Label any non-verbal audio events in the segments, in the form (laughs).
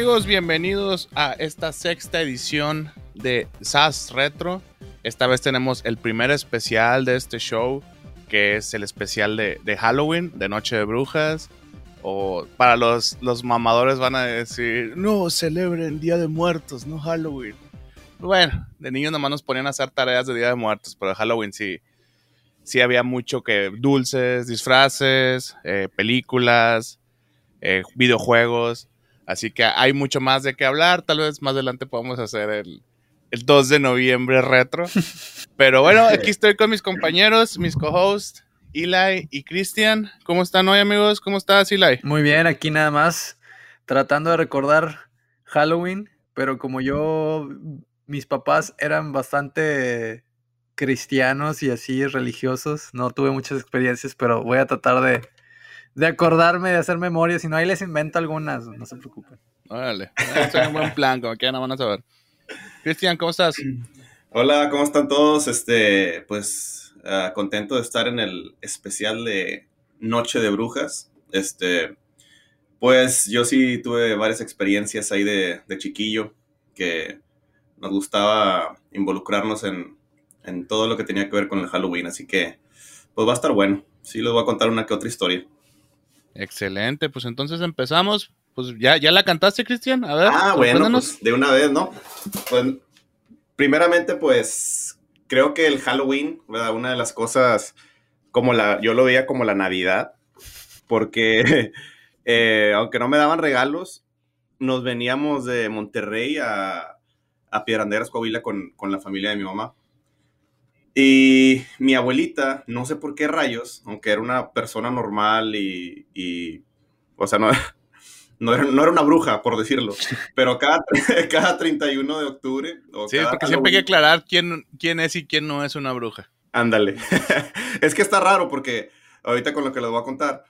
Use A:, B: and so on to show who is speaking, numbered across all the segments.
A: Amigos, bienvenidos a esta sexta edición de SAS Retro. Esta vez tenemos el primer especial de este show, que es el especial de, Halloween, de Noche de Brujas. O para los, los mamadores van a decir, no, celebren Día de Muertos, no Halloween. Bueno, de niños nomás nos ponían a hacer tareas de Día de Muertos, pero Halloween sí, sí había mucho que dulces, disfraces, eh, películas, eh, videojuegos. Así que hay mucho más de qué hablar. Tal vez más adelante podamos hacer el, el 2 de noviembre retro. (laughs) Pero bueno, aquí estoy con mis compañeros, mis co-hosts, Eli y Cristian. ¿Cómo están hoy, amigos? ¿Cómo estás, Eli?
B: Muy bien, aquí nada más tratando de recordar Halloween, pero como yo, mis papás eran bastante cristianos y así religiosos, no tuve muchas experiencias, pero voy a tratar de, de acordarme, de hacer memoria, si no ahí les invento algunas, no se preocupen.
A: Órale, es un buen plan, como quieran van a saber. Cristian, ¿cómo estás?
C: Hola, ¿cómo están todos? Este, pues uh, contento de estar en el especial de Noche de Brujas. Este, pues yo sí tuve varias experiencias ahí de, de chiquillo que nos gustaba involucrarnos en, en, todo lo que tenía que ver con el Halloween, así que pues va a estar bueno. Sí, les voy a contar una que otra historia.
A: Excelente, pues entonces empezamos. Pues ya, ya la cantaste, Cristian. A ver.
C: Ah, bueno, pues de una vez, ¿no? Pues, primeramente, pues creo que el Halloween, ¿verdad? Una de las cosas, como la, yo lo veía como la Navidad, porque (laughs) eh, aunque no me daban regalos, nos veníamos de Monterrey a, a Piedranderas, Coahuila, con, con la familia de mi mamá. Y mi abuelita, no sé por qué rayos, aunque era una persona normal y, y o sea, no, (laughs) no, era, no era una bruja, por decirlo, (laughs) pero cada, (laughs) cada 31 de octubre... O
A: sí, porque siempre hay que aclarar quién, quién es y quién no es una bruja.
C: Ándale. es que está raro porque ahorita con lo que les voy a contar,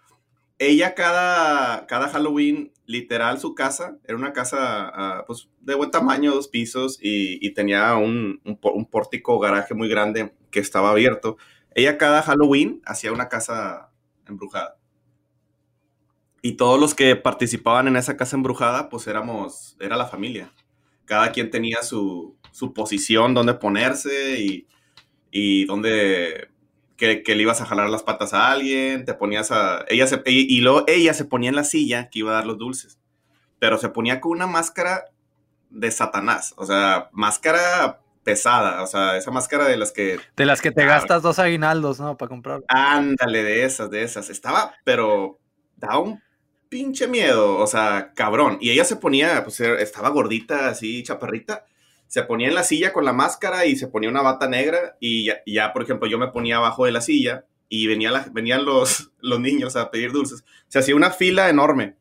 C: ella cada, cada Halloween, literal, su casa, era una casa uh, pues, de buen tamaño, dos pisos, y, tenía un, un, un, pórtico garaje muy grande que estaba abierto. Ella cada Halloween hacía una casa embrujada. Y todos los que participaban en esa casa embrujada, pues éramos, era la familia. Cada quien tenía su, su posición, donde ponerse y, y donde que, que, le ibas a jalar las patas a alguien, te ponías a... Ella se, y, y luego ella se ponía en la silla que iba a dar los dulces, pero se ponía con una máscara de Satanás, o sea, máscara pesada, o sea, esa máscara de las que...
B: De las que te ah, gastas dos aguinaldos, ¿no? Para comprar.
C: Ándale, de esas, de esas. Estaba, pero daba un pinche miedo, o sea, cabrón. Y ella se ponía, pues estaba gordita, así, chaparrita, se ponía en la silla con la máscara y se ponía una bata negra y ya, ya por ejemplo, yo me ponía abajo de la silla y venía venían los, (laughs) los niños a pedir dulces. Se hacía una fila enorme.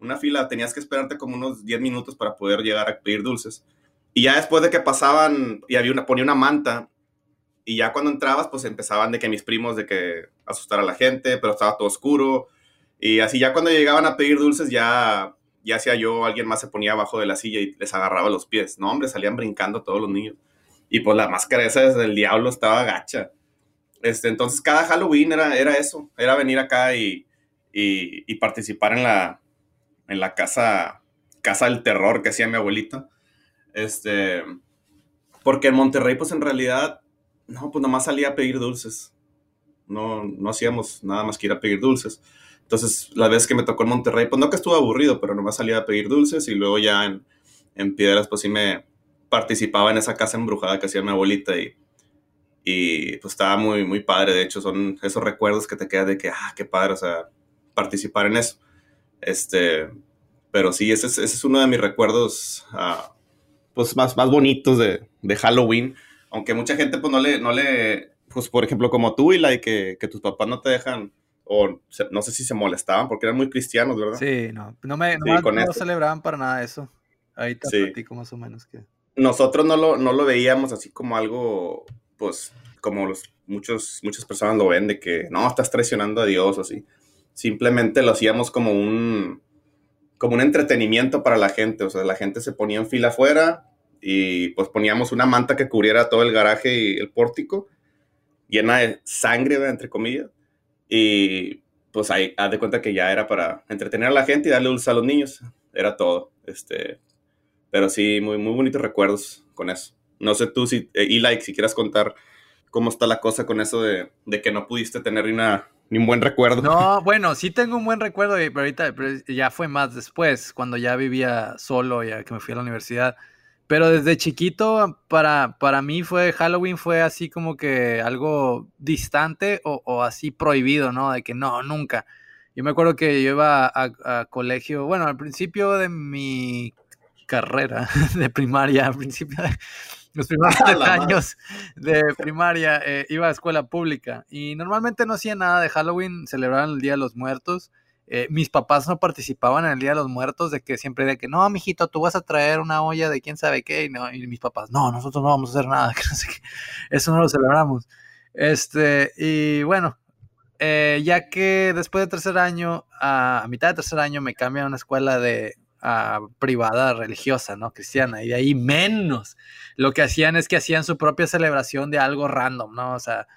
C: Una fila, tenías que esperarte como unos 10 minutos para poder llegar a pedir dulces. Y ya después de que pasaban y había una, ponía una manta y ya cuando entrabas, pues empezaban de que mis primos de que asustar a la gente, pero estaba todo oscuro. Y así ya cuando llegaban a pedir dulces, ya ya hacía yo, alguien más se ponía abajo de la silla y les agarraba los pies. No, hombre, salían brincando todos los niños. Y pues la máscara esa del diablo estaba gacha. Este, entonces cada Halloween era, era eso, era venir acá y, y, y, participar en la, en la casa, casa del terror que hacía mi abuelita. Este, porque en Monterrey pues en realidad, no, pues nomás salía a pedir dulces. No, no hacíamos nada más que ir a pedir dulces. Entonces, la vez que me tocó en Monterrey, pues no que estuvo aburrido, pero nomás salía a pedir dulces y luego ya en, en Piedras, pues sí me participaba en esa casa embrujada que hacía mi abuelita y, y pues estaba muy, muy padre. De hecho, son esos recuerdos que te quedan de que, ah, qué padre, o sea, participar en eso. Este, pero sí, ese es, ese es uno de mis recuerdos, uh, pues más, más bonitos de, de, Halloween. Aunque mucha gente, pues no le, no le, pues por ejemplo, como tú, y la que, que tus papás no te dejan o se, no sé si se molestaban porque eran muy cristianos, ¿verdad?
B: Sí, no, no me sí, no celebraban para nada eso. Ahí te sí. platico más o menos que...
C: Nosotros no lo, no lo veíamos así como algo, pues, como los, muchos, muchas personas lo ven, de que no, estás traicionando a Dios o así. Simplemente lo hacíamos como un, como un entretenimiento para la gente, o sea, la gente se ponía en fila afuera y pues poníamos una manta que cubriera todo el garaje y el pórtico, llena de sangre, entre comillas y pues ahí, haz de cuenta que ya era para entretener a la gente y darle dulce a los niños. era todo. Este, pero sí, muy, muy bonitos recuerdos con eso. No sé tú si, eh, Eli, si quieras contar cómo está la cosa con eso de, de que no pudiste tener ni, una, ni un buen recuerdo.
B: No, (laughs) bueno, sí tengo un buen recuerdo, pero ahorita ya fue más después, cuando ya vivía solo, ya que me fui a la universidad. Pero desde chiquito, para, para mí fue Halloween fue así como que algo distante o, o así prohibido, ¿no? De que no, nunca. Yo me acuerdo que yo iba a, colegio, bueno, al principio de mi carrera (laughs) de primaria, al principio de (laughs) los primeros (laughs) años de primaria, eh, iba a escuela pública y normalmente no hacía nada de Halloween, celebraban el Día de los Muertos. Eh, mis papás no participaban en el Día de los Muertos, de que siempre de que, no, mijito, tú vas a traer una olla de quién sabe qué, y, no, y mis papás, no, nosotros no vamos a hacer nada, (laughs) que no sé qué. eso no lo celebramos. Este, y bueno, eh, ya que después de tercer año, a, mitad de tercer año, me cambian a una escuela de privada religiosa, ¿no? Cristiana, y de ahí menos. Lo que hacían es que hacían su propia celebración de algo random, ¿no? O sea,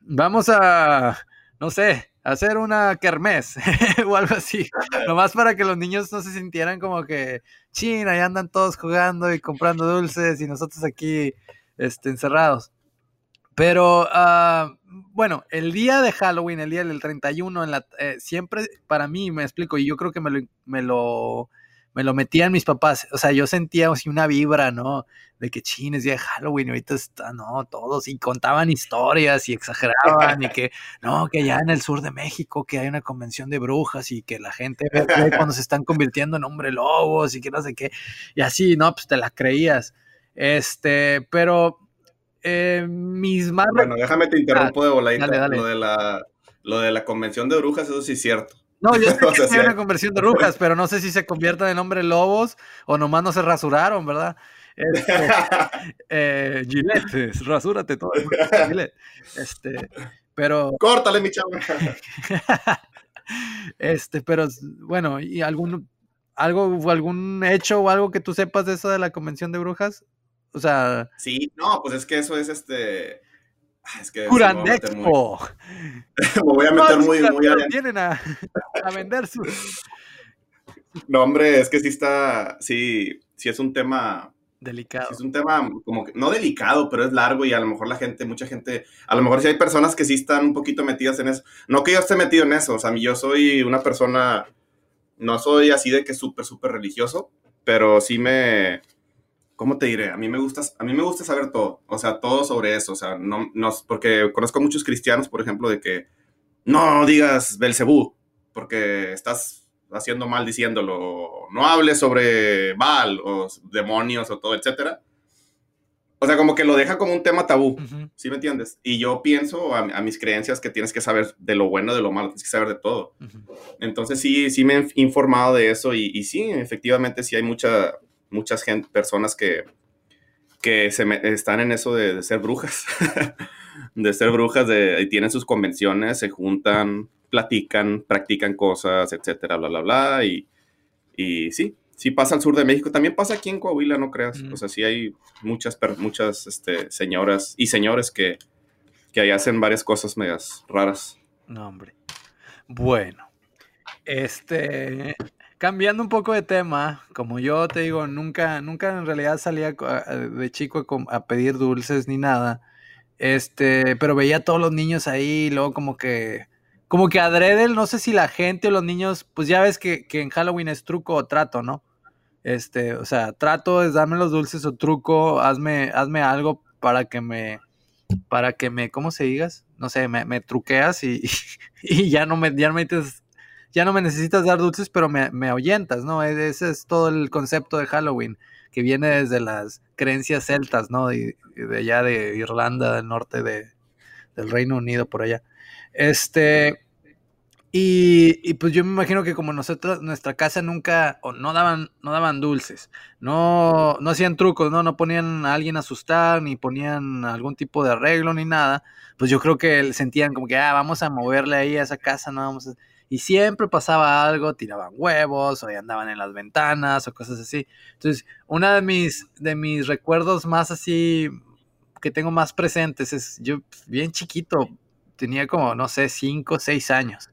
B: vamos a, no sé, hacer una kermés (laughs) o algo así. Nomás para que los niños no se sintieran como que, china, ahí andan todos jugando y comprando dulces y nosotros aquí este, encerrados. Pero uh, bueno, el día de Halloween, el día del 31, en la, eh, siempre para mí, me explico, y yo creo que me lo, me lo, me lo metían mis papás. O sea, yo sentía así una vibra, ¿no? De que chin, es día de Halloween, ahorita está, no, todos, y contaban historias y exageraban, y que, (laughs) no, que allá en el sur de México, que hay una convención de brujas y que la gente ve (laughs) cuando se están convirtiendo en hombre lobos y que no sé qué, y así, ¿no? Pues te la creías. Este, pero eh, mis más...
C: Bueno, déjame te interrumpo de voladita. Lo, de la, lo de la convención de brujas, eso sí es cierto.
B: No, yo sé (laughs) que hay una conversión de brujas, pero no sé si se convierten en hombre lobos o nomás no se rasuraron, ¿verdad? Este, (laughs) eh, Gillette, rasúrate todo. Este, pero.
C: Córtale, mi chavo. (laughs)
B: este, pero bueno, ¿y algún algo, algún hecho o algo que tú sepas de eso de la convención de brujas? O sea.
C: Sí, no, pues es que eso es este. Ah, es que
B: Curandexpo.
C: Me voy a meter muy, (laughs) muy, muy
B: Vienen a, a vender su.
C: No, hombre, es que sí está. Sí, sí es un tema.
B: Delicado.
C: Sí es un tema como que. No delicado, pero es largo y a lo mejor la gente, mucha gente. A lo mejor sí hay personas que sí están un poquito metidas en eso. No que yo esté metido en eso. O sea, yo soy una persona. No soy así de que súper, súper religioso, pero sí me ¿cómo te diré? A mí me gusta, a mí me gusta saber todo, o sea, todo sobre eso, o sea, no, no, porque conozco a muchos cristianos, por ejemplo, de que no digas Belcebú, porque estás haciendo mal diciéndolo, no hables sobre Baal o demonios o todo, etcétera. O sea, como que lo deja como un tema tabú, ¿sí me entiendes? Y yo pienso a, mis creencias que tienes que saber de lo bueno, de lo malo, tienes que saber de todo. Entonces sí, sí me he informado de eso y, y sí, efectivamente sí hay mucha, muchas gente, personas que, que se están en eso de, ser brujas, (laughs) de ser brujas, de, y tienen sus convenciones, se juntan, platican, practican cosas, etcétera, bla, bla, bla, y, y sí, sí pasa al sur de México, también pasa aquí en Coahuila, no creas, o sea, sí hay muchas, muchas este, señoras y señores que, que ahí hacen varias cosas medias raras.
B: No, hombre. Bueno, este, Cambiando un poco de tema, como yo te digo, nunca, nunca en realidad salía de chico a pedir dulces ni nada. Este, pero veía a todos los niños ahí, y luego como que, como que adrede, no sé si la gente o los niños, pues ya ves que, en Halloween es truco o trato, ¿no? Este, o sea, trato es darme los dulces o truco, hazme, hazme algo para que me, para que me, ¿cómo se digas? No sé, me, truqueas y, (laughs) y, ya no me, ya no me ya no me necesitas dar dulces, pero me, me ahuyentas, ¿no? E, ese es todo el concepto de Halloween, que viene desde las creencias celtas, ¿no? De, de allá de Irlanda, del norte de, del Reino Unido, por allá. Este, y, y, pues yo me imagino que como nosotros, nuestra casa nunca, no daban, no daban dulces, no, no hacían trucos, ¿no? No ponían a alguien a asustar, ni ponían algún tipo de arreglo, ni nada, pues yo creo que sentían como que, ah, vamos a moverle ahí a esa casa, no vamos a y siempre pasaba algo, tiraban huevos o andaban en las ventanas o cosas así. Entonces, uno de mis, de mis recuerdos más así que tengo más presentes es yo bien chiquito, tenía como, no sé, 5 o 6 años.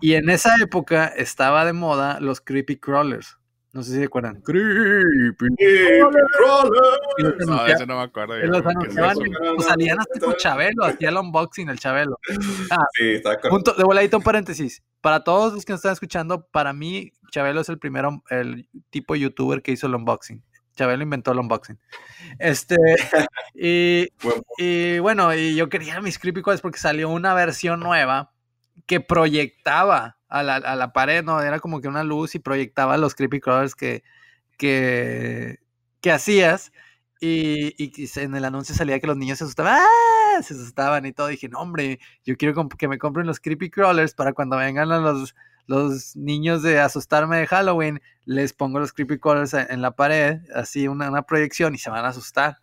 B: Y en esa época estaba de moda los creepy crawlers. No sé si se acuerdan. Creepy. Y los
A: No, ese no me acuerdo.
B: los
A: yo, ¿qué es
B: anunciaban
A: eso?
B: y pues, salían hasta con Chabelo, hacía el unboxing el Chabelo.
C: Sí, está correcto.
B: Punto, de voladito un paréntesis. Para todos los que nos están escuchando, para mí, Chabelo es el primero, el tipo de youtuber que hizo el unboxing. Chabelo inventó el unboxing. Este, (laughs) y,
C: Buen
B: y bueno, y yo quería mis creepy porque salió una versión nueva que proyectaba a la, a la pared, ¿no? Era como que una luz y proyectaba los creepy crawlers que, que, que hacías. Y, y en el anuncio salía que los niños se asustaban, ¡ah! se asustaban y todo. dije, no, hombre, yo quiero que me compren los creepy crawlers para cuando vengan a los, los niños de asustarme de Halloween, les pongo los creepy crawlers en, en la pared, así una, una proyección y se van a asustar.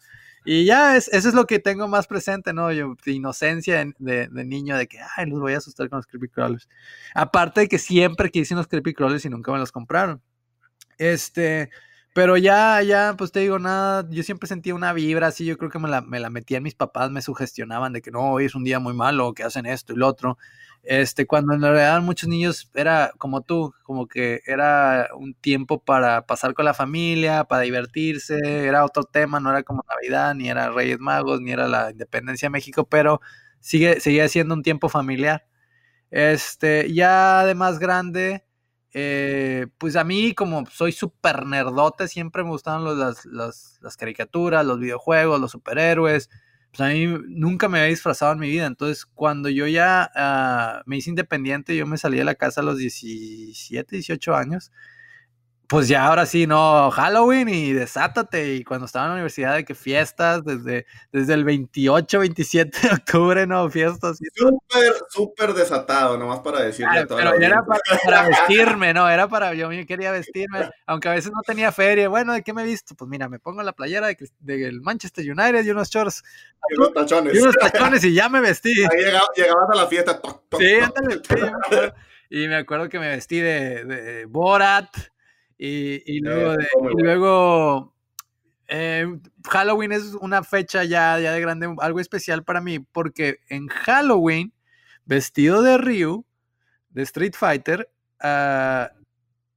B: Y ya, es, eso es lo que tengo más presente, ¿no? Yo, de inocencia de, de- niño, de que, ay, los voy a asustar con los creepy crawlers. Aparte de que siempre quise unos creepy crawlers y nunca me los compraron. Este, pero ya, ya, pues te digo, nada, yo siempre sentía una vibra así, yo creo que me la, me la metían mis papás, me sugestionaban de que no, hoy es un día muy malo, que hacen esto y lo otro. Este, cuando en realidad muchos niños era como tú, como que era un tiempo para pasar con la familia, para divertirse, era otro tema, no era como Navidad, ni era Reyes Magos, ni era la independencia de México, pero sigue, seguía siendo un tiempo familiar. Este, ya de más grande, eh, pues a mí, como soy súper nerdote, siempre me gustaban los- las, las- las caricaturas, los videojuegos, los superhéroes. Pues a mí nunca me había disfrazado en mi vida. Entonces, cuando yo ya ah, me hice independiente, yo me salí de la casa a los 17, 18 años. Pues ya ahora sí, no, Halloween y desátate. Y cuando estaba en la universidad, de que fiestas, desde, desde el 28, 27 de octubre, no, fiestas.
C: Súper, súper desatado, nomás para decirle
B: Ah,
C: a toda
B: pero era para, para vestirme, ¿no? Era para, yo quería vestirme, aunque a veces no tenía feria. Bueno, ¿de qué me he visto? Pues mira, me pongo la playera de Crist- del Manchester United y unos shorts
C: Y los tachones.
B: y unos tachones y ya me vestí.
C: Ahí llegaba- llegabas a la fiesta. toc, toc,
B: Sí,
C: toc.
B: ándale, sí, yo me acuerdo. Y me acuerdo que me vestí de, de Borat y, y luego, de- y eh, Halloween es una fecha ya, ya de grande, algo especial para mí, porque en Halloween, vestido de Ryu, de Street Fighter, ah,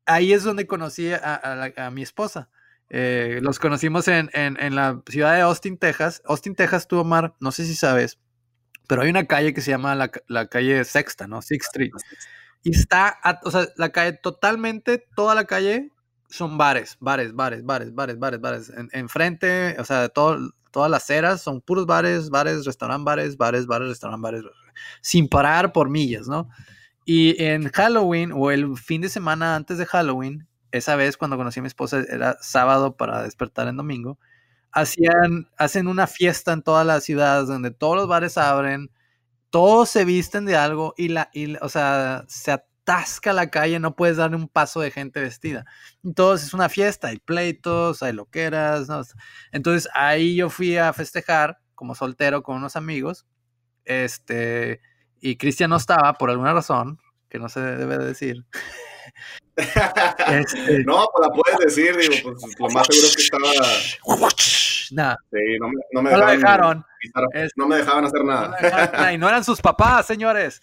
B: ahí es donde conocí a, a mi esposa. Eh, los conocimos en, en- en la ciudad de Austin, Texas. Austin, Texas, tú, Omar, no sé si sabes, pero hay una calle que se llama la, la calle Sexta, ¿no? Sixth Street. Y está, a- o sea, la calle totalmente, toda la calle son bares, bares, bares, bares, bares, bares, bares. En- Enfrente, o sea, todo, todas las aceras son puros bares, bares, restaurant, bares, bares, bares, restaurant, bares, sin parar por millas, ¿no? Y en Halloween o el fin de semana antes de Halloween, esa vez cuando conocí a mi esposa era sábado para despertar en domingo, hacían, hacen una fiesta en todas las ciudades donde todos los bares abren, todos se visten de algo y la, y, o sea, se atasca la calle, no puedes darle un paso de gente vestida. Entonces es una fiesta, hay pleitos, hay loqueras, ¿no? Entonces ahí yo fui a festejar como soltero con unos amigos, este, y Cristian no estaba por alguna razón, que no se debe de decir. Este- (laughs)
C: No, pues la puedes decir, digo, pues lo más seguro es que estaba. (laughs) Sí, no me, no me
B: no lo
C: dejaban.
B: dejaron.
C: pisar- No me dejaban hacer
B: No dejaron nada, y no eran sus papás, señores.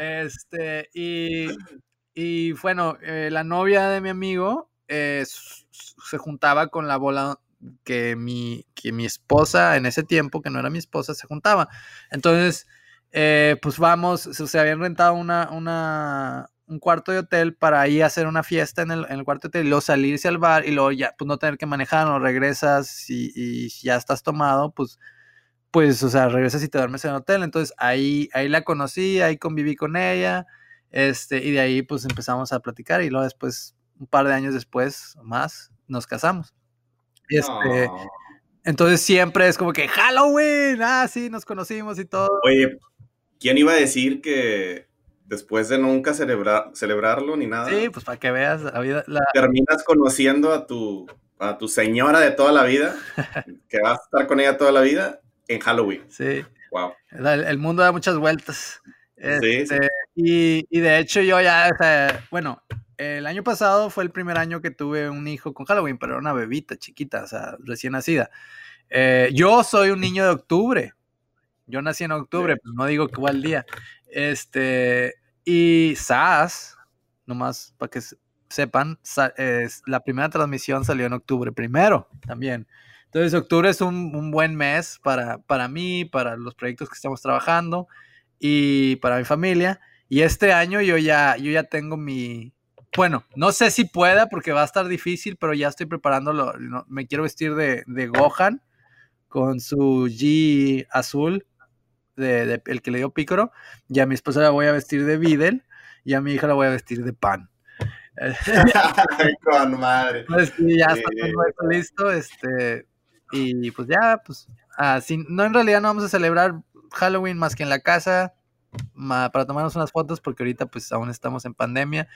B: Este, y, y bueno, eh, la novia de mi amigo eh, se juntaba con la bola que mi, que mi esposa en ese tiempo, que no era mi esposa, se juntaba. Entonces, eh, pues vamos, se, habían rentado una, una, un cuarto de hotel para ir a hacer una fiesta en el, en el cuarto de hotel y luego salirse al bar y luego ya, pues no tener que manejar, no regresas y, y ya estás tomado, pues pues, o sea, regresas y te duermes en el hotel. Entonces ahí, ahí la conocí, ahí conviví con ella, este, y de ahí pues empezamos a platicar y luego después, un par de años después más, nos casamos. Este,
C: No.
B: Entonces siempre es como que Halloween, ah, sí, nos conocimos y todo.
C: Oye, ¿quién iba a decir que después de nunca celebrar, celebrarlo ni nada,
B: Sí, pues para que veas, la vida, la,
C: terminas conociendo a tu, a tu señora de toda la vida, (laughs) que vas a estar con ella toda la vida en Halloween?
B: sí,
C: Wow.
B: el, el mundo da muchas vueltas.
C: Sí, sí.
B: Este, Y, y de hecho yo ya, o sea, bueno, el año pasado fue el primer año que tuve un hijo con Halloween, pero era una bebita chiquita, o sea, recién nacida. Eh, yo soy un niño de octubre. Yo nací en octubre, pues no digo cuál día. Este, y Sas, nomás para que se- sepan, la primera transmisión salió en octubre primero también. Entonces, octubre es un, buen mes para, para mí, para los proyectos que estamos trabajando y para mi familia. Y este año yo ya, yo ya tengo mi... Bueno, no sé si pueda porque va a estar difícil, pero ya estoy preparándolo. me quiero vestir de, de Gohan con su G azul, de, el que le dio Pícoro. Y a mi esposa la voy a vestir de Videl y a mi hija la voy a vestir de Pan. (laughs) (laughs)
C: con madre.
B: Pues ya está todo listo. Este, y pues ya, pues, así, no en realidad no vamos a celebrar Halloween más que en la casa para tomarnos unas fotos porque ahorita pues aún estamos en pandemia.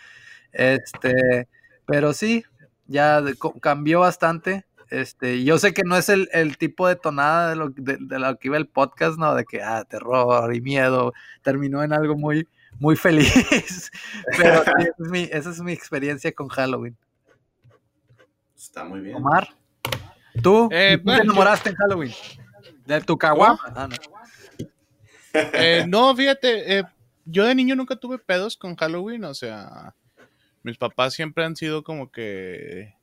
B: Este, pero sí, ya cambió bastante. Este, yo sé que no es el, tipo de tonada de lo, de, lo, que iba el podcast, ¿no? De que, ah, terror y miedo, terminó en algo muy, muy feliz. (laughs) Pero esa, es mi, experiencia con Halloween.
C: Está muy bien.
B: Omar, ¿tú? Eh, te enamoraste en Halloween? ¿De tu caguama? Ah, no.
A: Eh, no, fíjate, eh, yo de niño nunca tuve pedos con Halloween, o sea, mis papás siempre han sido como que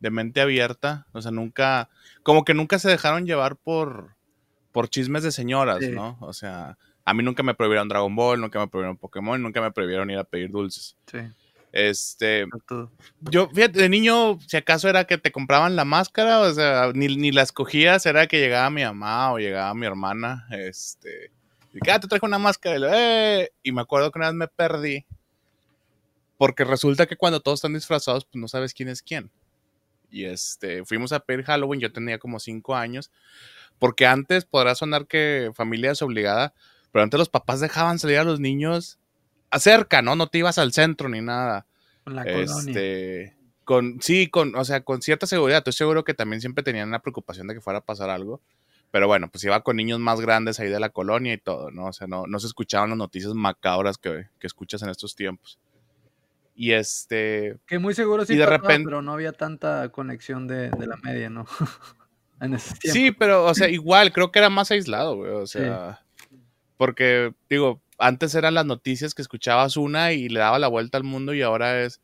A: de mente abierta, o sea, nunca, como que nunca se dejaron llevar por, por chismes de señoras, ¿no? O sea, a mí nunca me prohibieron Dragon Ball, nunca me prohibieron Pokémon, nunca me prohibieron ir a pedir dulces. Sí. Este, yo, fíjate, de niño, si acaso era que te compraban la máscara, o sea, ni, ni la escogías, era que llegaba mi mamá o llegaba mi hermana, este, y ah, te traje una máscara. Y, eh", y me acuerdo que una vez me perdí. Porque resulta que cuando todos están disfrazados, pues no sabes quién es quién. Y este, fuimos a pedir Halloween, yo tenía como cinco años. Porque antes podrá sonar que familia es obligada, pero antes los papás dejaban salir a los niños acerca, ¿no? No te ibas al centro ni nada.
B: Con la
A: este, Con, sí, con, o sea, con cierta seguridad. Estoy seguro que también siempre tenían la preocupación de que fuera a pasar algo. Pero bueno, pues iba con niños más grandes ahí de la colonia y todo, ¿no? O sea, no, no se escuchaban las noticias macabras que, que escuchas en estos tiempos. Y este.
B: Que muy seguro sí, y de repente, pero no había tanta conexión de, de la media, ¿no? (laughs)
A: en ese sí, pero, o sea, igual, creo que era más aislado, güey. O sea, porque, digo, antes eran las noticias que escuchabas una y le daba la vuelta al mundo y ahora es.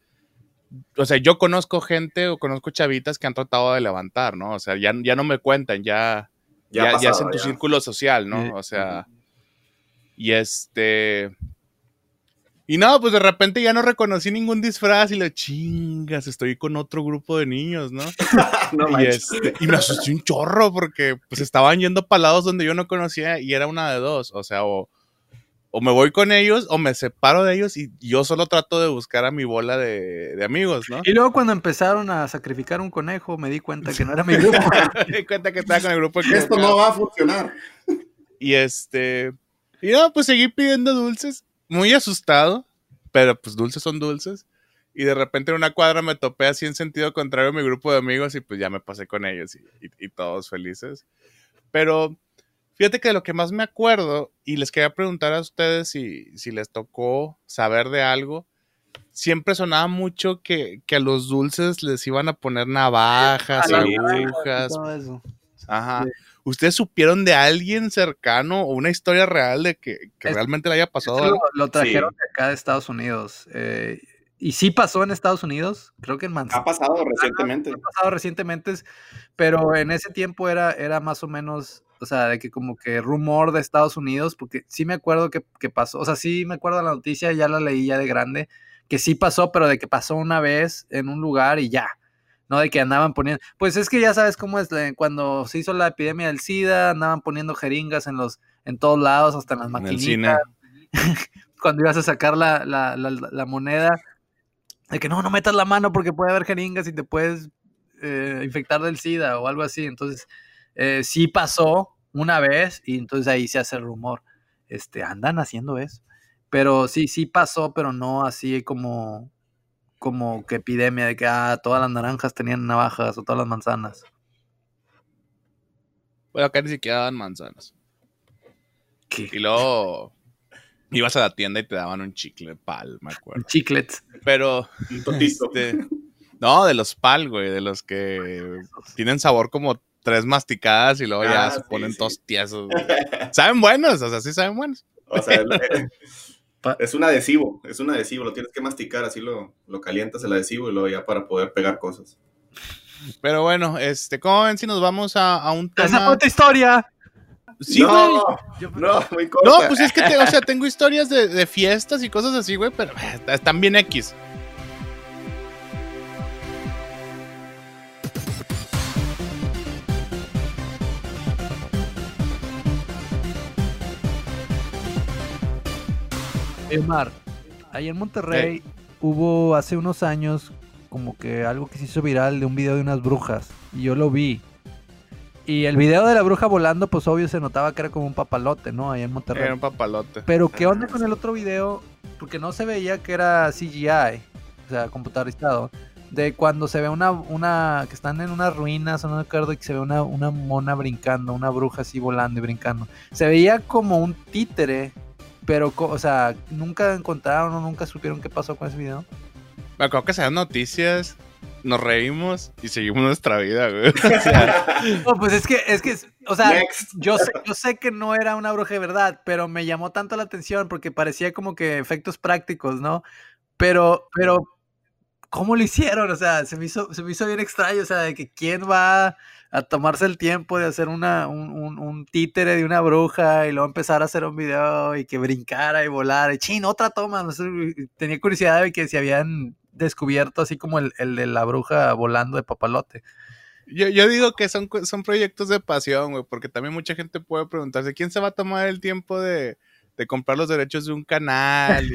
A: O sea, yo conozco gente o conozco chavitas que han tratado de levantar, ¿no? O sea, ya, ya no me cuentan, ya ya, ya, es en tu círculo social, ¿no? O sea, y este... Y no, pues de repente ya no reconocí ningún disfraz y le chingas, estoy con otro grupo de niños, ¿no? (laughs) y, este, y, me asusté un chorro porque pues estaban yendo para lados donde yo no conocía y era una de dos, o sea, o, o me voy con ellos o me separo de ellos y yo solo trato de buscar a mi bola de, amigos, ¿no?
B: Y luego cuando empezaron a sacrificar un conejo me di cuenta que no era mi grupo. (laughs)
A: me di cuenta que estaba con el grupo.
C: Que Esto no va a funcionar.
A: Y este... Y no, pues seguí pidiendo dulces, muy asustado, pero pues dulces son dulces. Y de repente en una cuadra me topé así en sentido contrario a mi grupo de amigos y pues ya me pasé con ellos y todos felices. Pero Fíjate que de lo que más me acuerdo, y les quería preguntar a ustedes si, si les tocó saber de algo, siempre sonaba mucho que, a los dulces les iban a poner navajas, agujas. Ajá. ¿Ustedes supieron de alguien cercano o una historia real de que, realmente le haya pasado?
B: Lo, trajeron de acá de Estados Unidos. Eh, y sí pasó en Estados Unidos, creo que en
C: Manzana. Ha pasado recientemente.
B: Ha pasado recientemente, pero en ese tiempo era, era más o menos o sea, de que como que rumor de Estados Unidos, porque sí me acuerdo que, pasó, o sea, sí me acuerdo la noticia, ya la leí ya de grande, que sí pasó, pero de que pasó una vez en un lugar y ya, no de que andaban poniendo, pues es que ya sabes cómo es, cuando se hizo la epidemia del SIDA, andaban poniendo jeringas en los, en todos lados, hasta en las maquinitas. (laughs) cuando ibas a sacar la, la, la, moneda, de que no, no metas la mano porque puede haber jeringas y te puedes eh, infectar del SIDA o algo así. Entonces, eh, sí pasó, una vez y entonces ahí se hace el rumor. Este, andan haciendo eso. Pero sí, sí pasó, pero no así como, como que epidemia de que ah, todas las naranjas tenían navajas o todas las manzanas.
A: Bueno, acá ni siquiera daban manzanas. Y luego ibas a la tienda y te daban un chicle pal, me acuerdo. Un
B: chiclet.
A: Pero. Este, no, de los pal, güey, de los que tienen sabor como tres masticadas y luego ya ah, se ponen todos tiesos. (laughs) saben buenos, o sea, sí saben buenos. O sea, (laughs)
C: Es un adhesivo, es un adhesivo, lo tienes que masticar, así lo, lo calientas el adhesivo y luego ya para poder pegar cosas.
A: Pero bueno, este, ¿cómo ven si nos vamos a, a un
B: ¡Esa
A: tema?
B: tu historia!
A: Sí, güey.
C: no,
B: Yo-
C: no, muy corta.
A: No, pues es que, te- o sea, (laughs) tengo historias de, de fiestas y cosas así, güey, pero eh, están bien X.
B: Omar, ahí en Monterrey hubo hace unos años como que algo que se hizo viral de un video de unas brujas. Y yo lo vi. Y el video de la bruja volando, pues obvio se notaba que era como un papalote, ¿no? Ahí en Monterrey.
A: Era un papalote.
B: Pero ¿qué onda con el otro video? Porque no se veía que era CGI, o sea, computarizado. De cuando se ve una, una, que están en unas ruinas, o no me acuerdo, y que se ve una, una mona brincando, una bruja así volando y brincando. Se veía como un títere, pero, o sea, nunca encontraron o nunca supieron qué pasó con ese video.
A: Me acuerdo que se dan noticias, nos reímos y seguimos nuestra vida, güey. (laughs) O sea,
B: No, pues es que, es que, o sea,
C: Next.
B: yo sé, yo sé que no era una bruja de verdad, pero me llamó tanto la atención porque parecía como que efectos prácticos, ¿no? Pero, pero, ¿cómo lo hicieron? O sea, se me hizo, se me hizo bien extraño, o sea, de que quién va a tomarse el tiempo de hacer una, un, un- un títere de una bruja y luego empezar a hacer un video y que brincara y volara. Y chin, otra toma. no tenía curiosidad de que si habían descubierto así como el, el de la bruja volando de papalote.
A: yo, yo digo que son, son proyectos de pasión, güey, porque también mucha gente puede preguntarse, ¿quién se va a tomar el tiempo de, de comprar los derechos de un canal?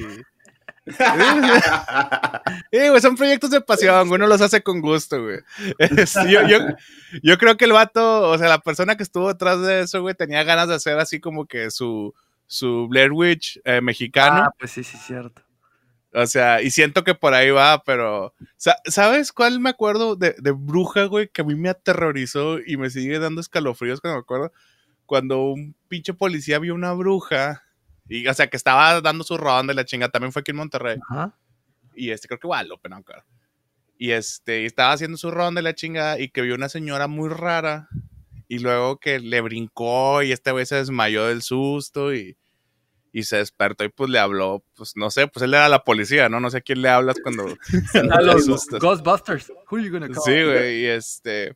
A: (laughs) Sí, güey, son proyectos de pasión, uno los hace con gusto, güey. Yo, yo, yo creo que el vato, o sea, la persona que estuvo detrás de eso, güey, tenía ganas de hacer así como que su, su Blair Witch eh, mexicano.
B: Ah, pues sí, sí, cierto.
A: O sea, y siento que por ahí va, pero. sa- ¿Sabes cuál me acuerdo de, de Bruja, güey? Que a mí me aterrorizó y me sigue dando escalofríos cuando me acuerdo. Cuando un pinche policía vio una bruja. Y, o sea, que estaba dando su ronda y la chinga. También fue aquí en Monterrey.
B: Ajá.
A: Y este, creo que Guadalupe, no acuerdo. Y este, y estaba haciendo su ronda y la chinga. Y que vio una señora muy rara. Y luego que le brincó y este güey se desmayó del susto y, y se despertó y pues le habló, pues no sé, pues él era la policía, ¿no? No sé a quién le hablas cuando (laughs)
B: A los. Ghostbusters. Who you gonna call?
A: Sí, güey, y este...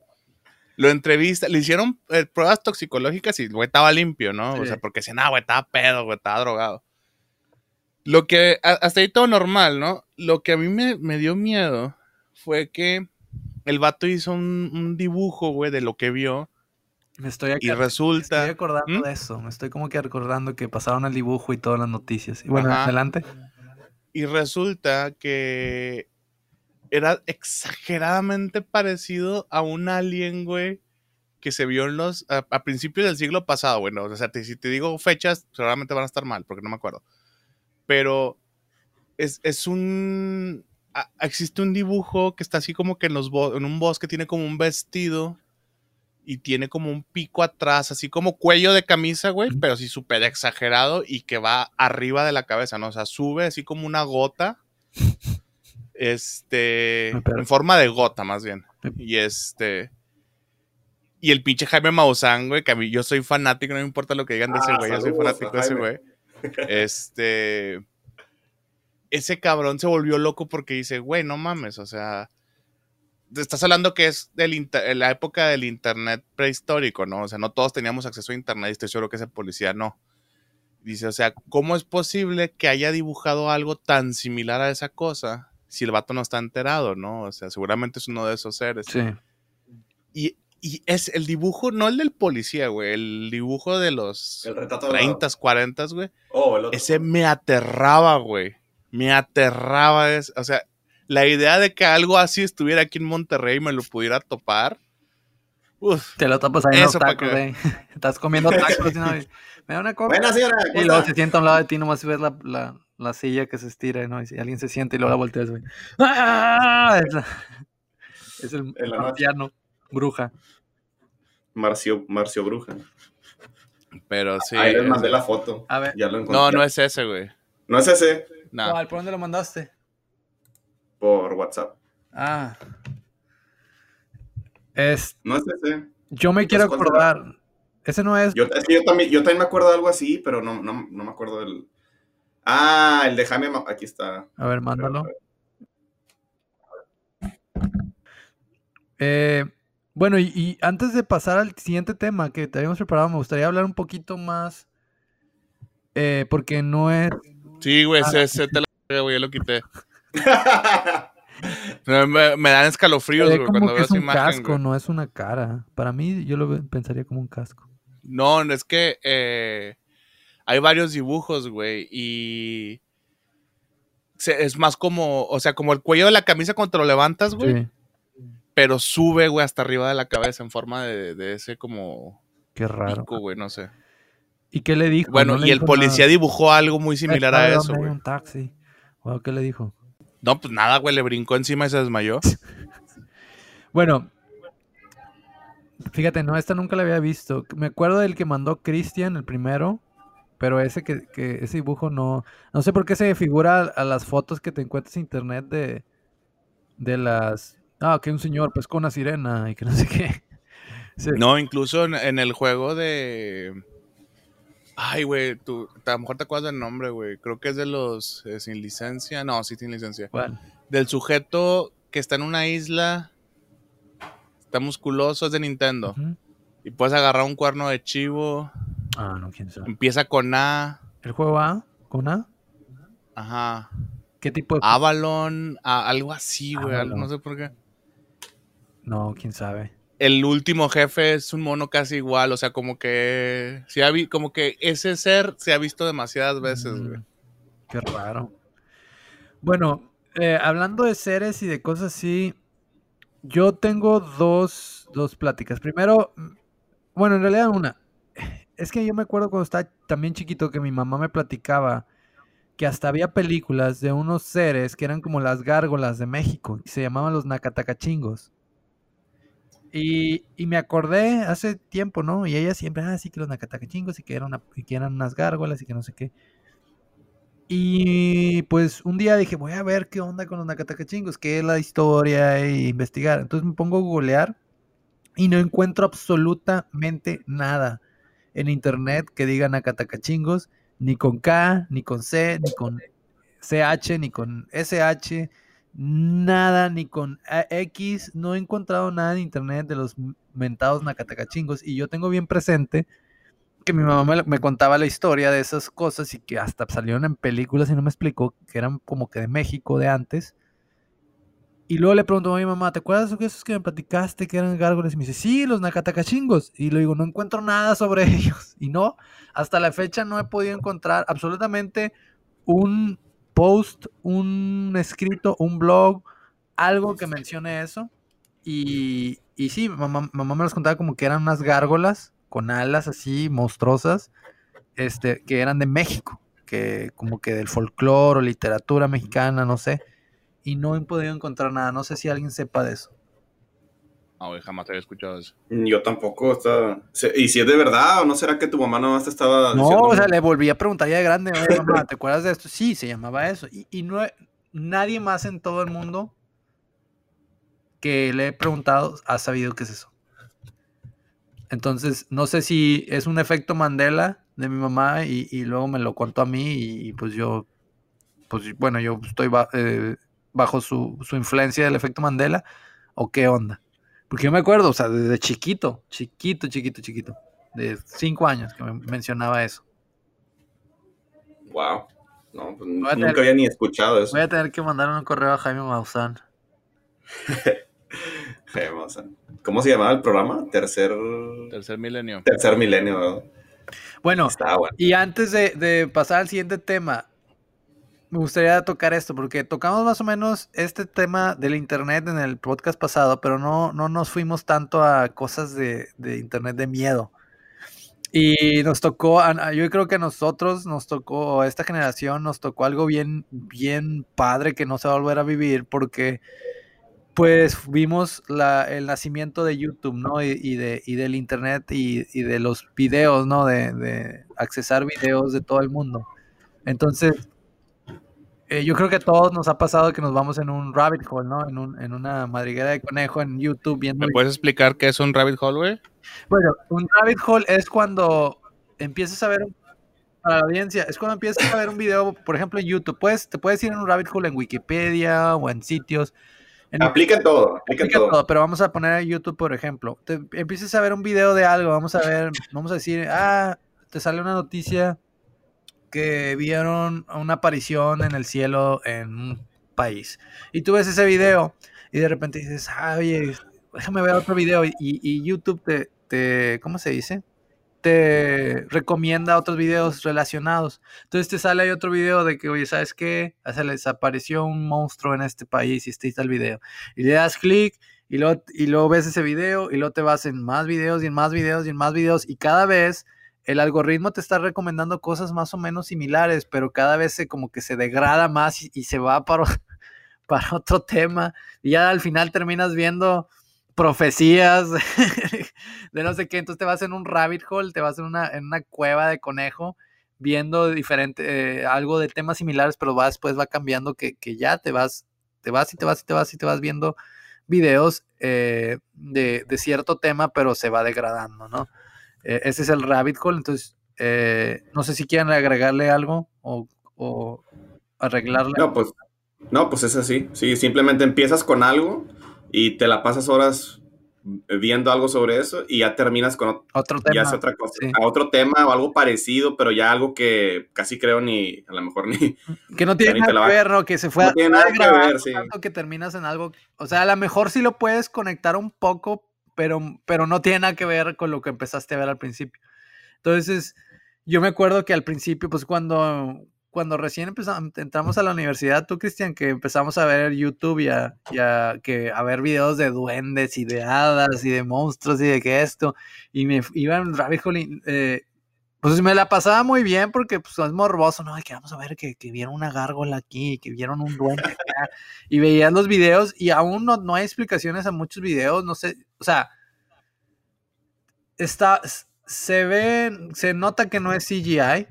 A: Lo entrevista, le hicieron eh, pruebas toxicológicas y el güey estaba limpio, ¿no? O sea, porque decían, ah, güey, estaba pedo, güey, estaba drogado. Lo que, a- hasta ahí todo normal, ¿no? Lo que a mí me, me dio miedo fue que el vato hizo un, un dibujo, güey, de lo que vio
B: Me estoy,
A: y
B: me estoy acordando
A: ¿Mm?
B: de eso. Me estoy como que recordando que pasaron el dibujo y todas las noticias. Y bueno,
A: Ajá.
B: adelante.
A: Y resulta que era exageradamente parecido a un alien, güey, que se vio en los. a, a principios del siglo pasado, bueno. O sea, te- si te digo fechas, seguramente van a estar mal, porque no me acuerdo. Pero es, es un. a- existe un dibujo que está así como que en, los en un bosque, tiene como un vestido y tiene como un pico atrás, así como cuello de camisa, güey, pero sí súper exagerado y que va arriba de la cabeza, ¿no? O sea, sube así como una gota, (laughs) este,
B: perdí.
A: en forma de gota más bien. Y este, y el pinche Jaime Maussan, güey, que a mí yo soy fanático, no me importa lo que digan de ese
C: Ah,
A: güey, yo soy fanático de ese güey. Este, ese cabrón se volvió loco porque dice, güey, no mames, o sea, estás hablando que es del la época del internet prehistórico, ¿no? O sea, no todos teníamos acceso a internet y estoy seguro que ese policía no. Dice, o sea, ¿cómo es posible que haya dibujado algo tan similar a esa cosa si el vato no está enterado, ¿no? O sea, seguramente es uno de esos seres.
B: Sí.
A: Y, y es el dibujo, no el del policía, güey, el dibujo de los
C: El retrato de
A: 30, 40, güey.
C: Oh, el otro.
A: Ese me aterraba, güey. Me aterraba. Es, o sea, la idea de que algo así estuviera aquí en Monterrey y me lo pudiera topar. Uf,
B: Te lo tapas ahí en los tacos,
A: que-
B: güey. (laughs) Estás comiendo tacos y no, y- (laughs) me da una coca.
C: Buena señora. ¿cómo
B: Y luego se sienta a un lado de ti, nomás ves la, la, la silla que se estira, ¿no? Y si alguien se siente y luego la volteas, güey. ¡Ah! Es, la- es el
C: noche.
B: marciano, bruja.
C: Marcio, Marcio Bruja.
A: pero sí.
C: Ahí les
A: es-
C: mandé la foto.
B: A ver.
C: Ya lo encontré.
A: no, no es ese, güey.
C: No es ese.
A: No.
B: ¿Cuál? ¿Por dónde lo mandaste?
C: Por WhatsApp.
B: Ah. Es,
C: No es ese.
B: yo me quiero acordar. Ese no es.
C: Yo, es que yo también, yo también me acuerdo de algo así, pero no, no, no me acuerdo del. Ah, el de Jaime. Aquí está.
B: A ver, mándalo. Eh, bueno, y, y antes de pasar al siguiente tema que teníamos preparado, me gustaría hablar un poquito más. eh, porque no es.
A: Sí, güey,
B: Ah.
A: ese, ese te la güey, yo lo quité. (laughs) Me, me- me dan escalofríos,
B: se
A: güey,
B: como
A: cuando
B: que
A: veo
B: es
A: esa
B: un
A: imagen.
B: casco,
A: güey.
B: no es una cara. Para mí, yo lo pensaría como un casco.
A: No, es que eh, hay varios dibujos, güey, y se- es más como, o sea, como el cuello de la camisa cuando te lo levantas, güey,
B: Sí,
A: pero sube, güey, hasta arriba de la cabeza en forma de, de ese como
B: qué raro.
A: pico, güey, no sé.
B: ¿Y qué le dijo?
A: Bueno,
B: No
A: y el policía
B: nada.
A: dibujó algo muy similar a
B: ¿sabe
A: eso, güey.
B: un taxi. Wow, ¿qué le dijo?
A: No, pues nada, güey, le brincó encima y se desmayó. (laughs)
B: Bueno, fíjate, no, esta nunca la había visto. Me acuerdo del que mandó Christian, el primero, pero ese que, que ese dibujo no, no sé por qué se figura a, a las fotos que te encuentras en internet de, de las, ah, que un señor pescó una sirena y que no sé qué. (laughs) Sí.
A: No, incluso en, en el juego de... Ay, güey, tú, a lo mejor te acuerdas del nombre, güey. Creo que es de los eh, sin licencia. No, sí, sin licencia.
B: ¿Cuál?
A: Del sujeto que está en una isla, está musculoso, es de Nintendo. Y puedes agarrar un cuerno de chivo,
B: Ah, no, quién sabe.
A: empieza con A,
B: ¿El juego A? ¿Con A?
A: ajá,
B: ¿Qué tipo de...?
A: Avalon, a- algo así, güey, no sé por qué.
B: No, quién sabe.
A: El último jefe es un mono casi igual, o sea, como que, se ha vi- como que ese ser se ha visto demasiadas veces, güey.
B: Mm, Qué raro. Bueno, eh, hablando de seres y de cosas así, yo tengo dos, dos pláticas. Primero, mm, bueno, en realidad una. Es que yo me acuerdo cuando estaba también chiquito que mi mamá me platicaba que hasta había películas de unos seres que eran como las gárgolas de México y se llamaban los Nacatacachingos. Y, y me acordé hace tiempo, ¿no? Y ella siempre, ah, sí, que los Nacatacachingos y que eran, y que eran unas gárgolas y que no sé qué. Y pues un día dije, voy a ver qué onda con los Nacatacachingos, qué es la historia e investigar. Entonces me pongo a googlear y no encuentro absolutamente nada en internet que diga Nacatacachingos, ni con K, ni con C, ni con CH, ni con SH, nada, ni con X. No he encontrado nada en internet de los mentados Nacatacachingos y yo tengo bien presente que mi mamá me, me contaba la historia de esas cosas y que hasta salieron en películas y no me explicó que eran como que de México de antes. Y luego le pregunto a mi mamá, ¿te acuerdas de esos que me platicaste que eran gárgoles? Y me dice, sí, los nacatacachingos. Y le digo, no encuentro nada sobre (laughs) ellos. Y no, hasta la fecha no he podido encontrar absolutamente un post, un escrito, un blog, algo que mencione eso. Y, y sí, mamá, mamá me los contaba como que eran unas gárgolas con alas así monstruosas, este, que eran de México, que como que del folclore o literatura mexicana, no sé. Y no he podido encontrar nada, no sé si alguien sepa de eso.
A: Ah, güey, jamás había escuchado eso.
C: Yo tampoco. Está... ¿Y si es de verdad o no será que tu mamá nomás te estaba
B: No, o sea, le volví a preguntar ya de grande, "Oye, (laughs) mamá, ¿te acuerdas de esto? Sí, se llamaba eso. Y, y no he- nadie más en todo el mundo que le he preguntado ha sabido qué es eso. Entonces, no sé si es un efecto Mandela de mi mamá y, y luego me lo contó a mí y, y pues yo, pues bueno, yo estoy eh, bajo su, su influencia del efecto Mandela o qué onda. Porque yo me acuerdo, o sea, desde chiquito, chiquito, chiquito, chiquito, de cinco años que me mencionaba eso.
C: Wow. No, pues, nunca
B: tener-
C: había ni escuchado eso.
B: Voy a tener que mandar un correo a Jaime Maussan. (laughs)
C: Jaime, sea, ¿Cómo se llamaba el programa? Tercer,
A: Tercer milenio.
C: tercer milenio. ¿verdad?
B: Bueno, y antes de, de pasar al siguiente tema, me gustaría tocar esto, porque tocamos más o menos este tema del internet en el podcast pasado, pero no, no nos fuimos tanto a cosas de, de internet de miedo. Y nos tocó, yo creo que a nosotros nos tocó, a esta generación nos tocó algo bien, bien padre que no se va a volver a vivir, porque pues vimos la, el nacimiento de YouTube, ¿no? Y, y de, y del Internet y, y de los videos, ¿no? De, de accesar videos de todo el mundo. Entonces, eh, yo creo que a todos nos ha pasado que nos vamos en un rabbit hole, ¿no? En, un, en una madriguera de conejo en YouTube viendo...
A: ¿Me puedes explicar qué es un rabbit hole, güey?
B: Bueno, un rabbit hole es cuando empiezas a ver para la audiencia, es cuando empiezas a ver un video, por ejemplo, en YouTube, puedes, te puedes ir en un rabbit hole en Wikipedia o en sitios. En,
C: aplica todo, aplica, todo. todo.
B: Pero vamos a poner en YouTube, por ejemplo, te empiezas a ver un video de algo, vamos a ver, vamos a decir, ah, te sale una noticia que vieron una aparición en el cielo en un país. Y tú ves ese video y de repente dices, ah, oye, déjame ver otro video. Y, y YouTube te, te, ¿cómo se dice? Te recomienda otros videos relacionados. Entonces te sale ahí otro video de que, oye, ¿sabes qué? Se les apareció un monstruo en este país y está el video. Y le das clic y luego, y luego ves ese video y luego te vas en más videos y en más videos y en más videos y cada vez el algoritmo te está recomendando cosas más o menos similares, pero cada vez se como que se degrada más y, se va (laughs) para, para otro tema. Y ya al final terminas viendo profecías (laughs) de no sé qué. Entonces te vas en un rabbit hole, te vas en una, en una cueva de conejo viendo diferente, eh, algo de temas similares, pero va, después va cambiando que, que, ya te vas, te vas y te vas y te vas y te vas viendo videos eh, de, de, cierto tema, pero se va degradando, ¿no? Eh, ese es el rabbit hole, entonces eh, no sé si quieren agregarle algo o, o, arreglarle.
C: No, pues, no, pues es así. Sí, simplemente empiezas con algo y te la pasas horas viendo algo sobre eso y ya terminas con
B: otro tema.
C: Ya es otra cosa. A otro tema o algo parecido, pero ya algo que casi creo ni, a lo mejor ni. (laughs)
B: Que no tiene nada que ver, ¿no? Que se fue
C: no a, tiene nada que ver, sí.
B: que terminas en algo. O sea, a lo mejor sí lo puedes conectar un poco, pero, pero no tiene nada que ver con lo que empezaste a ver al principio. Entonces, yo me acuerdo que al principio, pues cuando, cuando recién empezamos, entramos a la universidad, tú, Cristian, que empezamos a ver YouTube y a, que, a ver videos de duendes y de hadas y de monstruos y de que esto, y me iba en eh, pues me la pasaba muy bien porque pues es morboso, ¿no? que vamos a ver que, que, vieron una gárgola aquí, que vieron un duende acá, y veías los videos y aún no, no hay explicaciones a muchos videos, no sé, o sea, está, se ve, se nota que no es CGI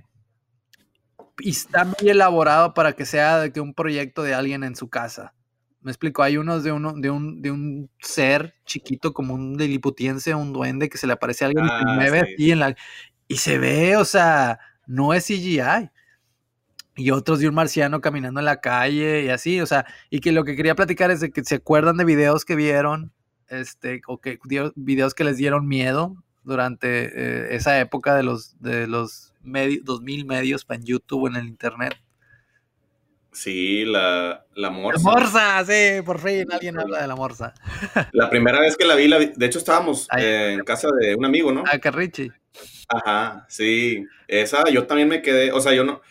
B: y está muy elaborado para que sea de que un proyecto de alguien en su casa. Me explico, hay unos de uno, de un, de un ser chiquito como un liliputiense, un duende que se le aparece a alguien y se ah, mueve en la, y se ve, o sea, no es CGI. Y otros de un marciano caminando en la calle y así, o sea, y que lo que quería platicar es de que se acuerdan de videos que vieron, este, o que videos que les dieron miedo durante eh, esa época de los, de los 2000 medios en YouTube o en el internet.
C: Sí, la, la morsa.
B: La morsa, sí, por fin alguien habla de la morsa.
C: La primera vez que la vi, de hecho estábamos eh, en casa de un amigo, ¿no?
B: Ah, Carrichi.
C: Ajá, sí. Esa yo también me quedé, o sea, yo no,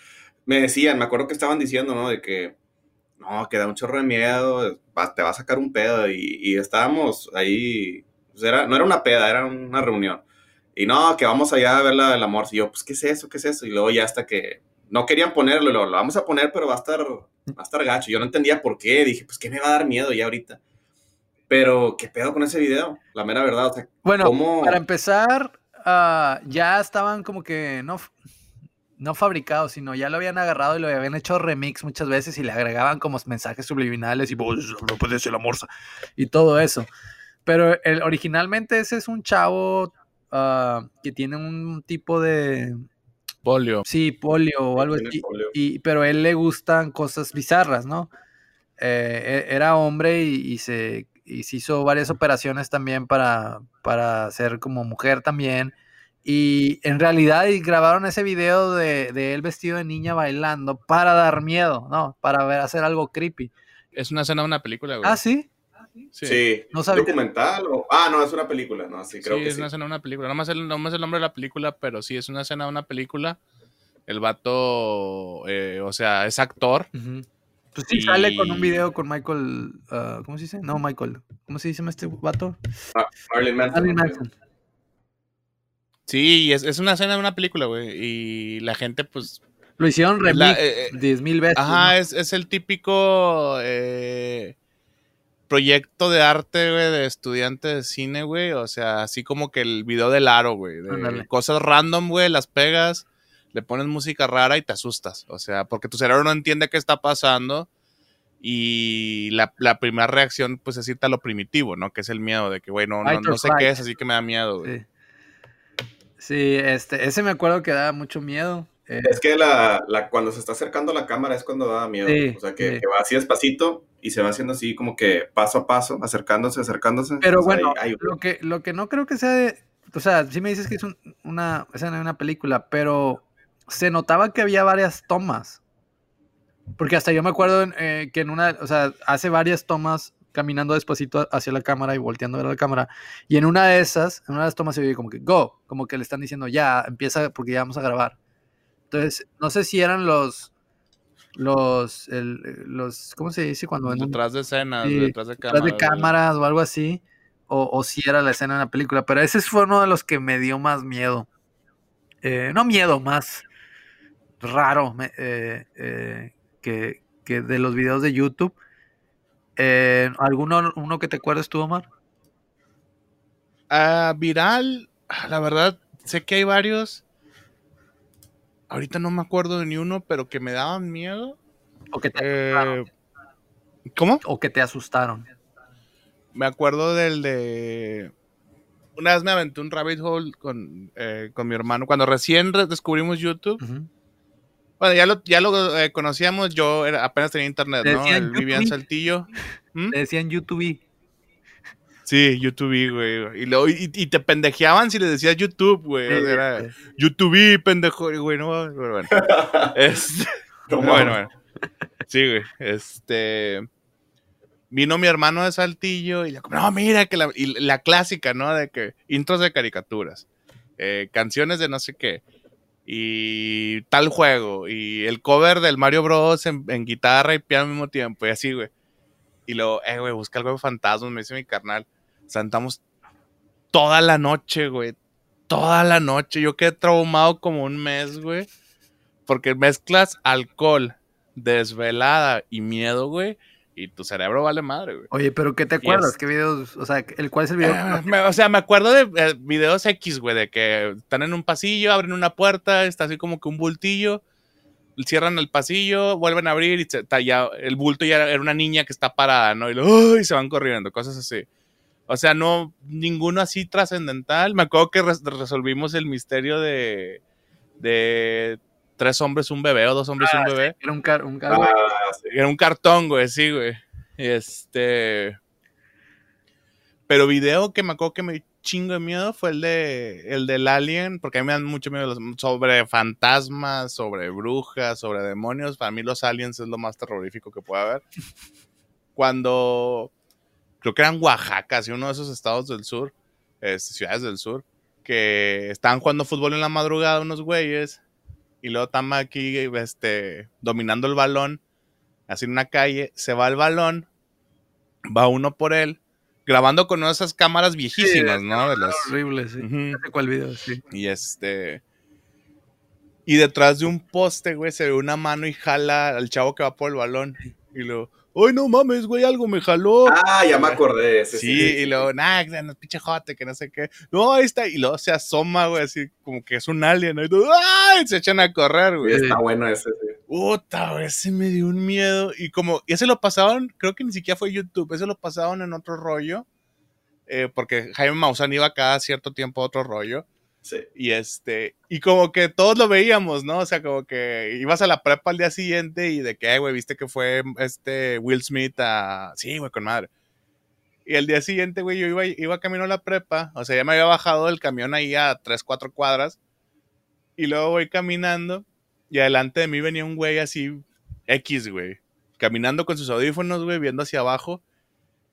C: me decían, me acuerdo que estaban diciendo, ¿no? De que, no, que da un chorro de miedo, te va a sacar un pedo y, estábamos ahí, pues era, no era una peda, era una reunión. Y no, que vamos allá a ver la del amor. Y yo, pues, ¿qué es eso? ¿Qué es eso? Y luego ya hasta que no querían ponerlo, lo, lo vamos a poner, pero va a estar, va a estar gacho. Yo no entendía por qué. Dije, pues, ¿qué me va a dar miedo ya ahorita? Pero, ¿qué pedo con ese video? La mera verdad. O sea,
B: bueno, para empezar, Ah, ya estaban como que no, no fabricados, sino ya lo habían agarrado y lo habían hecho remix muchas veces y le agregaban como mensajes subliminales y pues, no ser la morsa y todo eso. Pero el, originalmente ese es un chavo ah, que tiene un tipo de...
A: Polio.
B: Sí, polio o algo así. Y, pero a él le gustan cosas bizarras, ¿no? Eh, e, era hombre y, se y se hizo varias operaciones también para, para ser como mujer también. Y en realidad grabaron ese video de, de, él vestido de niña bailando para dar miedo, ¿no? Para ver, hacer algo creepy.
A: Es una escena de una película, güey.
B: Ah, sí.
C: Sí. ¿No ¿Documental? O... Ah, no, es una película, no, sí, creo
A: sí,
C: que
A: es una escena de una película. No más, el, no más el nombre de la película, pero sí, es una escena de una película. El vato, eh, o sea, es actor.
B: Pues sí, sale con un video con Michael. Uh, ¿Cómo se dice? No, Michael. ¿Cómo se dice este vato?
C: Ah, Marlon Manson.
A: Sí, es, es, una escena de una película, güey. Y la gente, pues.
B: Lo hicieron remix eh, eh, diez mil veces.
A: Ajá, es, es, el típico eh, proyecto de arte, güey, de estudiante de cine, güey. O sea, así como que el video del aro, güey. De cosas random, güey, las pegas le pones música rara y te asustas. O sea, porque tu cerebro no entiende qué está pasando. Y la, primera reacción, pues, es irte a lo primitivo, ¿no? Que es el miedo de que, güey, no, no, sé qué es, así que me da miedo,
B: Sí. sí. este, ese me acuerdo que daba mucho miedo. Eh,
C: Es que la, la- cuando se está acercando la cámara es cuando da miedo.
B: Sí,
C: o sea, que,
B: sí.
C: que va así despacito y se va haciendo así como que paso a paso, acercándose, acercándose.
B: Pero
C: O sea,
B: bueno, lo que, lo que no creo que sea de- O sea, sí me dices que es un- una escena de una película, pero se notaba que había varias tomas. Porque hasta yo me acuerdo en, eh, que en una, o sea, hace varias tomas caminando despacito hacia la cámara y volteando a ver la cámara. Y en una de esas, en una de las tomas se oye como que go, como que le están diciendo ya, empieza porque ya vamos a grabar. Entonces, no sé si eran los, los, el- los, ¿cómo se dice cuando en
A: Detrás de escenas,
B: Sí,
A: detrás de
B: detrás
A: cámaras.
B: de
A: güey.
B: cámaras o algo así, o, o si era la escena de la película, pero ese fue uno de los que me dio más miedo. Eh, no miedo, más raro eh, eh, que, que de los videos de YouTube. Eh, ¿Alguno uno que te acuerdes tú, Omar?
A: Ah, viral, la verdad, sé que hay varios. Ahorita no me acuerdo de ni uno, pero que me daban miedo.
B: ¿O que te,
A: ¿Cómo?
B: o que te asustaron?
A: Me acuerdo del de. Una vez me aventé un rabbit hole con, eh, con mi hermano. Cuando recién re- descubrimos YouTube. Bueno, ya lo, ya lo eh, conocíamos. Yo era- apenas tenía internet, ¿no? en
B: YouTube.
A: Saltillo. ¿Mm?
B: Le decían YouTube.
A: Sí, YouTube, güey. Y, luego- y, y te pendejeaban si le decías YouTube, güey. O sea, era YouTube, pendejo. y, Güey, no, pero bueno. (laughs) Este,
C: No,
A: bueno,
C: mames.
A: bueno. Sí, güey. Este. Vino mi hermano de Saltillo y le no, mira, que la, y la clásica, ¿no? De que intros de caricaturas, eh, canciones de no sé qué, y tal juego, y el cover del Mario Bros. en, guitarra y piano al mismo tiempo, y así, güey. Y luego, eh, güey, busca algo de fantasmas, me dice mi carnal. Santamos toda la noche, güey. Toda la noche. Yo quedé traumado como un mes, güey. Porque mezclas alcohol, desvelada y miedo, güey. Y tu cerebro vale madre, güey.
B: Oye, pero ¿qué te acuerdas?
A: es-
B: ¿Qué videos? O sea, ¿el cuál es el video?
A: Eh, me- o sea, me acuerdo de eh, videos X, güey, de que están en un pasillo, abren una puerta, está así como que un bultillo, cierran el pasillo, vuelven a abrir y se- está ya, el bulto ya era una niña que está parada, ¿no? Y, luego, ¡ay! se van corriendo, cosas así. O sea, no, ninguno así trascendental. Me acuerdo que res- resolvimos el misterio de, de tres hombres, un bebé o dos hombres, un bebé.
B: Era un, car un car-
C: Ah, sí.
A: Era un cartón, güey, sí, güey. Este. Pero video que me acuerdo que me dio chingo de miedo fue el de el del Alien, porque a mí me dan mucho miedo los- sobre fantasmas, sobre brujas, sobre demonios. Para mí los aliens es lo más terrorífico que puede haber. Cuando creo que eran Oaxaca, así uno de esos estados del sur, este, ciudades del sur, que estaban jugando fútbol en la madrugada unos güeyes y luego están aquí este, dominando el balón así en una calle, se va el balón, va uno por él, grabando con esas cámaras viejísimas, ¿no? De las-
B: horrible, sí.
A: Ujú.
B: No sé cuál video, sí.
A: Y este. Y detrás de un poste, güey, se ve una mano y jala al chavo que va por el balón. Y luego, ¡ay, no mames, güey! Algo me jaló.
C: Ah, ya me acordé. Sí,
A: Sí,
C: sí, sí,
A: y luego, nah, no, pinche jote, que no sé qué. No, ahí está. Y luego se asoma, güey, así como que es un alien. ¿no? Y todo, ¡ay! Se echan a correr, güey.
C: Está bueno ese. sí.
A: Puta, güey, ese me dio un miedo. Y como, y ese lo pasaban, creo que ni siquiera fue YouTube, ese lo pasaban en otro rollo. eh, porque Jaime Maussan iba cada cierto tiempo a otro rollo. Y este, y como que todos lo veíamos, ¿no? O sea, como que ibas a la prepa al día siguiente y de que, "Ay, güey, viste que fue este Will Smith a. Sí, güey, con madre. Y el día siguiente, güey, yo iba, iba camino a la prepa. O sea, ya me había bajado del camión ahí a 3, 4 cuadras. Y luego voy caminando. Y adelante de mí venía un güey así, X, güey. Caminando con sus audífonos, güey, viendo hacia abajo.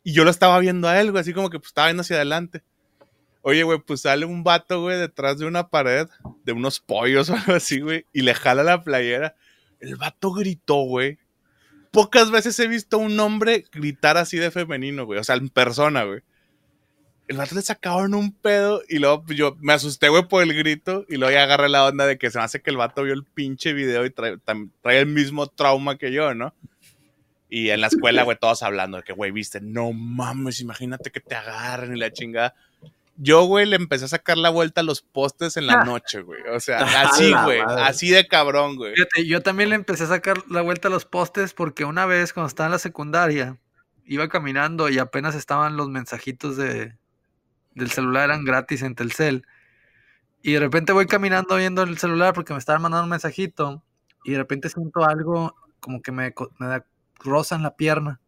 A: Y yo lo estaba viendo a él, güey, así como que pues, estaba viendo hacia adelante. Oye, güey, pues sale un vato, güey, detrás de una pared, de unos pollos o algo así, güey, y le jala la playera. El vato gritó, güey. Pocas veces he visto un hombre gritar así de femenino, güey, o sea, en persona, güey. El vato le sacaron un pedo y luego pues, yo me asusté, güey, por el grito y luego ya agarré la onda de que se me hace que el vato vio el pinche video y trae el mismo trauma que yo, ¿no? Y en la escuela, güey, todos hablando de que, güey, viste, no mames, imagínate que te agarren y la chingada. Yo, güey, le empecé a sacar la vuelta a los postes en la noche, güey. O sea, (laughs) así, güey. Así de cabrón, güey.
B: Fíjate, yo también le empecé a sacar la vuelta a los postes porque una vez cuando estaba en la secundaria iba caminando y apenas estaban los mensajitos de del celular eran gratis en Telcel Y de repente voy caminando viendo el celular porque me estaban mandando un mensajito. Y de repente siento algo como que me, me da rosa en la pierna.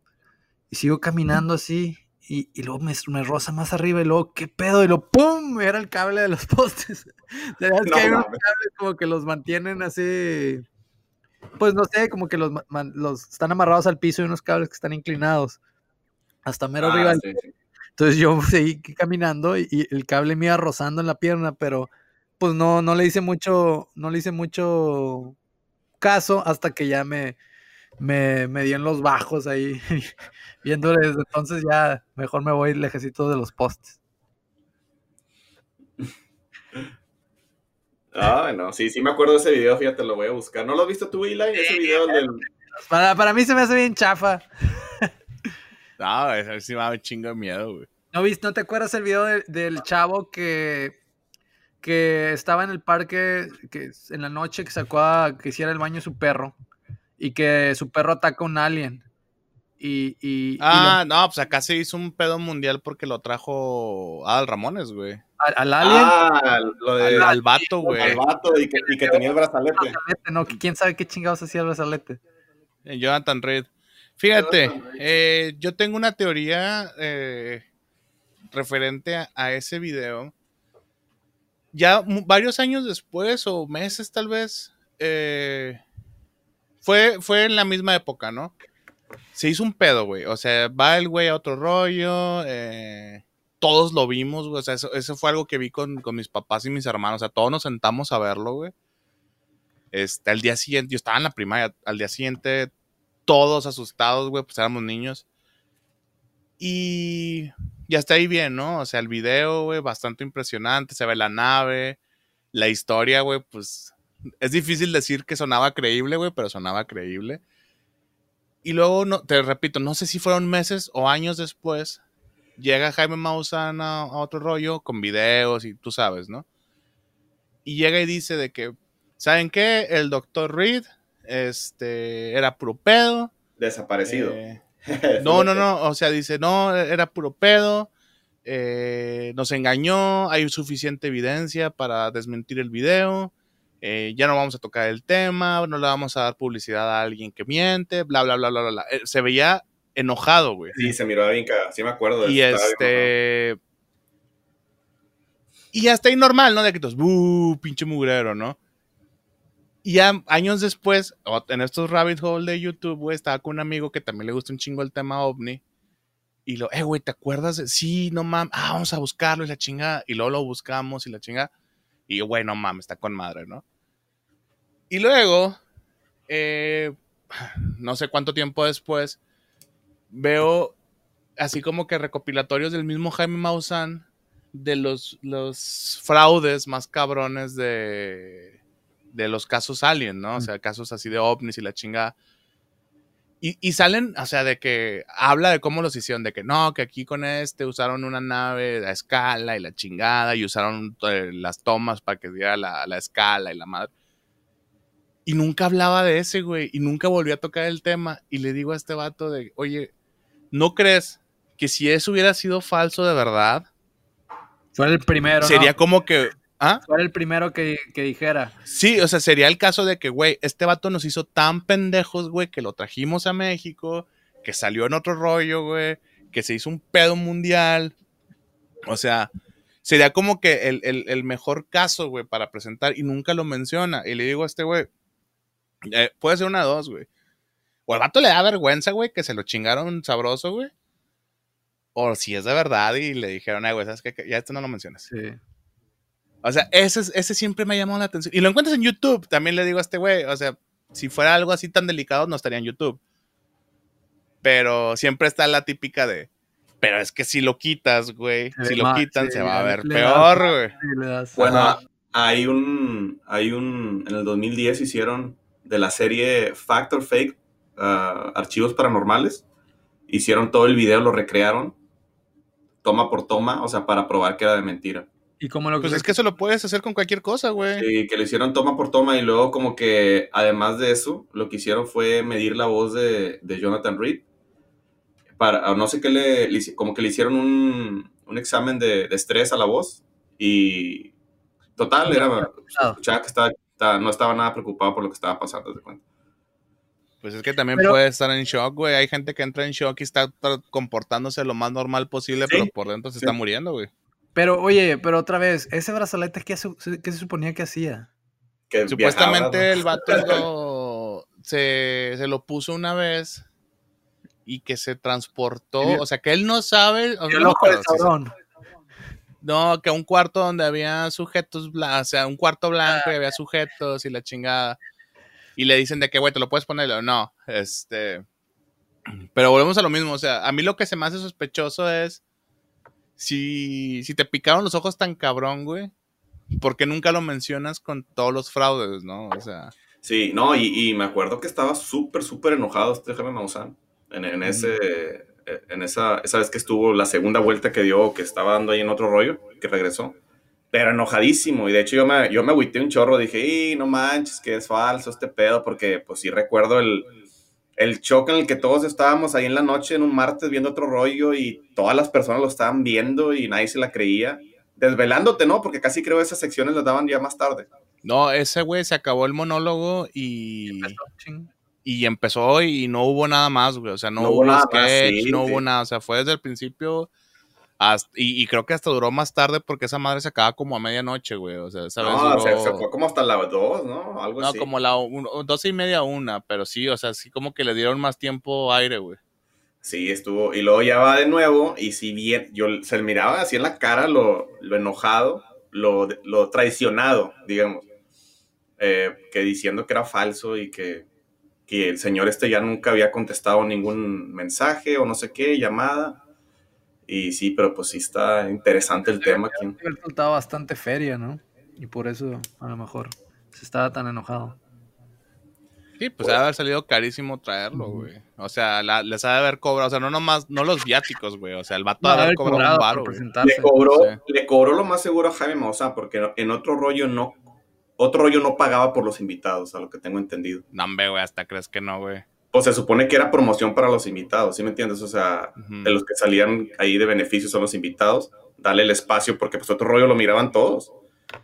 B: Y sigo caminando así. Y, y luego me, me, roza más arriba. Y luego, ¿qué pedo? Y luego, ¡pum! Era el cable de los (laughs) postes. No, que hay unos cables como que los mantienen así. Pues no sé, como que los, man, los están amarrados al piso y unos cables que están inclinados. Hasta mero ah, arriba. Sí, sí. Entonces yo (laughs) seguí caminando y, y, el cable me iba rozando en la pierna, pero pues no, no le hice mucho, no le hice mucho caso hasta que ya me, me, me dio en los bajos ahí, (laughs) viendo desde entonces ya mejor me voy lejecito de los postes. (laughs)
C: Ah, bueno, sí, sí me acuerdo de ese video, fíjate, lo voy a buscar. ¿No lo has visto tú, Eli? Ese video del...
B: Para, para mí se me hace bien chafa. (laughs)
A: No, a ver sí me da un chingo de miedo, güey.
B: ¿No, viste, ¿No te acuerdas el video de, del chavo que, que estaba en el parque que en la noche que sacó a que hiciera el baño su perro y que su perro ataca a un alien? Y, y,
A: ah,
B: y
A: lo... no, pues acá se hizo un pedo mundial porque lo trajo Adal Ramones, güey.
B: ¿Al, ¿Al, alien?
C: Ah, lo de,
A: al, al vato, güey.
C: Al vato y que, y que tenía el brazalete.
B: brazalete. No, quién sabe qué chingados hacía el brazalete.
A: Eh, Jonathan Reed. Fíjate, eh, yo tengo una teoría eh, referente a, a, ese video. Ya varios años después, o meses tal vez, eh, fue, fue en la misma época, ¿no? Se hizo un pedo, güey. O sea, va el güey a otro rollo. Eh, todos lo vimos, güey. O sea, eso, eso, fue algo que vi con, con mis papás y mis hermanos. O sea, todos nos sentamos a verlo, güey. Este, al día siguiente, yo estaba en la primaria, al día siguiente, todos asustados, güey, pues éramos niños. Y ya está ahí bien, ¿no? O sea, el video, güey, bastante impresionante, se ve la nave, la historia, güey, pues es difícil decir que sonaba creíble, güey, pero sonaba creíble. Y luego, no, te repito, no sé si fueron meses o años después, llega Jaime Maussan a, a, otro rollo con videos y tú sabes, ¿no? Y llega y dice de que, ¿saben qué? El doctor Reed este, era puro pedo.
C: Desaparecido.
A: Eh, (laughs) no, no, no, o sea, dice, no, era puro pedo. Eh, nos engañó, hay suficiente evidencia para desmentir el video. Eh, ya no vamos a tocar el tema, no le vamos a dar publicidad a alguien que miente, bla, bla, bla, bla, bla. bla. Se veía enojado, güey.
C: Sí, se miró bien sí me acuerdo. De
A: y este... Y hasta ahí normal, ¿no? De que todos, ¡buh! Pinche mugrero, ¿no? Y ya años después, en estos rabbit hole de YouTube, güey, estaba con un amigo que también le gusta un chingo el tema ovni. Y lo, eh, güey, ¿te acuerdas? De? Sí, no mames, ah, vamos a buscarlo y la chingada. Y luego lo buscamos y la chingada. Y güey, no mames, está con madre, ¿no? Y luego, eh, no sé cuánto tiempo después, veo así como que recopilatorios del mismo Jaime Maussan de los, los fraudes más cabrones de, de los casos alien, ¿no? O sea, casos así de ovnis y la chingada. Y, y, salen, o sea, de que habla de cómo los hicieron, de que no, que aquí con este usaron una nave a escala y la chingada y usaron eh, las tomas para que diera la, la, escala y la madre. Y nunca hablaba de ese, güey, y nunca volvió a tocar el tema. Y le digo a este vato de, oye, ¿no crees que si eso hubiera sido falso de verdad?
B: Fue el primero.
A: Sería
B: ¿no?
A: como que, ¿Ah?
B: Fue el primero que, que, dijera.
A: Sí, o sea, sería el caso de que, güey, este vato nos hizo tan pendejos, güey, que lo trajimos a México, que salió en otro rollo, güey, que se hizo un pedo mundial. O sea, sería como que el, el, el mejor caso, güey, para presentar y nunca lo menciona. Y le digo a este güey, eh, puede ser una dos, güey. O el vato le da vergüenza, güey, que se lo chingaron sabroso, güey. O si es de verdad y le dijeron, ay, güey, ¿sabes qué? Ya esto no lo mencionas.
B: Sí.
A: O sea, ese, ese siempre me ha llamado la atención. Y lo encuentras en YouTube. También le digo a este güey, o sea, si fuera algo así tan delicado, no estaría en YouTube. Pero siempre está la típica de, pero es que si lo quitas, güey, si lo quitan, sí, se va a ver peor, güey.
C: Bueno, hay un, hay un, en el 2010 hicieron de la serie Factor Fake, uh, Archivos Paranormales. Hicieron todo el video, lo recrearon, toma por toma, o sea, para probar que era de mentira.
B: Y como lo
A: pues es que eso lo puedes hacer con cualquier cosa, güey.
C: Sí, que lo hicieron toma por toma y luego como que además de eso, lo que hicieron fue medir la voz de, de Jonathan Reed. Para, no sé qué le, como que le hicieron un, un examen de, de, estrés a la voz y Total, era, escuchaba que estaba- no estaba nada preocupado por lo que estaba pasando, te cuento.
A: Pues es que también
B: Pero-
A: puede estar en shock, güey. Hay gente que entra en shock y está comportándose lo más normal posible,
C: Sí,
A: pero por dentro se
C: sí.
A: está muriendo, güey.
B: Pero, oye, pero otra vez, ese brazalete, ¿qué, qué se suponía que hacía?
C: Que
A: Supuestamente
C: viajaba,
A: el vato (laughs) lo- se, se lo puso una vez y que se transportó. O sea, que él no sabe. o
B: El
A: no
B: ojo del sauron.
A: No, que un cuarto donde había sujetos, o sea, un cuarto blanco y había sujetos y la chingada. Y le dicen de que, güey, te lo puedes poner. No, este. Pero volvemos a lo mismo. O sea, a mí lo que se me hace sospechoso es si, si te picaron los ojos tan cabrón, güey. ¿Por qué nunca lo mencionas con todos los fraudes, no? O sea,
C: Sí, no, y, y me acuerdo que estaba súper, súper enojado este Jaime Maussan en, en ese, en esa, esa vez que estuvo la segunda vuelta que dio, que estaba dando ahí en otro rollo, que regresó. Pero enojadísimo, y de hecho yo me, yo me agüité un chorro, dije, y no manches, que es falso este pedo, porque pues sí recuerdo el, el choque en el que todos estábamos ahí en la noche, en un martes, viendo otro rollo, y todas las personas lo estaban viendo y nadie se la creía. Desvelándote, ¿no? Porque casi creo esas secciones las daban ya más tarde.
A: no, ese güey se acabó el monólogo y. y empezó y no hubo nada más, güey. O sea, no,
C: No
A: hubo
C: nada
A: sketch,
C: más, sí,
A: no
C: sí.
A: hubo nada. O sea, fue desde el principio hasta, y, y creo que hasta duró más tarde porque esa madre se acaba como a medianoche, güey. O sea, esa vez
C: No,
A: duró-
C: se, se fue como hasta las dos, ¿no? Algo
A: no,
C: así.
A: como la un- doce y media una, pero sí, o sea, sí como que le dieron más tiempo aire, güey.
C: Sí, estuvo. Y luego ya va de nuevo. Y si bien yo se le miraba así en la cara lo, lo enojado, lo, lo traicionado, digamos. Eh, que diciendo que era falso y que, que el señor este ya nunca había contestado ningún mensaje o no sé qué, llamada. Y sí, pero pues sí está interesante el tema.
B: Debe haber soltado bastante feria, ¿no? Y por eso, a lo mejor, se estaba tan enojado.
A: Sí, pues debe haber salido carísimo traerlo, güey. O sea, la- les ha de haber cobrado, o sea, no nomás, no los viáticos, güey. O sea, el vato
B: No,
A: ha de
B: haber
A: cobrado un baro.
C: Le cobró,
A: Sí.
C: le cobró lo más seguro a Jaime Maussan, porque en otro rollo no, otro rollo no pagaba por los invitados, a lo que tengo entendido.
A: No, güey, hasta crees que no, güey.
C: Pues se supone que era promoción para los invitados, ¿sí me entiendes? O sea, de los que salían ahí de beneficios son los invitados, darle el espacio, porque pues otro rollo lo miraban todos.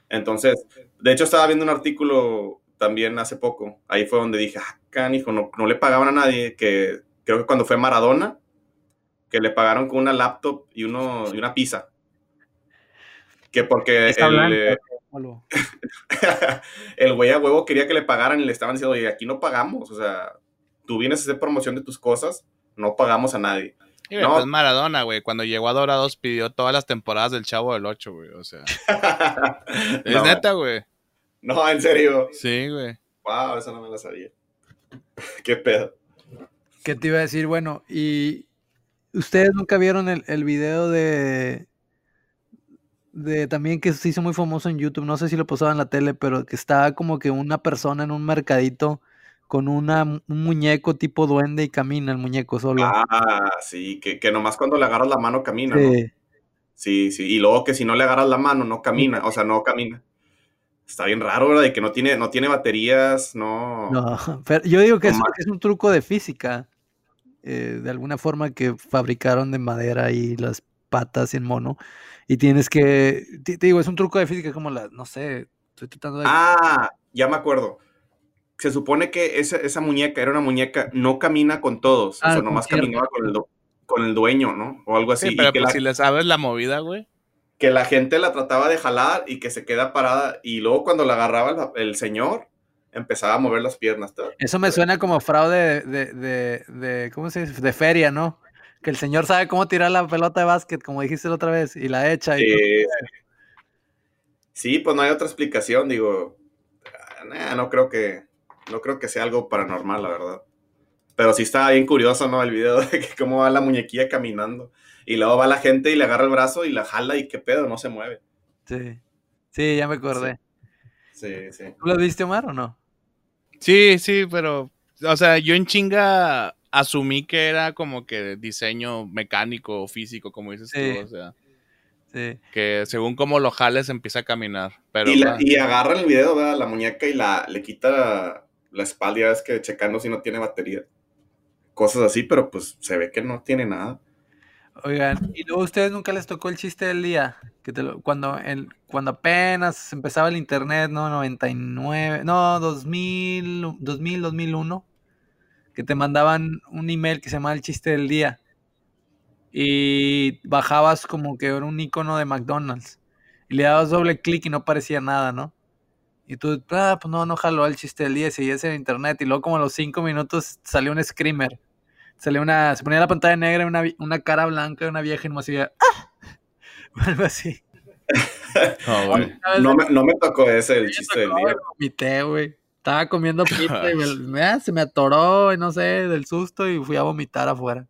C: Entonces, de hecho estaba viendo un artículo también hace poco, ahí fue donde dije, ah, canijo, no, no le pagaban a nadie, que creo que cuando fue Maradona, que le pagaron con una laptop y, uno, y una pizza. Que porque
B: Está
C: el, (laughs) el güey a huevo quería que le pagaran y le estaban diciendo, oye, aquí no pagamos, o sea, tú vienes a hacer promoción de tus cosas, no pagamos a nadie.
A: Y,
C: No.
A: pues Maradona, güey, cuando llegó a Dorados pidió todas las temporadas del Chavo del 8, güey. O sea, (laughs) es
C: no,
A: neta, güey.
C: No, en serio.
A: Sí, güey.
C: Wow, eso no me lo sabía. (laughs) Qué pedo.
B: ¿Qué te iba a decir? Bueno, y ustedes nunca vieron el, el video de de también que se hizo muy famoso en YouTube, no sé si lo pasaba en la tele, pero que estaba como que una persona en un mercadito con una, un muñeco tipo duende y camina el muñeco solo.
C: Ah, sí, que, que nomás cuando le agarras la mano camina, ¿no?
B: Sí.
C: Sí, sí. Y luego que si no le agarras la mano, no camina. O sea, no camina. Está bien raro, ¿verdad? Y que no tiene, no tiene baterías, no.
B: No, (laughs) pero yo digo que
C: No
B: es, un truco de física, eh, de alguna forma que fabricaron de madera y las patas en mono, y tienes que, te, te digo, es un truco de física como la, no sé, estoy tratando de...
C: Ah, ya me acuerdo. Se supone que esa, esa muñeca era una muñeca, no camina con todos.
B: Ah,
C: o sea, nomás
B: cierto.
C: caminaba con el, con el dueño, ¿no? O algo así.
A: Sí,
C: y que,
A: pues
C: la,
A: si le sabes la movida, güey.
C: que la gente la trataba de jalar y que se queda parada. Y luego cuando la agarraba el, el señor, empezaba a mover las piernas. todo.
B: Eso me suena como fraude de, de, de, de- ¿cómo se dice? De feria, ¿no? Que el señor sabe cómo tirar la pelota de básquet, como dijiste la otra vez, y la echa. Y
C: Eh, sí, pues no hay otra explicación, digo. nah, no creo que no creo que sea algo paranormal, la verdad. Pero sí está bien curioso, ¿no? El video (laughs) de que cómo va la muñequilla caminando. Y luego va la gente y le agarra el brazo y la jala y qué pedo, no se mueve.
B: Sí, sí, ya me acordé.
C: Sí, sí.
B: ¿Tú lo viste, Omar, o no?
A: Sí, sí, pero, o sea, yo en chinga asumí que era como que diseño mecánico o físico, como dices
B: Sí.
A: tú, o sea,
B: Sí.
A: que según como lo jales empieza a caminar, pero
C: y, la- y agarra en el video, ¿verdad? La muñeca y la, le quita la espalda, ya ves que checando si no tiene batería. Cosas así, pero pues se ve que no tiene nada.
B: Oigan, ¿y luego a ustedes nunca les tocó el chiste del día? Que te lo- cuando, el, cuando apenas empezaba el internet, ¿no? 99, no, 2000, 2000, 2001, que te mandaban un email que se llamaba el chiste del día. Y bajabas como que era un icono de McDonald's. Y le dabas doble clic y no parecía nada, ¿no? Y tú, ah, pues no, no jaló el chiste del día, seguías en internet. Y luego como a los cinco minutos salió un screamer. Salió una, se ponía la pantalla negra y una, una cara blanca de una vieja y nomás hacía, ¡ah! (laughs) O algo así. (laughs)
A: No,
C: me, no me tocó ese el chiste del día.
B: vomité, güey. Estaba comiendo (laughs) pizza y me- me- ah, se me atoró, y no sé, del susto y fui a vomitar afuera.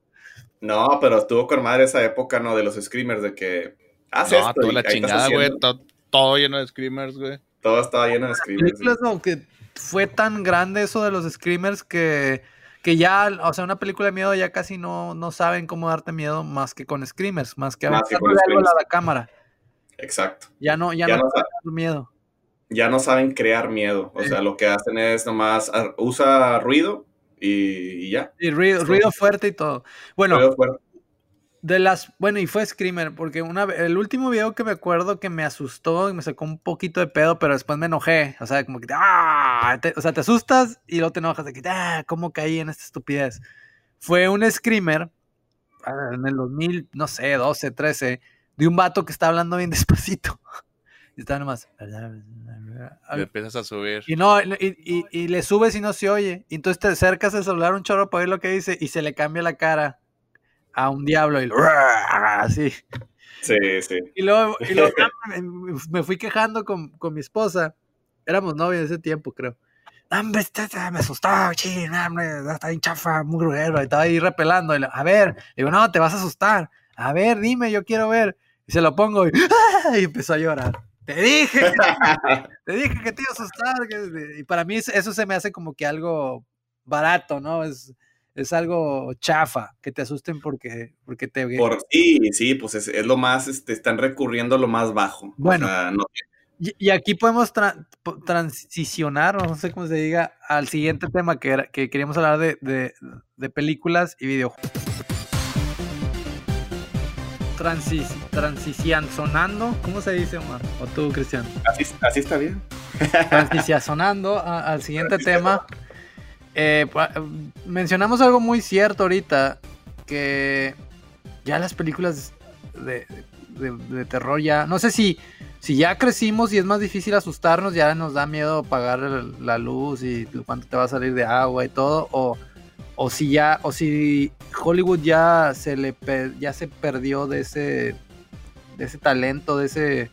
C: No, pero estuvo con madre esa época, ¿no? De los screamers, de que. Haz
A: No,
C: esto.
A: toda la chingada, güey. Todo lleno de screamers, güey.
C: Todo estaba lleno de screamers.
B: películas, no, que fue tan grande eso de los screamers que, que ya, o sea, una película de miedo ya casi no, no saben cómo darte miedo más que con screamers, más que algo a la, cámara.
C: Exacto.
B: Ya no, ya,
C: Ya
B: no,
C: no,
B: miedo.
C: Ya no saben crear miedo. O sea, lo que hacen es nomás usa ruido y, y ya.
B: Y ruido, ruido fuerte y todo. Bueno, de las, bueno, y fue Screamer, porque una el último video que me acuerdo que me asustó y me sacó un poquito de pedo, pero después me enojé. O sea, como que, ¡ah! Te- o sea, te asustas y luego te enojas de que, ¡ah! ¿Cómo caí en esta estupidez? Fue un Screamer ah, en el 2000, no sé, 12, 13, de un vato que está hablando bien (laughs) despacito. Y estaba nomás.
A: Y empiezas a subir.
B: Y no, y, y- y le subes y no se oye. Y entonces te acercas al celular un chorro para oír lo que dice y se le cambia la cara a un diablo y así.
C: Sí, sí.
B: Y luego, y luego (laughs) me, fui quejando con, con mi esposa. Éramos novios en ese tiempo, creo. Hombre, este- este me asustó, ching, hombre, está bien chafa, muy grosero. Y estaba ahí repelando. Y le- a ver, le digo, no, te vas a asustar. A ver, dime, yo quiero ver. Y se lo pongo y, (laughs) y empezó a llorar. Te dije, te dije que te (laughs) iba a asustar. que- Y para mí es- eso se me hace como que algo barato, ¿no? Es, es algo chafa, que te asusten porque, porque te...
C: Por, sí, sí, pues es, es lo más, este, están recurriendo a lo más bajo.
B: Bueno.
C: O sea, no-
B: Y, y aquí podemos tra- transicionar, no sé cómo se diga, al siguiente tema que, era, que queríamos hablar de, de- de películas y videojuegos. Transis, transicionando, ¿cómo se dice, Omar? O tú, Cristian.
C: así, así está bien.
B: Transicionando al siguiente tema. Eh, mencionamos algo muy cierto ahorita, que ya las películas de, de- de terror ya, no sé si, si ya crecimos y es más difícil asustarnos, ya nos da miedo pagar el- la luz y cuánto te va a salir de agua y todo, o, o si ya, o si Hollywood ya se le ya se perdió de ese, de ese talento, de ese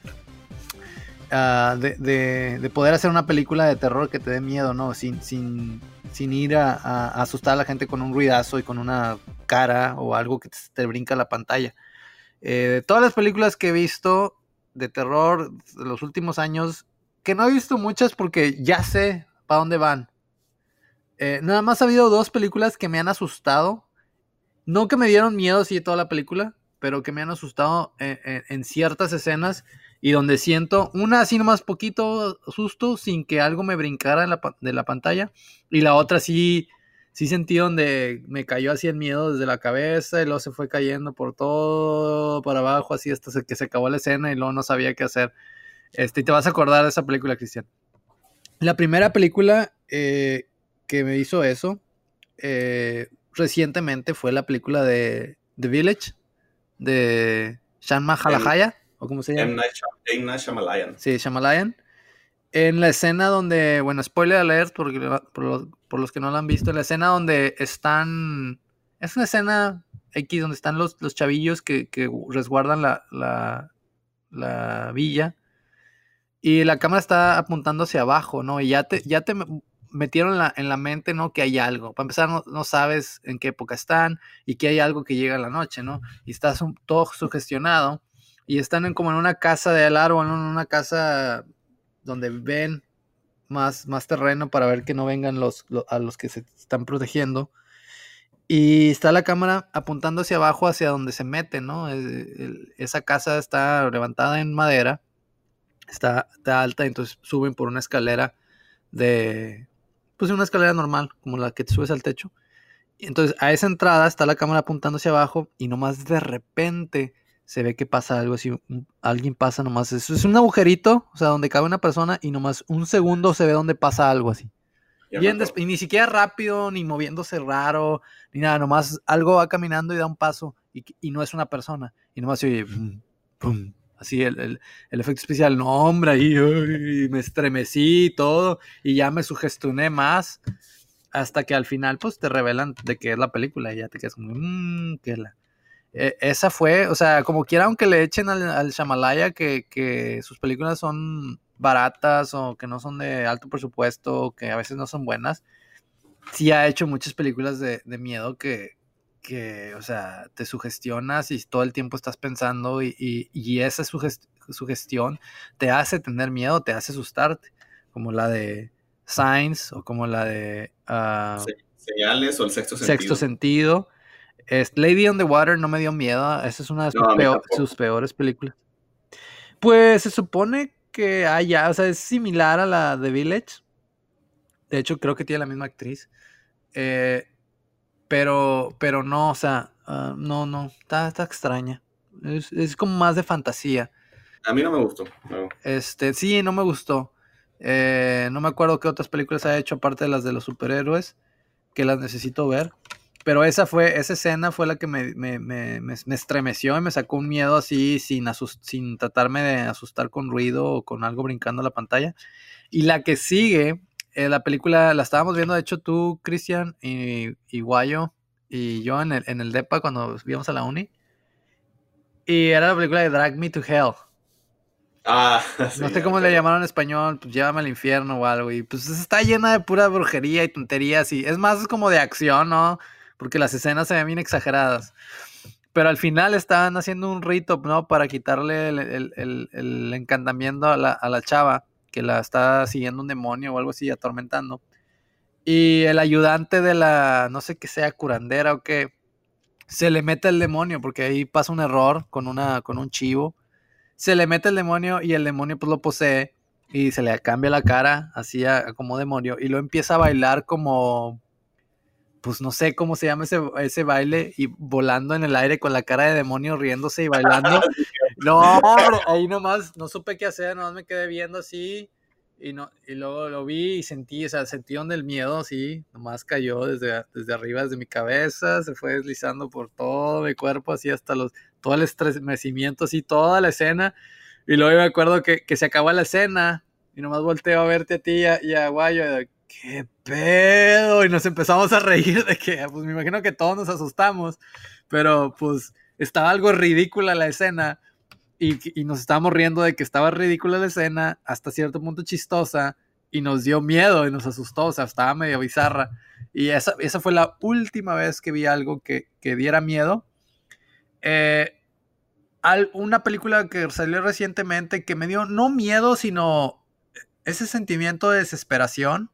B: ah, de, de- de poder hacer una película de terror que te dé miedo, ¿no? Sin, sin, sin ir a, asustar a la gente con un ruidazo y con una cara o algo que te, te brinca la pantalla. Eh, de todas las películas que he visto de terror de los últimos años, que no he visto muchas porque ya sé para dónde van. Eh, nada más ha habido dos películas que me han asustado. No que me dieron miedo de toda la película, pero que me han asustado en, en- en ciertas escenas y donde siento una así nomás poquito susto sin que algo me brincara en la de la pantalla y la otra sí sí sentí donde me cayó así el miedo desde la cabeza y luego se fue cayendo por todo para abajo así hasta que se acabó la escena y luego no sabía qué hacer este y te vas a acordar de esa película Cristian la primera película eh, que me hizo eso eh, recientemente fue la película de The Village de Shan Mahalahaya o como se llama
C: M. Night Shy- M. Night Shyamalan.
B: Sí, Shyamalan. En la escena donde, bueno, spoiler alert, porque, por, los, por los que no la han visto, en la escena donde están, es una escena X donde están los, los chavillos que, que resguardan la, la, la villa y la cámara está apuntando hacia abajo, ¿no? Y ya te, ya te metieron la, en la mente, ¿no? Que hay algo. Para empezar, no, no sabes en qué época están y que hay algo que llega en la noche, ¿no? Y estás todo sugestionado y están en, como en una casa de al árbol, ¿no? en una casa donde ven más, más terreno para ver que no vengan los, lo- a los que se están protegiendo. Y está la cámara apuntando hacia abajo, hacia donde se mete, ¿no? Esa casa está levantada en madera, está, está alta, entonces suben por una escalera de, pues una escalera normal, como la que te subes al techo. Entonces, a esa entrada está la cámara apuntando hacia abajo y nomás de repente se ve que pasa algo así, alguien pasa nomás, es, es un agujerito, o sea, donde cabe una persona y nomás un segundo se ve donde pasa algo así. y ni siquiera rápido, ni moviéndose raro, ni nada, nomás algo va caminando y da un paso y, no es una persona. Y nomás se oye, pum, así el, efecto especial, no hombre, ahí me estremecí y todo, y ya me sugestioné más, hasta que al final pues te revelan de qué es la película y ya te quedas como, mmm, qué es la... E, esa fue, o sea, como quiera, aunque le echen al, al Shamalaya que, sus películas son baratas o que no son de alto presupuesto, que a veces no son buenas, sí ha hecho muchas películas de, miedo que, que, o sea, te sugestionas y todo el tiempo estás pensando y, esa sugestión te hace tener miedo, te hace asustarte, como la de Signs o como la de...
C: Uh, señales o el sexto
B: sentido. Sexto sentido Lady on the Water no me dio miedo. Esa es una de sus, peores películas. Pues se supone que haya, o sea, es similar a la de Village. De hecho, creo que tiene la misma actriz. Eh, pero, pero no, o sea, ah, no, no, está, extraña. Es, como más de fantasía.
C: A mí no me gustó.
B: Este, sí, no me gustó. Eh, no me acuerdo qué otras películas ha hecho aparte de las de los superhéroes, que las necesito ver. Pero esa fue, esa escena fue la que me, me, me, me estremeció y me sacó un miedo así sin, sin tratarme de asustar con ruido o con algo brincando a la pantalla. Y la que sigue, eh, la película la estábamos viendo, de hecho tú, Cristian, y, y Guayo, y yo en el, en el DEPA cuando íbamos a la uni. Y era la película de Drag Me to Hell.
C: Ah, (laughs)
B: no sé cómo le llamaron en español, pues llévame al infierno o algo. Y pues está llena de pura brujería y tonterías. Y es más es como de acción, ¿no? porque las escenas se ven bien exageradas. Pero al final estaban haciendo un rito, ¿no? Para quitarle el, encantamiento a la, chava, que la está siguiendo un demonio o algo así, atormentando. Y el ayudante de la, no sé qué sea, curandera o qué, se le mete el demonio, porque ahí pasa un error con, una, con un chivo. Se le mete el demonio y el demonio pues lo posee y se le cambia la cara así como demonio y lo empieza a bailar como pues no sé cómo se llama ese, ese baile y volando en el aire con la cara de demonio riéndose y bailando. (laughs) no, (laughs) ahí nomás no supe qué hacer, nomás me quedé viendo así y, no, y luego lo vi y sentí, o sea, sentí donde el miedo, así, nomás cayó desde, desde arriba, desde mi cabeza, se fue deslizando por todo mi cuerpo, así hasta los, todo el estremecimiento, así, toda la escena. Y luego me acuerdo que, que se acabó la escena y nomás volteo a verte a ti y a, y a Guayo, ¿qué pedo? Y nos empezamos a reír de que, pues me imagino que todos nos asustamos, pero pues estaba algo ridícula la escena y, nos estábamos riendo de que estaba ridícula la escena, hasta cierto punto chistosa, y nos dio miedo y nos asustó, o sea, estaba medio bizarra. Y esa, esa fue la última vez que vi algo que, que diera miedo. Eh, una película que salió recientemente que me dio no miedo, sino ese sentimiento de desesperación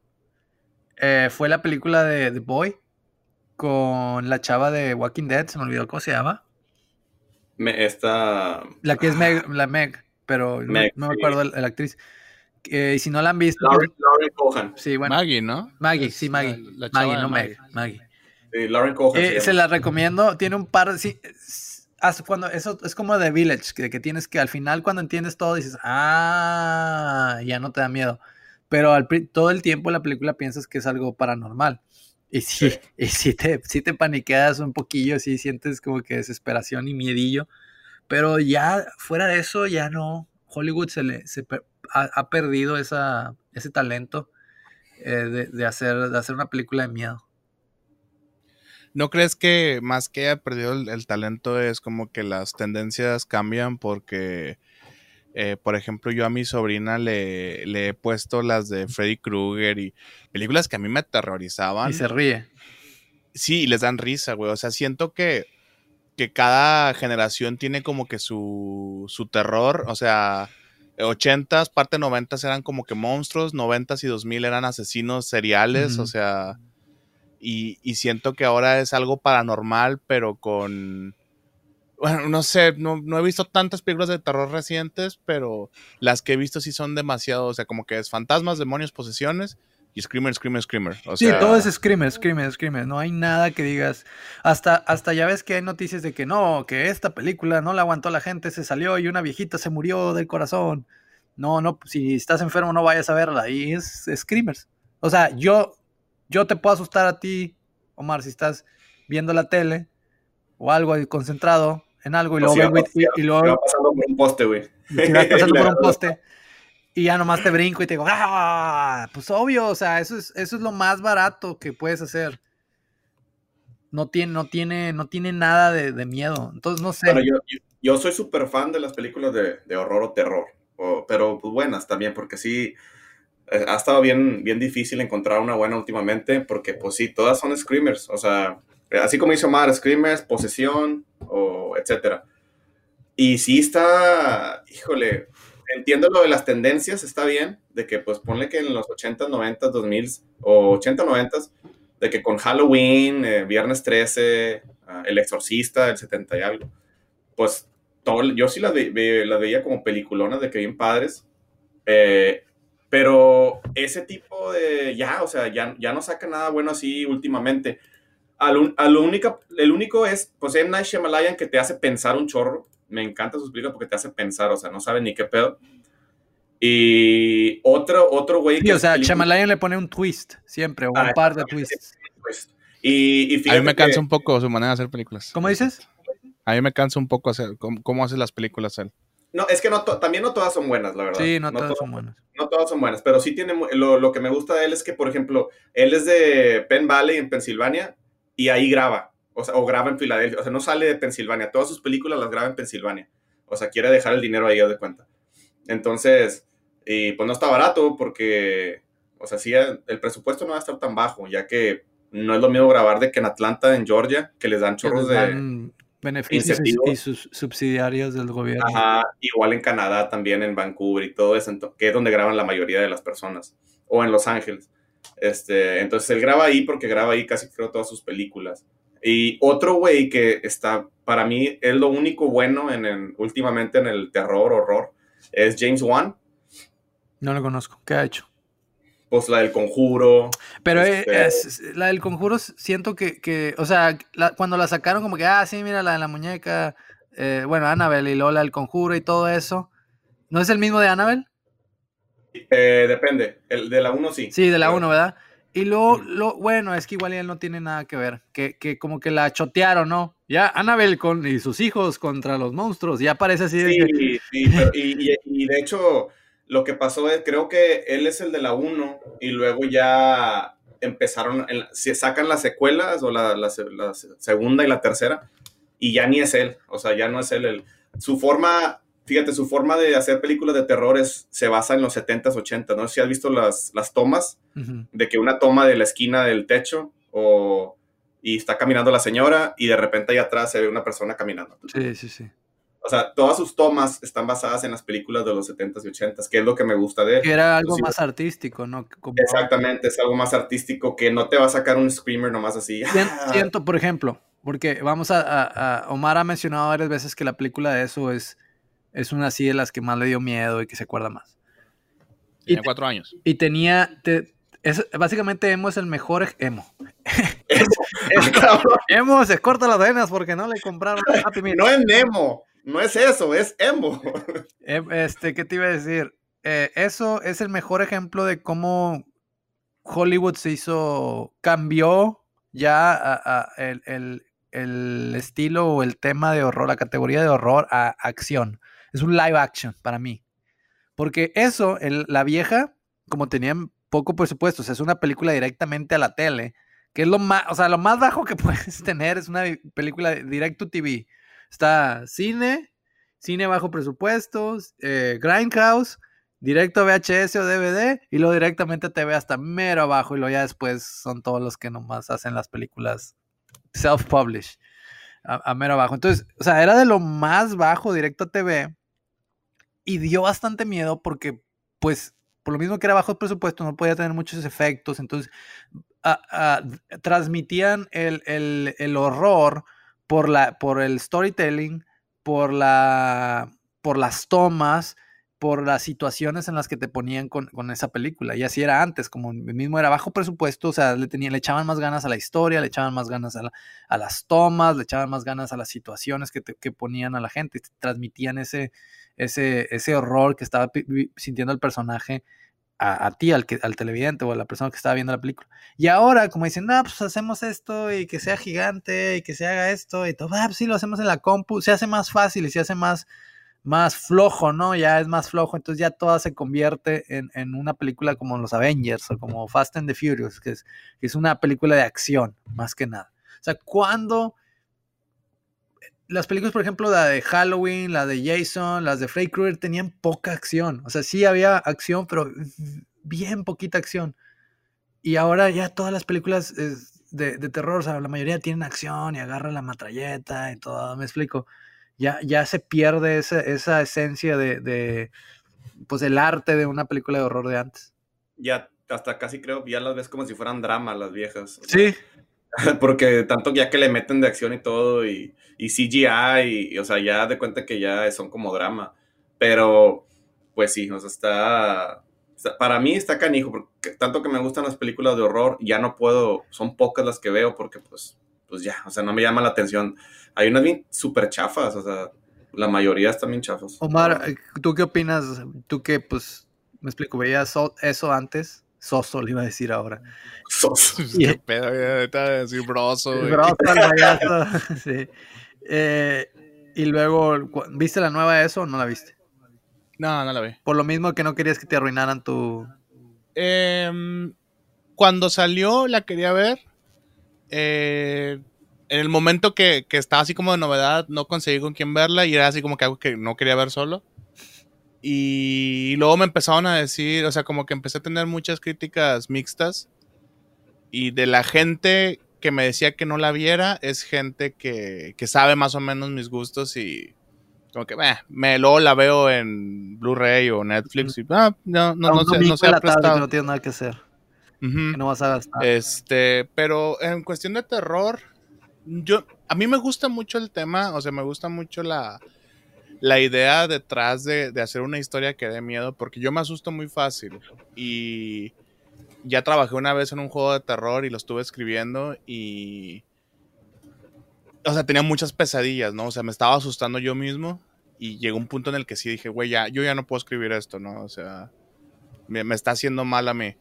B: eh, fue la película de The Boy con la chava de Walking Dead, se me olvidó cómo se llama.
C: Me, esta...
B: La que es Meg, la Meg, pero no, me acuerdo la, actriz. y si no la han visto...
C: Lauren, Cohan.
A: Sí, bueno. Maggie, ¿no?
B: Maggie, sí, Maggie. Maggie, no Meg, Maggie.
C: Sí, Lauren Cohan.
B: Eh, se, la recomiendo, tiene un par... Sí, cuando eso es como The Village, que, que tienes que al final cuando entiendes todo dices, ah, ya no te da miedo pero al, todo el tiempo la película piensas que es algo paranormal. Y sí, y sí te, sí te paniqueas un poquillo, sí sientes como que desesperación y miedillo, pero ya fuera de eso, ya no. Hollywood se le se ha, perdido esa, ese talento eh, de, hacer, de hacer una película de miedo.
A: ¿No crees que más que haya perdido el, talento es como que las tendencias cambian porque eh, por ejemplo, yo a mi sobrina le, he puesto las de Freddy Krueger y películas que a mí me aterrorizaban.
B: Y se ríe.
A: Sí, y les dan risa, güey. O sea, siento que, que cada generación tiene como que su, su terror. O sea, 80s, parte 90s eran como que monstruos, 90s y 2000 eran asesinos seriales, o sea, y, y, siento que ahora es algo paranormal, pero con, bueno, no sé, no, he visto tantas películas de terror recientes, pero las que he visto sí son demasiado, o sea, como que es fantasmas, demonios, posesiones, y Screamer, Screamer, Screamer. O
B: Sí, todo es Screamer, Screamer, Screamer. No hay nada que digas. Hasta, hasta ya ves que hay noticias de que no, que esta película no la aguantó la gente, se salió y una viejita se murió del corazón. No, no, si estás enfermo no vayas a verla. Y es, es Screamers. O sea, yo, yo te puedo asustar a ti, Omar, si estás viendo la tele o algo ahí concentrado en algo y luego,
C: si va
B: vengo y- y, luego
C: pasando por un poste, güey.
B: vas pasando por un (laughs) poste y ya nomás te brinco y te digo, ¡ah! Pues obvio, o sea, eso es, eso es lo más barato que puedes hacer. No tiene, no tiene, no tiene nada de, de miedo. Entonces, no sé.
C: Bueno, yo, yo- yo soy súper fan de las películas de, de horror o terror, o- pero pues buenas también, porque sí, eh, ha estado bien, bien difícil encontrar una buena últimamente, porque pues sí, todas son screamers, o sea, así como hizo Omar, screamers, posesión, o etcétera. Y sí está, híjole, entiendo lo de las tendencias, está bien, de que pues ponle que en los 80, 90, 2000 o 80, 90, de que con Halloween, eh, Viernes 13, ah, El Exorcista, el 70 y algo, pues todo, yo sí las, ve- veía como peliculonas de que bien padres, eh, pero ese tipo de, ya, o sea, ya, ya no saca nada bueno así últimamente. A lo, a lo única, el único es, pues, M. Night Shyamalan que te hace pensar un chorro. Me encanta sus películas porque te hace pensar, o sea, no sabe ni qué pedo. Y otro, otro güey
B: Sí, o
C: hace
B: sea, Shyamalan le pone un twist siempre, o un
C: Ah,
B: par de twists.
C: y, y
A: a mí me
C: que-
A: cansa un poco su manera de hacer películas.
B: ¿Cómo dices?
A: A mí me cansa un poco hacer cómo, cómo hace las películas él.
C: No, es que no to- también no todas son buenas, la verdad.
B: Sí, no, todas
C: to-
B: son buenas.
C: no todas son buenas, pero sí tiene lo, lo que me gusta de él es que, por ejemplo, él es de Penn Valley en Pensilvania y ahí graba, o sea, o graba en Filadelfia, o sea, no sale de Pensilvania, todas sus películas las graba en Pensilvania, o sea, quiere dejar el dinero ahí, de cuenta. Entonces, y pues no está barato porque, o sea, sí, el presupuesto no va a estar tan bajo, ya que no es lo mismo grabar de que en Atlanta, en Georgia, que les dan chorros
B: les
C: de...
B: beneficios y,
C: incentivos.
B: y sus subsidiarios del gobierno.
C: Ajá, igual en Canadá también, en Vancouver y todo eso, que es donde graban la mayoría de las personas, o en Los Ángeles. Este, entonces él graba ahí porque graba ahí casi creo todas sus películas. Y otro güey que está, para mí, es lo único bueno en, el- últimamente en el terror, horror, es James Wan,
B: No lo conozco. ¿Qué ha hecho?
C: pues la del conjuro.
B: Pero eh,
C: Este-
B: es- es- la del conjuro siento que, que o sea, la- cuando la sacaron como que, ah, sí, mira la de la muñeca, eh, bueno, Annabelle y Lola del conjuro y todo eso. ¿No es el mismo de Annabelle?
C: Eh, depende, el de la 1 sí.
B: Sí, de la
C: Pero-
B: 1, ¿verdad? Y luego, lo, bueno, es que igual él no tiene nada que ver, que, que como que la chotearon, ¿no? Ya Annabelle con, y sus hijos contra los monstruos, ya parece así de que-
C: Sí, sí, pero- y, y- y de hecho, lo que pasó es, creo que él es el de la 1 y luego ya empezaron, se sacan las secuelas o la, la la se- segunda y la tercera y ya ni es él, o sea, ya no es él. el- su forma, fíjate, su forma de hacer películas de terror es- se basa en los 70s, 80s, no si has visto las, las tomas,
B: Ujú.
C: de que una toma de la esquina del techo o... Y está caminando la señora y de repente ahí atrás se ve una persona caminando.
B: Sí, sí, sí.
C: O sea, todas sus tomas están basadas en las películas de los 70s y 80s, que es lo que me gusta de él.
B: Que era algo
C: Sí.
B: más artístico, ¿no? Como-
C: Exactamente, es algo más artístico que no te va a sacar un screamer nomás así.
B: Sien-. (laughs) Siento, por ejemplo, porque vamos a, a- a- Omar ha mencionado varias veces que la película de eso es, es una así de las que más le dio miedo y que se acuerda más. Y
A: Tiene
B: te-
A: cuatro años.
B: Y tenía, te- es, básicamente emo es el mejor ej- emo. (laughs) (laughs) Emo se corta las venas porque no le compraron Happy Meal.
C: no es Nemo, no es eso, es emo. (laughs)
B: Em, Este, ¿qué te iba a decir? Eh, eso es el mejor ejemplo de cómo Hollywood se hizo, cambió ya a- a el, el- el estilo o el tema de horror, la categoría de horror a acción. Es un live action para mí. Porque eso, el- la vieja, como tenían poco presupuesto, o sea, es una película directamente a la tele, que es lo más, o sea, lo más bajo que (laughs) puedes tener es una película de- direct to TV. Está cine, cine bajo presupuestos, eh, Grindhouse, directo a VHS o DVD y luego directamente a TV hasta mero abajo y luego ya después son todos los que nomás hacen las películas self-publish a, a mero abajo. Entonces, o sea, era de lo más bajo directo a TV y dio bastante miedo porque, pues, por lo mismo que era bajo presupuesto, no podía tener muchos efectos, entonces transmitían el, el- el horror por, la, por el storytelling, por, la, por las tomas por las situaciones en las que te ponían con, con, esa película. Y así era antes, como mismo era bajo presupuesto, o sea, le, tenían, le echaban más ganas a la historia, le echaban más ganas a, a las tomas, le echaban más ganas a las situaciones que, que ponían a la gente, transmitían ese, ese, ese horror que estaba sintiendo el personaje a, a, ti, al, que, al televidente o a la persona que estaba viendo la película. Y ahora, como dicen, no, pues hacemos esto y que sea gigante y que se haga esto y todo, ah, pues sí, lo hacemos en la compu, se hace más fácil y se hace más más flojo, ¿no? Ya es más flojo, entonces ya toda se convierte en, en una película como los Avengers o como Fast and the Furious, que es, que es una película de acción, más que nada. O sea, cuando las películas, por ejemplo, la de Halloween, la de Jason, las de Freddy Krueger, tenían poca acción. O sea, sí había acción, pero bien poquita acción. Y ahora ya todas las películas de, de terror, o sea, la mayoría tienen acción y agarra la matralleta y todo, me explico ya, ya se pierde esa, esa esencia de, de, pues el arte de una película de horror de antes.
C: Ya, hasta casi creo ya las ves como si fueran dramas las viejas.
B: Sí. (laughs)
C: porque tanto ya que le meten de acción y todo, y, y CGI, y, o sea, ya de cuenta que ya son como drama. Pero, pues sí, o sea, está, para mí está canijo, porque tanto que me gustan las películas de horror, ya no puedo, son pocas las que veo porque pues, pues ya, o sea, no me llama la atención hay unas bien súper chafas, o sea, la mayoría están bien chafas.
B: Omar, eh, ¿tú qué opinas? Tú que, pues, me explico, veías eso antes, Soso le iba a decir ahora.
A: Soso. (laughs) Qué pedo, ahorita decir broso.
B: Broso, el (laughs) (laughs) sí. Eh, y luego, ¿viste la nueva de eso o no la viste?
A: No, no la vi.
B: Por lo mismo que no querías que te arruinaran tu...
A: Eh, cuando salió la quería ver. Eh, en el momento que, que, estaba así como de novedad, no conseguí con quién verla y era así como que algo que no quería ver solo. Y luego me empezaron a decir, o sea, como que empecé a tener muchas críticas mixtas. Y de la gente que me decía que no la viera, es gente que, que sabe más o menos mis gustos y como que eh, me luego la veo en Blu-ray o Netflix y ah, no, no, no, sé, no se ha prestado.
B: no tiene nada que hacer. Uh -huh. que no vas a gastar.
A: Este, pero en cuestión de terror, yo, a mí me gusta mucho el tema, o sea, me gusta mucho la, la idea detrás de, de, hacer una historia que dé miedo, porque yo me asusto muy fácil. Y ya trabajé una vez en un juego de terror y lo estuve escribiendo y... O sea, tenía muchas pesadillas, ¿no? O sea, me estaba asustando yo mismo y llegó un punto en el que sí dije, güey, ya, yo ya no puedo escribir esto, ¿no? O sea, me, me está haciendo mal a mí.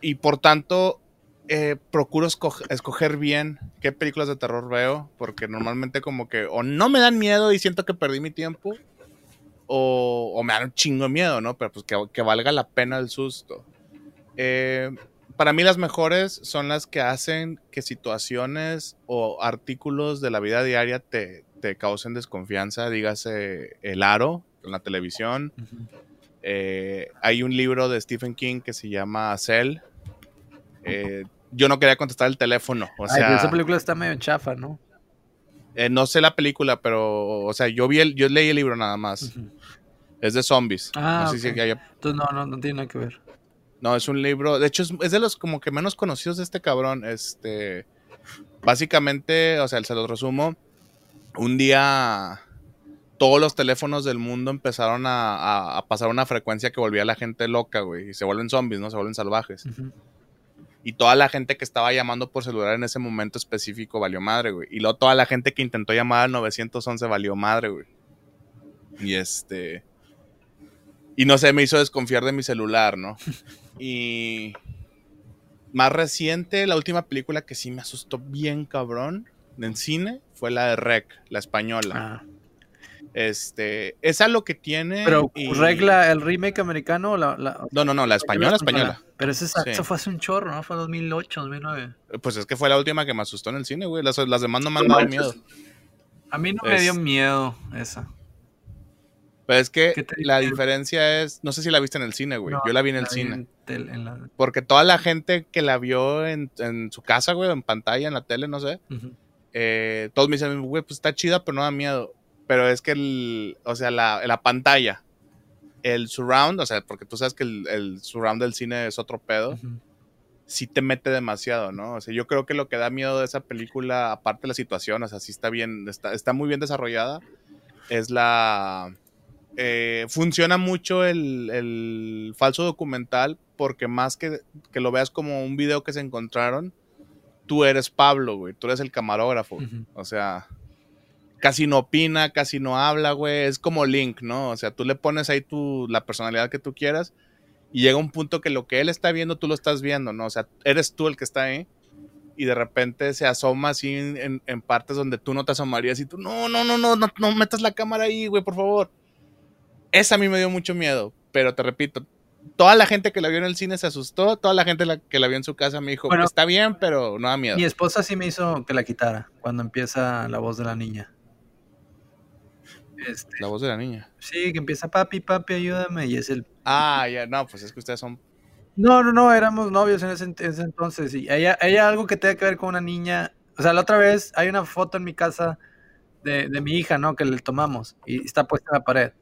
A: Y por tanto, eh, procuro escoger, bien qué películas de terror veo, porque normalmente como que o no me dan miedo y siento que perdí mi tiempo, o, o me dan un chingo de miedo, ¿no? Pero pues que, que valga la pena el susto. Eh, para mí las mejores son las que hacen que situaciones o artículos de la vida diaria te, te causen desconfianza, dígase El Aro en la televisión. Uh -huh. eh, hay un libro de Stephen King que se llama Cell, eh, yo no quería contestar el teléfono. O sea,
B: Ay, esa película está medio chafa, ¿no?
A: Eh, no sé la película, pero, o sea, yo vi el, yo leí el libro nada más. Uh -huh. Es de zombies.
B: Ah,
A: no sé
B: okay.
A: si haya...
B: Entonces, no, no, no tiene nada que ver.
A: No, es un libro. De hecho, es, es, de los como que menos conocidos de este cabrón. Este. Básicamente, o sea, se los resumo. Un día. Todos los teléfonos del mundo empezaron a, a, a pasar una frecuencia que volvía a la gente loca, güey. Y se vuelven zombies, ¿no? Se vuelven salvajes. Uh -huh. Y toda la gente que estaba llamando por celular en ese momento específico valió madre, güey. Y luego toda la gente que intentó llamar al 911 valió madre, güey. Y este. Y no sé, me hizo desconfiar de mi celular, ¿no? (laughs) Y. Más reciente, la última película que sí me asustó bien cabrón en cine fue la de Rec, la española. Ah. Este, esa lo que tiene.
B: Pero, y... ¿regla el remake americano o la, la,
A: No, no, no, la española, la española. española.
B: Pero ese, sí. eso fue hace un chorro, ¿no? Fue 2008, 2009.
A: Pues es que fue la última que me asustó en el cine, güey. Las, las demás no me han dado miedo.
B: A mí no es... me dio miedo esa.
A: Pero es que la diferencia es, no sé si la viste en el cine, güey. No, Yo la vi en el cine. En tel, en la... Porque toda la gente que la vio en, en, su casa, güey, en pantalla, en la tele, no sé, uh -huh. eh, todos me dicen, güey, pues está chida, pero no da miedo. Pero es que, el, o sea, la, la pantalla, el surround, o sea, porque tú sabes que el, el surround del cine es otro pedo, uh -huh. sí te mete demasiado, ¿no? O sea, yo creo que lo que da miedo de esa película, aparte de la situación, o sea, sí está bien, está, está muy bien desarrollada, es la eh, funciona mucho el, el, falso documental porque más que, que, lo veas como un video que se encontraron, tú eres Pablo, güey, tú eres el camarógrafo. O sea, casi no opina, casi no habla, güey, es como Link, ¿no? O sea, tú le pones ahí tu, la personalidad que tú quieras y llega un punto que lo que él está viendo, tú lo estás viendo, ¿no? O sea, eres tú el que está ahí y de repente se asoma así en, en partes donde tú no te asomarías y tú, no, no, no, no, no, no metas la cámara ahí, güey, por favor. Esa a mí me dio mucho miedo, pero te repito, toda la gente que la vio en el cine se asustó, toda la gente que la vio en su casa me dijo, bueno, está bien, pero no da miedo.
B: Mi esposa sí me hizo que la quitara cuando empieza la voz de la niña.
A: Este, la voz de la niña.
B: Sí, que empieza papi, papi, ayúdame, y es el...
A: Ah, ya, no, pues es que ustedes son...
B: No, no, no, éramos novios en ese, entonces, y ella, ella algo que tenga que ver con una niña, o sea, la otra vez hay una foto en mi casa de, de mi hija, ¿no? Que le tomamos, y está puesta en la pared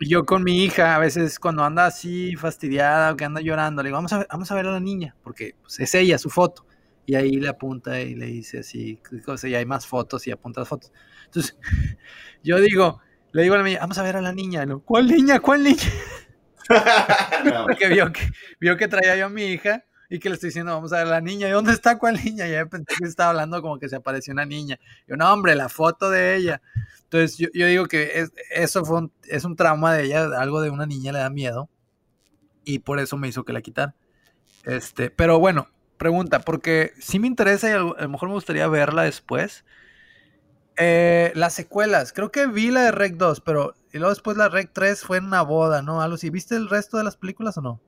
B: yo con mi hija, a veces cuando anda así fastidiada o que anda llorando, le digo, vamos a ver, vamos a, ver a la niña, porque pues, es ella, su foto. Y ahí le apunta y le dice así, y hay más fotos y apunta las fotos. Entonces, (laughs) yo digo, le digo a la niña, vamos a ver a la niña. ¿Cuál niña? ¿Cuál niña? (laughs) Porque vio que, vio que traía yo a mi hija y que le estoy diciendo, vamos a ver a la niña. ¿Y dónde está cuál niña? Y ya pensé que estaba hablando como que se apareció una niña. Yo, no, hombre, la foto de ella. Entonces yo, digo que eso fue un, es un trauma de ella, algo de una niña le da miedo y por eso me hizo que la quitar. Este, pero bueno, pregunta, porque sí me interesa y a lo mejor me gustaría verla después. Eh, las secuelas, creo que vi la de Rec 2, pero y luego después la Rec 3 fue en una boda, ¿no? Algo así. ¿Viste el resto de las películas o no?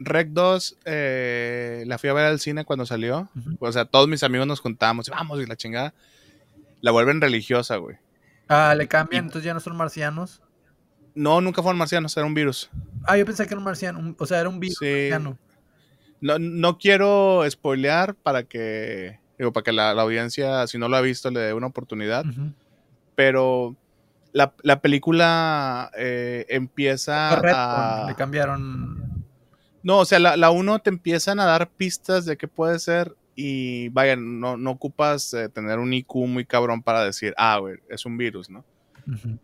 A: Rec 2 eh, la fui a ver al cine cuando salió. O sea, todos mis amigos nos juntamos, vamos y la chingada. La vuelven religiosa, güey.
B: Ah, le cambian, entonces ya no son marcianos.
A: No, nunca fueron marcianos, era un virus.
B: Ah, yo pensé que era un marciano, o sea, era un virus marciano.
A: No, no quiero spoilear para que, digo, para que la, audiencia, si no lo ha visto, le dé una oportunidad. Pero la, película eh, empieza
B: a... Le cambiaron...
A: No, o sea, la, la uno te empiezan a dar pistas de qué puede ser y vaya, no, no ocupas eh, tener un IQ muy cabrón para decir, ah, güey, es un virus, ¿no?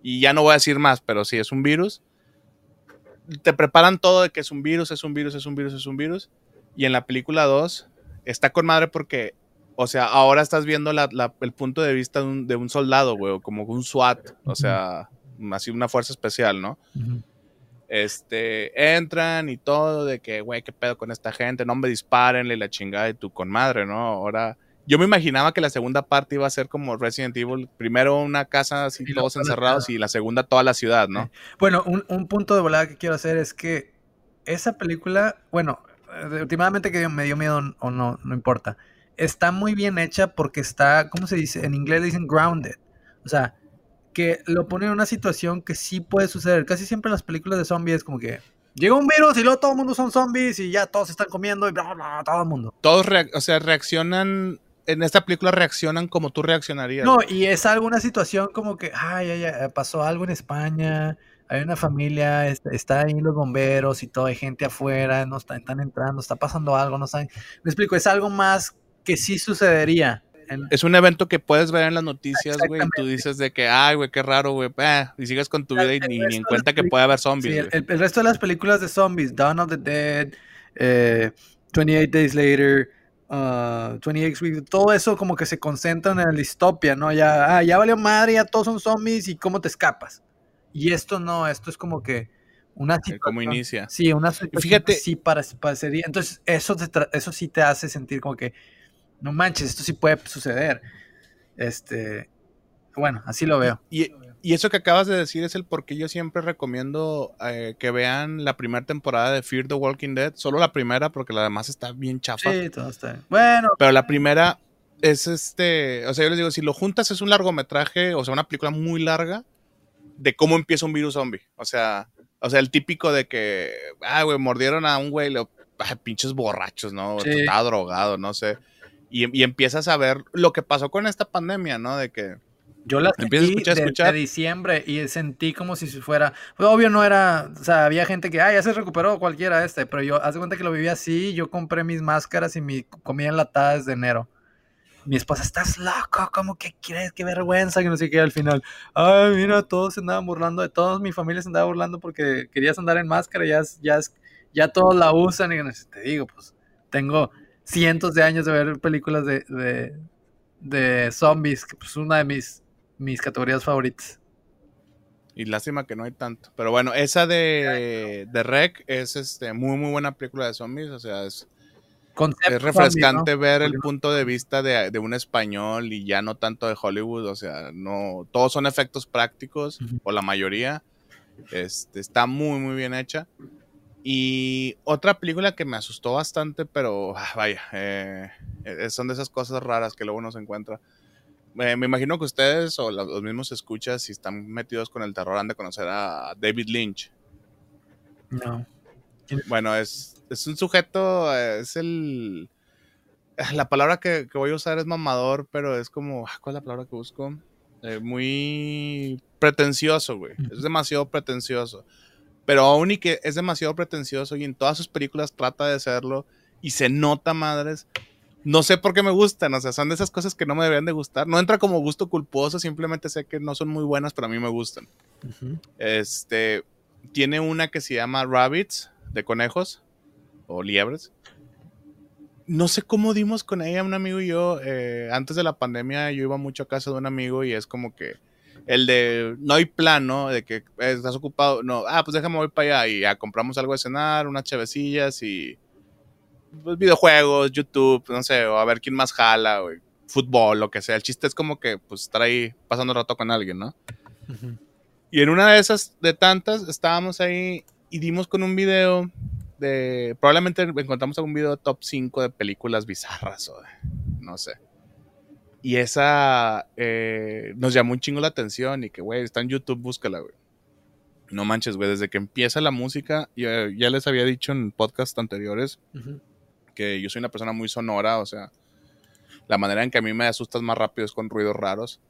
A: Y ya no voy a decir más, pero sí, es un virus. Te preparan todo de que es un virus, es un virus, es un virus, es un virus. Y en la película 2 está con madre porque, o sea, ahora estás viendo el punto de vista de un, soldado, güey, como un SWAT, o sea, así una fuerza especial, ¿no? este, entran y todo, de que, güey, qué pedo con esta gente, no me dispárenle la chingada de tu con madre, ¿no? Ahora, yo me imaginaba que la segunda parte iba a ser como Resident Evil, primero una casa así todos encerrados y la segunda toda la ciudad, ¿no?
B: Bueno, un, punto de volada que quiero hacer es que esa película, bueno, eh, últimamente que me dio miedo o no, no importa, está muy bien hecha porque está, ¿cómo se dice? En inglés dicen grounded. O sea, que lo pone en una situación que sí puede suceder. Casi siempre en las películas de zombies es como que llega un virus y luego todo el mundo son zombies y ya todos están comiendo y bla, bla, todo el mundo.
A: Todos, o sea, reaccionan, en esta película reaccionan como tú reaccionarías.
B: No, y es alguna situación como que, ay, ay, ay, pasó algo en España, hay una familia, está, ahí los bomberos y todo, hay gente afuera, no están, están entrando, está pasando algo, no saben. Me explico, es algo más que sí sucedería
A: es un evento que puedes ver en las noticias, güey, y tú dices de que, ay, güey, qué raro, güey, ah", y sigues con tu vida y ni, en cuenta que puede haber zombies.
B: Sí, el, resto de las películas de zombies, Dawn of the Dead, 28 eh, Days Later, 28 uh, Weeks, todo eso como que se concentran en la distopia, ¿no? Ya, ah, ya valió madre, ya todos son zombies y cómo te escapas. Y esto no, esto es como que una
A: situación. Como inicia.
B: Sí, una situación Fíjate. sí para, parecería. Entonces, eso, eso sí te hace sentir como que no manches, esto sí puede suceder. Este, bueno, así lo veo.
A: Y, eso que acabas de decir es el por qué yo siempre recomiendo eh, que vean la primera temporada de Fear the Walking Dead. Solo la primera, porque la demás está bien chafa.
B: Sí, todo está bien. Bueno.
A: Pero la primera es este. O sea, yo les digo, si lo juntas es un largometraje, o sea, una película muy larga de cómo empieza un virus zombie. O sea, o sea, el típico de que, ah, güey, mordieron a un güey, lo, pinches borrachos, ¿no? Estaba drogado, no sé y, empiezas a ver lo que pasó con esta pandemia, ¿no? De que
B: yo la sentí de, diciembre y sentí como si fuera, pues obvio no era, o sea, había gente que, ah, ya se recuperó cualquiera este, pero yo, haz de cuenta que lo viví así, yo compré mis máscaras y mi comida enlatada desde enero. mi esposa, estás loco, ¿cómo que crees? Qué vergüenza, que no sé qué, al final, ay, mira, todos se andaban burlando, de todos, mi familia se andaba burlando porque querías andar en máscara, ya, ya, ya todos la usan, y te digo, pues, tengo cientos de años de ver películas de, de, de zombies, que pues una de mis, mis categorías favoritas.
A: Y lástima que no hay tanto. Pero bueno, esa de, de Rec es este muy muy buena película de zombies. O sea, es, es refrescante ver el punto de vista de, un español y ya no tanto de Hollywood. O sea, no. Todos son efectos prácticos, o la mayoría. Este, está muy, muy bien hecha. Y otra película que me asustó bastante, pero ah, vaya, eh, eh, son de esas cosas raras que luego uno se encuentra. me imagino que ustedes o los mismos escuchas, si están metidos con el terror, han de conocer a David Lynch.
B: No.
A: Bueno, es, es un sujeto, es el... La palabra que, voy a usar es mamador, pero es como... Ah, ¿Cuál es la palabra que busco? Eh, muy pretencioso, güey. Es demasiado pretencioso. Pero aún y que es demasiado pretencioso y en todas sus películas trata de serlo y se nota madres. No sé por qué me gustan, o sea, son de esas cosas que no me deberían de gustar. No entra como gusto culposo, simplemente sé que no son muy buenas, pero a mí me gustan. Este, tiene una que se llama Rabbits, de conejos o liebres. No sé cómo dimos con ella, un amigo y yo. Eh, antes de la pandemia yo iba mucho a casa de un amigo y es como que el de no hay plan, ¿no? De que estás ocupado, no, ah, pues déjame voy para allá y ya compramos algo de cenar, unas chevecillas y pues, videojuegos, YouTube, no sé, o a ver quién más jala, o fútbol, lo que sea. El chiste es como que pues estar ahí pasando rato con alguien, ¿no? Y en una de esas, de tantas, estábamos ahí y dimos con un video de, probablemente encontramos algún video top 5 de películas bizarras o de, no sé. Y esa eh, nos llamó un chingo la atención y que, güey, está en YouTube, búscala, güey. No manches, güey, desde que empieza la música, ya, ya les había dicho en podcasts anteriores que yo soy una persona muy sonora, o sea, la manera en que a mí me asustas más rápido es con ruidos raros.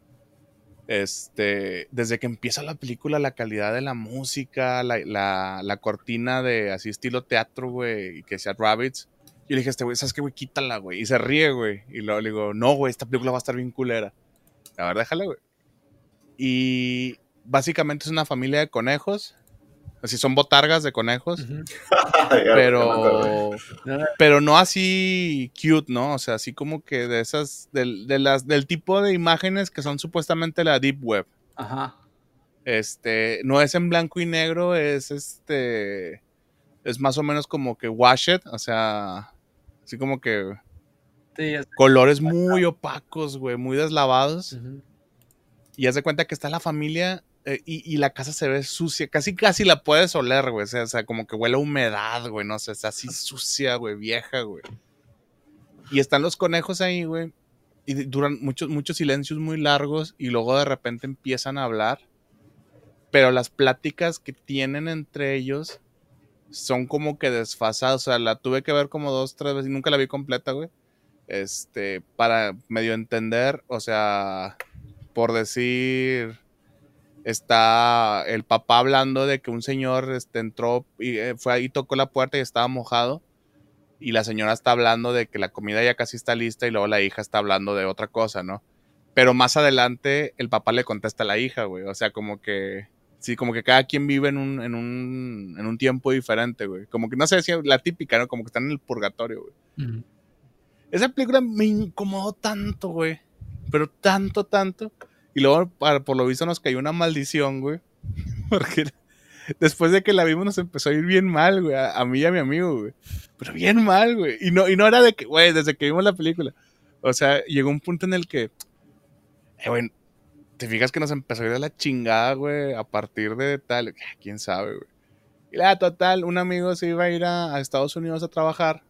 A: Este, desde que empieza la película, la calidad de la música, la, la, la cortina de así estilo teatro, güey, que sea Rabbits, y le dije a este güey, ¿sabes qué, güey? Quítala, güey. Y se ríe, güey. Y luego le digo, no, güey, esta película va a estar bien culera. A ver, déjala, güey. Y básicamente es una familia de conejos. Así son botargas de conejos. (laughs) pero, pero no así cute, ¿no? O sea, así como que de esas, del, de las, del tipo de imágenes que son supuestamente la Deep Web.
B: Ajá.
A: Este, no es en blanco y negro, es este, es más o menos como que washed, o sea, Así como que. colores muy opacos, güey, muy deslavados. Y haz de cuenta que está la familia eh, y, la casa se ve sucia. Casi, casi la puedes oler, güey. O sea, como que huele a humedad, güey. No sé, está así sucia, güey, vieja, güey. Y están los conejos ahí, güey. Y duran muchos, muchos silencios muy largos. Y luego de repente empiezan a hablar. Pero las pláticas que tienen entre ellos son como que desfasados. O sea, la tuve que ver como dos, tres veces y nunca la vi completa, güey. Este, para medio entender, o sea, por decir, está el papá hablando de que un señor este, entró y eh, fue ahí, tocó la puerta y estaba mojado. Y la señora está hablando de que la comida ya casi está lista y luego la hija está hablando de otra cosa, ¿no? Pero más adelante el papá le contesta a la hija, güey. O sea, como que Sí, como que cada quien vive en un, en un, en un tiempo diferente, güey. Como que no sé si la típica, ¿no? Como que están en el purgatorio, güey. Esa película me incomodó tanto, güey. Pero tanto, tanto. Y luego, por lo visto, nos cayó una maldición, güey. (laughs) Porque después de que la vimos nos empezó a ir bien mal, güey. A, mí y a mi amigo, güey. Pero bien mal, güey. Y no, y no era de que, güey, desde que vimos la película. O sea, llegó un punto en el que, eh, güey, te fijas que nos empezó a ir a la chingada, güey, a partir de tal, quién sabe, güey. Y la total, un amigo se iba a ir a, Estados Unidos a trabajar.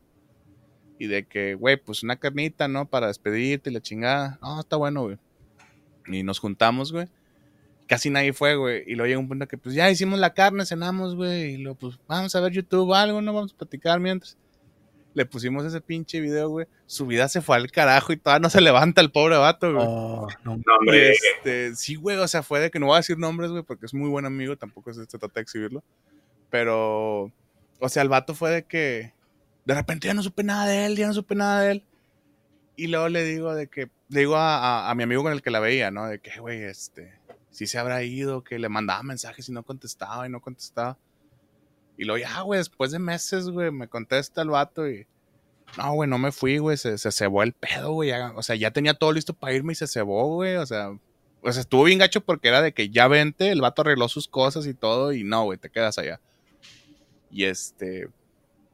A: Y de que, güey, pues una carnita, ¿no? Para despedirte y la chingada. No, está bueno, güey. Y nos juntamos, güey. Casi nadie fue, güey. Y luego llega un punto que, pues ya hicimos la carne, cenamos, güey. Y luego, pues vamos a ver YouTube o algo, ¿no? Vamos a platicar mientras le pusimos ese pinche video, güey. Su vida se fue al carajo y todavía no se levanta el pobre vato, güey.
B: Oh, no,
C: hombre.
A: Este, sí, güey, o sea, fue de que no voy a decir nombres, güey, porque es muy buen amigo, tampoco se, trata de exhibirlo. Pero, o sea, el vato fue de que de repente ya no supe nada de él, ya no supe nada de él. Y luego le digo de que, le digo a, a- a mi amigo con el que la veía, ¿no? De que, güey, este, si se habrá ido, que le mandaba mensajes y no contestaba y no contestaba. Y luego ya, güey, después de meses, güey, me contesta el vato y... No, güey, no me fui, güey, se, se cebó el pedo, güey. O sea, ya tenía todo listo para irme y se cebó, güey. O sea, sea, estuvo bien gacho porque era de que ya vente, el vato arregló sus cosas y todo y no, güey, te quedas allá. Y este...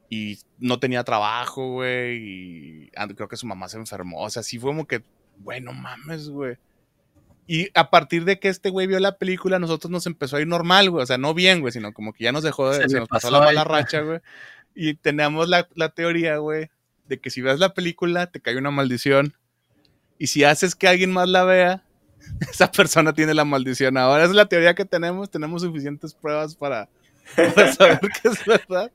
A: Y no tenía trabajo, güey. Y ah, creo que su mamá se enfermó. O sea, sí fue como que, güey, no mames, güey. Y a partir de que este güey vio la película, nosotros nos empezó a ir normal, güey. O sea, no bien, güey, sino como que ya nos dejó de.
B: Se
A: nos pasó la mala racha, güey. Y teníamos la, la teoría, güey, de que si ves la película, te cae una maldición. Y si haces que alguien más la vea, (laughs) esa persona tiene la maldición. Ahora es la teoría que tenemos. Tenemos suficientes pruebas para, para saber que es verdad.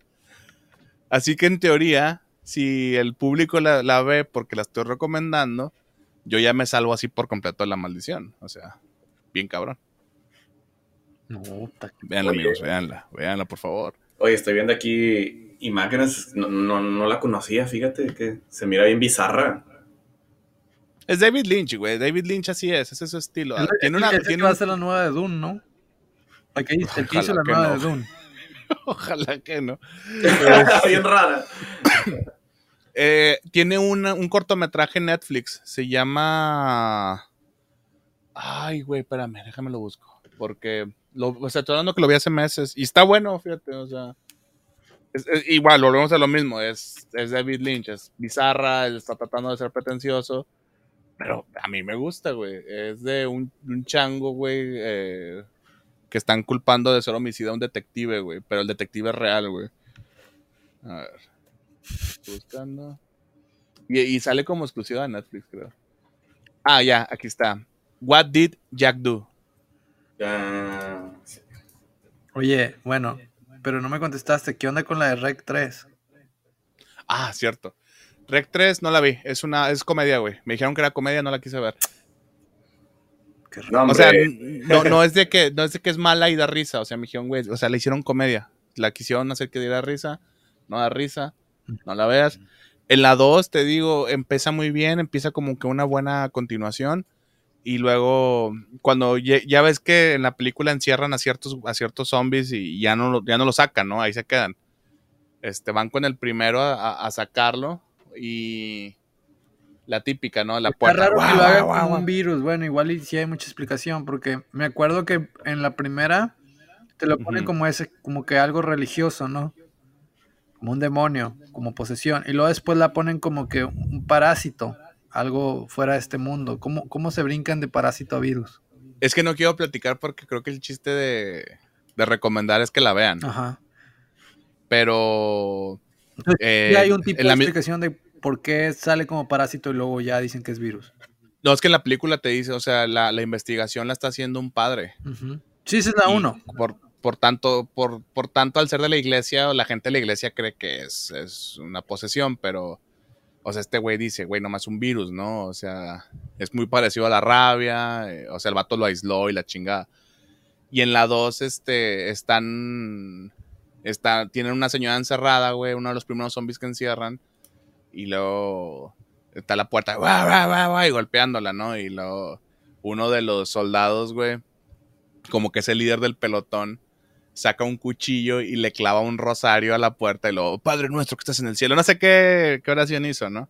A: Así que en teoría, si el público la, la ve porque la estoy recomendando, yo ya me salvo así por completo de la maldición. O sea, bien cabrón.
B: No, puta,
A: Veanla, amigos, veanla. Veanla, por favor.
C: Oye, estoy viendo aquí imágenes, no, no, no la conocía, fíjate que se mira bien bizarra.
A: Es David Lynch, güey. David Lynch así es, ese es su estilo.
B: Es-
A: Tiene una.
B: el
A: tiene
B: que va a ser la nueva de Dune, ¿no? El el que
A: Ojalá
B: hizo la nueva
A: no.
B: de Dune. (laughs)
A: Ojalá que no. (laughs)
C: bien rara. (laughs)
A: Eh, tiene una- un cortometraje en Netflix. Se llama. Ay, güey, espérame, déjame lo busco. Porque, o sea, estoy hablando que lo vi hace meses. Y está bueno, fíjate, o sea. es- es- igual, volvemos a lo mismo. Es, es David Lynch, es bizarra, él está tratando de ser pretencioso. Pero a mí me gusta, güey. Es de un, un chango, güey, eh, que están culpando de ser homicida a un detective, güey. Pero el detective es real, güey. A ver. Buscando. Y, y sale como exclusiva de Netflix, creo. Ah, ya, aquí está. What did Jack do?
B: Oye, bueno, pero no me contestaste. ¿Qué onda con la de Rec 3?
A: Ah, cierto. Rec 3 no la vi. Es una, es comedia, güey. Me dijeron que era comedia, no la quise ver.
B: Qué raro.
C: No,
A: O sea, no, no es de que, no es de que es mala y da risa. O sea, me dijeron, güey, o sea, le hicieron comedia. La quisieron hacer que diera risa. No da risa. No la veas. En la 2, te digo, empieza muy bien, empieza como que una buena continuación. Y luego, cuando ya ves que en la película encierran a ciertos, a ciertos zombies y ya no, lo- ya no lo sacan, ¿no? Ahí se quedan. Este, van con el primero a, sacarlo y la típica, ¿no? La
B: Está
A: puerta.
B: raro que lo haga
A: guau.
B: un virus. Bueno, igual y sí hay mucha explicación, porque me acuerdo que en la primera te lo ponen como ese, como que algo religioso, ¿no? Como un demonio, como posesión. Y luego después la ponen como que un parásito, algo fuera de este mundo. ¿Cómo, cómo se brincan de parásito a virus?
A: Es que no quiero platicar porque creo que el chiste de, de recomendar es que la vean.
B: Ajá.
A: Pero. Eh,
B: sí hay un tipo de explicación de por qué sale como parásito y luego ya dicen que es virus.
A: No, es que en la película te dice, o sea, la, la investigación la está haciendo un padre.
B: Sí, esa es la uno.
A: Por, por tanto, por, por tanto, al ser de la iglesia, la gente de la iglesia cree que es, es una posesión, pero. O sea, este güey dice, güey, nomás un virus, ¿no? O sea, es muy parecido a la rabia. eh, o sea, el vato lo aisló y la chingada. Y en la 2, este, están. Está, tienen una señora encerrada, güey, uno de los primeros zombies que encierran. Y luego está la puerta, guau, guau, guau, guau, y golpeándola, ¿no? Y luego uno de los soldados, güey, como que es el líder del pelotón, saca un cuchillo y le clava un rosario a la puerta y luego, Padre nuestro que estás en el cielo, no sé qué, qué oración hizo, ¿no?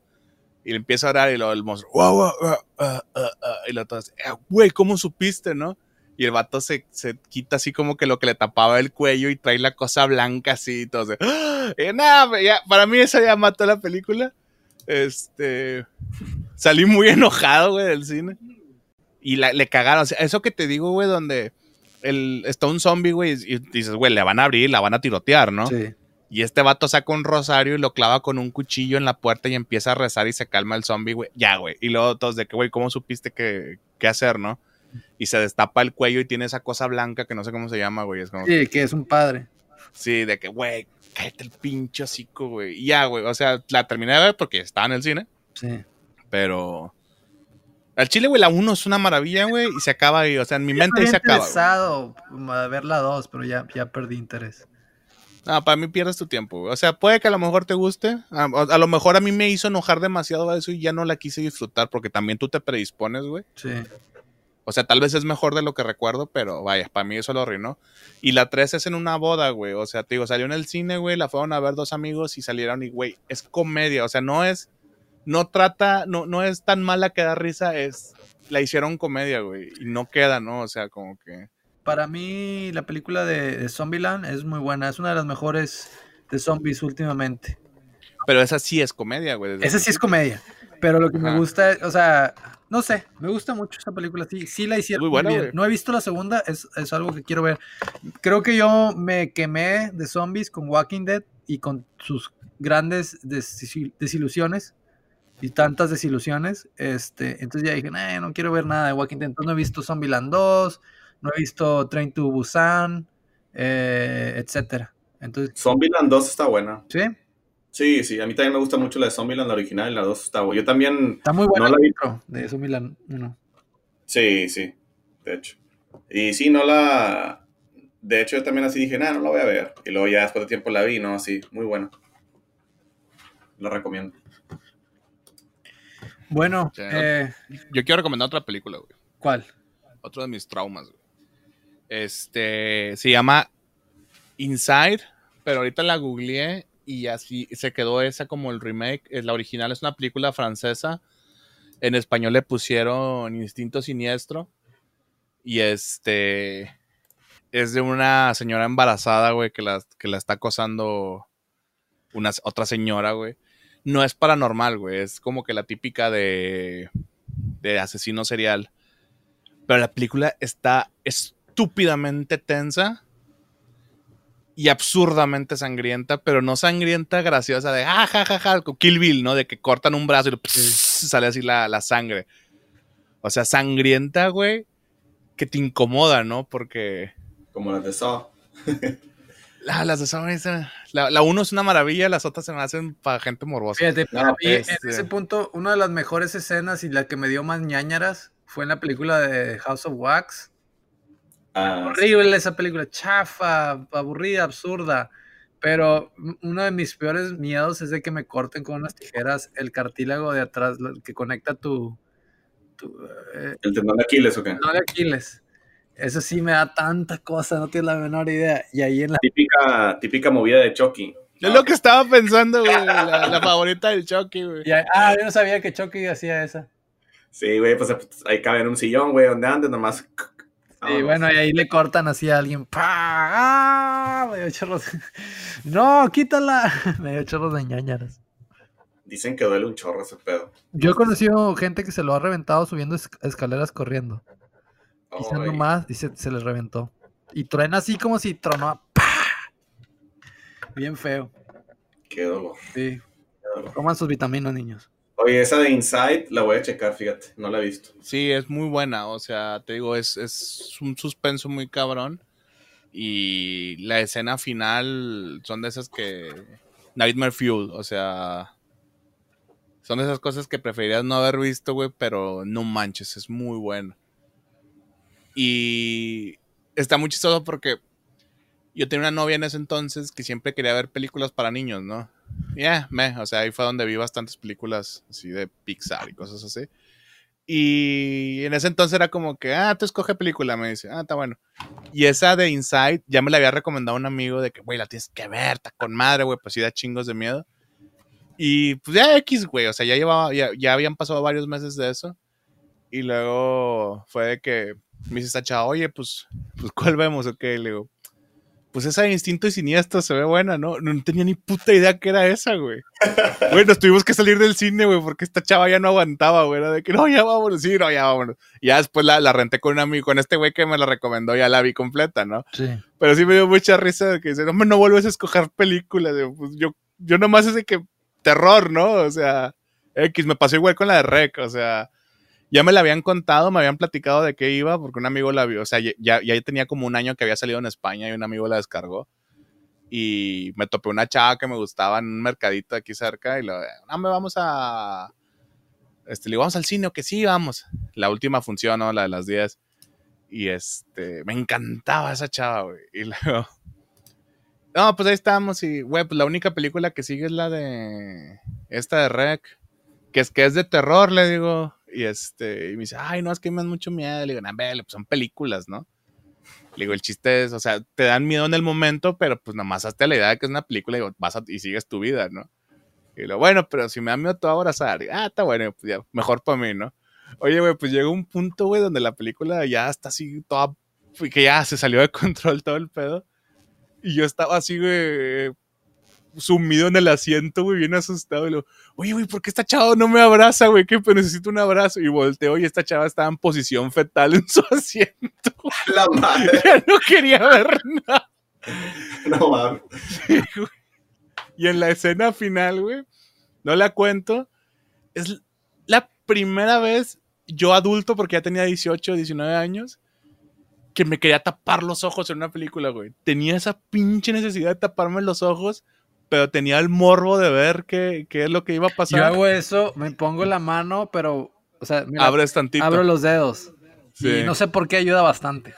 A: Y le empieza a orar y luego el monstruo, "Guau, guau, guau, ah, ah, ah", y luego todo así, "Eh, güey, ¿cómo supiste, no? Y el vato se, se quita así como que lo que le tapaba el cuello y trae la cosa blanca así así, "Ah", y nada, pues ya, para mí eso ya mató la película. Este. Salí muy enojado, güey, del cine. Y la- le cagaron. O sea, eso que te digo, güey, donde el, está un zombie, güey, y dices, güey, le van a abrir, la van a tirotear, ¿no?
B: Sí.
A: Y este vato saca un rosario y lo clava con un cuchillo en la puerta y empieza a rezar y se calma el zombie, güey. Ya, güey. Y luego todos de que, güey, ¿cómo supiste que, qué hacer, no? Y se destapa el cuello y tiene esa cosa blanca que no sé cómo se llama, güey. Es como,
B: Sí, que es un padre.
A: Sí, de que, güey, cállate el pinche hocico, güey. Y ya, güey, o sea, la terminé de ver porque estaba en el cine,
B: Sí.
A: pero... Al chile, güey, la 1 es una maravilla, güey, y se acaba ahí, o sea, en mi mente ahí se acaba.
B: interesado a ver la 2, pero ya, ya perdí interés.
A: Ah, para mí pierdes tu tiempo, güey. O sea, puede que a lo mejor te guste. A, a, lo mejor a mí me hizo enojar demasiado a eso y ya no la quise disfrutar porque también tú te predispones, güey.
B: Sí.
A: O sea, tal vez es mejor de lo que recuerdo, pero vaya, para mí eso lo arruinó. Y la 3 es en una boda, güey. O sea, te digo, salió en el cine, güey, la fueron a ver dos amigos y salieron y, güey, es comedia. O sea, no es, no trata, no, no es tan mala que da risa, es, la hicieron comedia, güey. Y no queda, ¿no? O sea, como que...
B: Para mí, la película de, de Zombieland es muy buena. Es una de las mejores de zombies últimamente.
A: Pero esa sí es comedia, güey.
B: Esa sí es comedia. Pero lo que me gusta, o sea, no sé, me gusta mucho esa película. Sí, sí la hicieron
A: Muy
B: muy,
A: buena,
B: bien.
A: güey.
B: No he visto la segunda, es, es algo que quiero ver. Creo que yo me quemé de zombies con Walking Dead y con sus grandes desil- desilusiones y tantas desilusiones. Este, entonces ya dije, "Nah, no quiero ver nada de Walking Dead. Entonces no he visto Zombieland 2, no he visto Train to Busan, eh, etcétera. Entonces,
C: Zombieland 2 está buena.
B: sí,
C: Sí, sí, a mí también me gusta mucho la de Zombieland, la original, y la 2 está buena. Yo también,
B: está muy buena
C: No la vi.
B: de Zombieland 1.
C: sí, sí, de hecho. Y sí, no la... De hecho, yo también así dije, nada, no la voy a ver. Y luego ya después de tiempo la vi, ¿no? Así, muy buena. La recomiendo.
B: Bueno, eh,
A: Yo quiero recomendar otra película, güey.
B: ¿cuál?
A: Otro de mis traumas, güey. Este, se llama Inside, pero ahorita la googleé y así se quedó esa como el remake. La original es una película francesa. En español le pusieron Instinto Siniestro. Y este es de una señora embarazada, güey, que la, que la está acosando una, otra señora, güey. No es paranormal, güey. Es como que la típica de, de asesino serial. Pero la película está estúpidamente tensa y absurdamente sangrienta, pero no sangrienta graciosa de ah, ja, ja, ja, con Kill Bill, ¿no? De que cortan un brazo y lo- sale así la, la sangre. O sea, sangrienta, güey, que te incomoda, ¿no? Porque
C: Como las de Saw. (laughs)
A: ah, las la, la uno es una maravilla, las otras se me hacen para gente morbosa.
B: Fíjate,
C: No,
B: para mí,
A: este-
B: en ese punto, una de las mejores escenas y la que me dio más ñañaras fue en la película de House of Wax.
C: Ah,
B: Horrible esa película, chafa, aburrida, absurda. Pero uno de mis peores miedos es de que me corten con unas tijeras el cartílago de atrás, lo que conecta tu, tu eh,
C: ¿El tendón de Aquiles o qué?
B: no de Aquiles. Eso sí me da tanta cosa, no tienes la menor idea. Y ahí en la
C: Típica, típica movida de Chucky.
A: Es lo que estaba pensando, güey, la, la (laughs) favorita del Chucky, güey.
B: y ahí- ah, yo no sabía que Chucky hacía esa.
C: Sí, güey, pues ahí cabe en un sillón, güey, donde andes, nomás.
B: Y
C: Vámonos.
B: bueno, y ahí le cortan así a alguien. ¡Pah! ¡Ah! Me dio chorros. (laughs) No, quítala. (laughs) Me dio chorros de ñañaras.
C: Dicen que duele un chorro ese pedo.
B: Yo he conocido gente que se lo ha reventado subiendo esc- escaleras corriendo. Pisando
C: Ay,
B: más y se, se les reventó. Y truena así como si tronó. ¡Pah! Bien feo.
C: Qué dolor,
B: Sí.
C: qué dolor.
B: Coman sus vitaminas, niños.
C: Oye, esa de Inside la voy a checar, fíjate, no la he visto.
A: Sí, es muy buena, o sea, te digo, es, es un suspenso muy cabrón. Y la escena final son de esas que... Nightmare Fuel, o sea... Son de esas cosas que preferirías no haber visto, güey, pero no manches, es muy bueno. Y está muy chistoso porque yo tenía una novia en ese entonces que siempre quería ver películas para niños, ¿no? Ya, me, o sea, ahí fue donde vi bastantes películas así de Pixar y cosas así. Y en ese entonces era como que, ah, tú escoge película, me dice, ah, está bueno. Y esa de Inside ya me la había recomendado un amigo de que, güey, la tienes que ver, está con madre, güey, pues sí da chingos de miedo. Y pues ya X, güey, o sea, ya llevaba, ya, ya habían pasado varios meses de eso. Y luego fue de que me dice esta chava, oye, pues, pues ¿cuál vemos? Ok, le digo, pues esa de Instinto y Siniestro se ve buena, ¿no? No tenía ni puta idea que era esa, güey. (laughs) Güey, nos tuvimos que salir del cine, güey, porque esta chava ya no aguantaba, güey. Era de que, no, ya vámonos, sí, no, ya vámonos. Y ya después la, la renté con un amigo, con este güey que me la recomendó, ya la vi completa, ¿no?
B: Sí.
A: Pero sí me dio mucha risa de que dice, no, no vuelves a escoger películas. Digo, pues yo, yo nomás es de que terror, ¿no? O sea, X, me pasó igual con la de Rec, o sea, ya me la habían contado, me habían platicado de qué iba, porque un amigo la vio, o sea, ya, ya tenía como un año que había salido en España y un amigo la descargó. Y me topé una chava que me gustaba en un mercadito aquí cerca y le no, me vamos a... Este, le vamos al cine, que sí, vamos. La última función, ¿no? La de las 10. Y este, me encantaba esa chava, güey. Y luego, No, pues ahí estamos y, güey, pues la única película que sigue es la de esta de Rec, que es que es de terror, le digo. Y este, y me dice, ay, no, es que me dan mucho miedo. Le digo, nah, vele, pues son películas, ¿no? Le digo, el chiste es, o sea, te dan miedo en el momento, pero pues nomás hazte la idea de que es una película y, vas y sigues tu vida, ¿no? Y lo bueno, pero si me da miedo, te voy a abrazar. ah, está bueno, pues ya, mejor para mí, ¿no? Oye, güey, pues llegó un punto, güey, donde la película ya está así toda, que ya se salió de (laughs) control todo el pedo. Y yo estaba así, güey, sumido en el asiento, güey, bien asustado. Y lo, oye, güey, ¿por qué esta chava no me abraza, güey? Que pues necesito un abrazo. Y volteo y esta chava estaba en posición fetal en su (laughs) asiento.
C: La madre.
A: Ya no quería ver nada.
C: No mames.
A: y en la escena final, güey, no la cuento. Es la primera vez yo adulto, porque ya tenía 18, 19 años, que me quería tapar los ojos en una película, güey. Tenía esa pinche necesidad de taparme los ojos pero tenía el morbo de ver qué, qué, es lo que iba a pasar.
B: Yo hago eso, me pongo la mano, pero, o sea,
A: abres tantito.
B: Abro los dedos. Sí. Y no sé por qué ayuda bastante.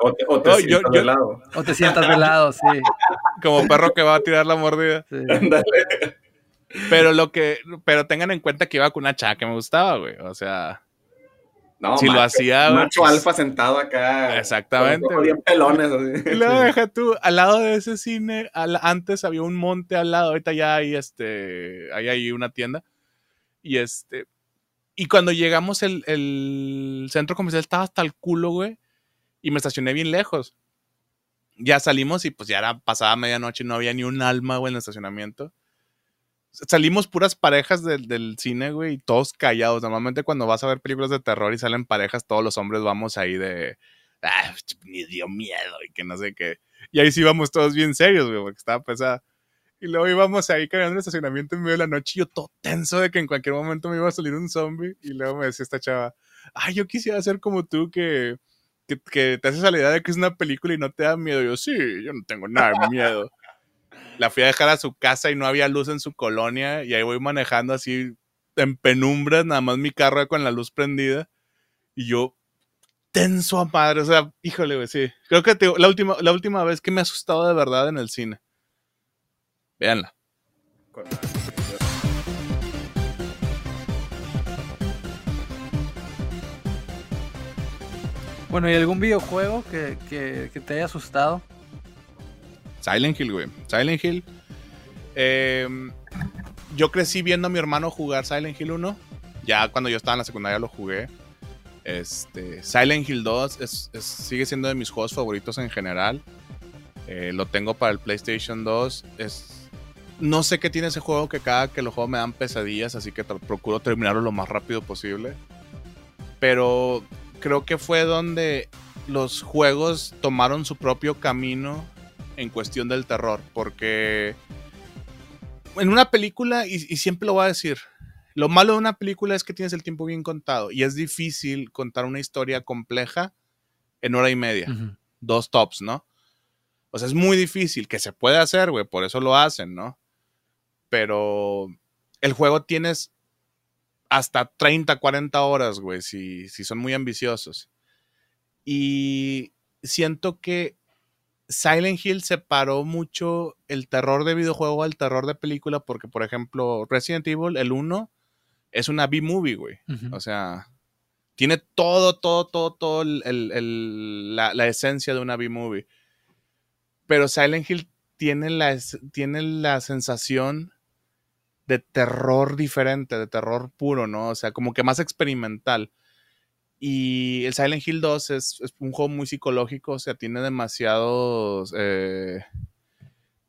C: O te, o te sientas de lado.
B: O te sientas de lado, sí. (laughs)
A: Como perro que va a tirar la mordida. Sí. Pero lo que, pero tengan en cuenta que iba con una chava que me gustaba, güey. O sea,
C: no,
A: si lo hacía.
C: Macho pues, alfa sentado acá.
A: Exactamente.
C: Bien pelones. Así.
A: Y luego (laughs) deja tú, al lado de ese cine, antes había un monte al lado, ahorita ya hay este, hay ahí una tienda. Y este, y cuando llegamos, el, el centro comercial estaba hasta el culo, güey. Y me estacioné bien lejos. Ya salimos y pues ya era pasada medianoche y no había ni un alma, güey, en el estacionamiento salimos puras parejas del, cine, güey, y todos callados. Normalmente cuando vas a ver películas de terror y salen parejas, todos los hombres vamos ahí de, ah, (laughs) me dio miedo y que no sé qué. Y ahí sí íbamos todos bien serios, güey, porque estaba pesada. Y luego íbamos ahí caminando en el estacionamiento en medio de la noche y yo todo tenso de que en cualquier momento me iba a salir un zombie. Y luego me decía esta chava, ay, yo quisiera ser como tú que, que, te haces la idea de que es una película y no te da miedo. Yo, sí, yo no tengo nada de miedo la fui a dejar a su casa y no había luz en su colonia y ahí voy manejando así en penumbras, nada más mi carro con la luz prendida y yo tenso a madre, o sea, híjole, güey, sí. Creo que la, última, la última vez que me he asustado de verdad en el cine. Véanla.
B: Bueno, ¿y algún videojuego que, que te haya asustado?
A: Silent Hill, güey. Silent Hill. Em, yo crecí viendo a mi hermano jugar Silent Hill 1. Ya cuando yo estaba en la secundaria lo jugué. Este, Silent Hill 2 sigue siendo de mis juegos favoritos en general. Eh, lo tengo para el PlayStation 2. Es, no sé qué tiene ese juego que cada que lo juego me dan pesadillas, así que procuro terminarlo lo más rápido posible. Pero creo que fue donde los juegos tomaron su propio camino en cuestión del terror, porque en una película, y, siempre lo voy a decir, lo malo de una película es que tienes el tiempo bien contado y es difícil contar una historia compleja en hora y media, dos tops, ¿no? O sea, es muy difícil, que se puede hacer, güey, por eso lo hacen, ¿no? Pero el juego tienes hasta 30, 40 horas, güey, si, si son muy ambiciosos. Y siento que Silent Hill separó mucho el terror de videojuego al terror de película porque, por ejemplo, Resident Evil, el 1, es una B-movie, güey. O sea, tiene todo, todo, todo, todo la, esencia de una B-movie. Pero Silent Hill tiene la, tiene la sensación de terror diferente, de terror puro, ¿no? O sea, como que más experimental. Y el Silent Hill 2 es, un juego muy psicológico, o sea, tiene demasiados... Eh,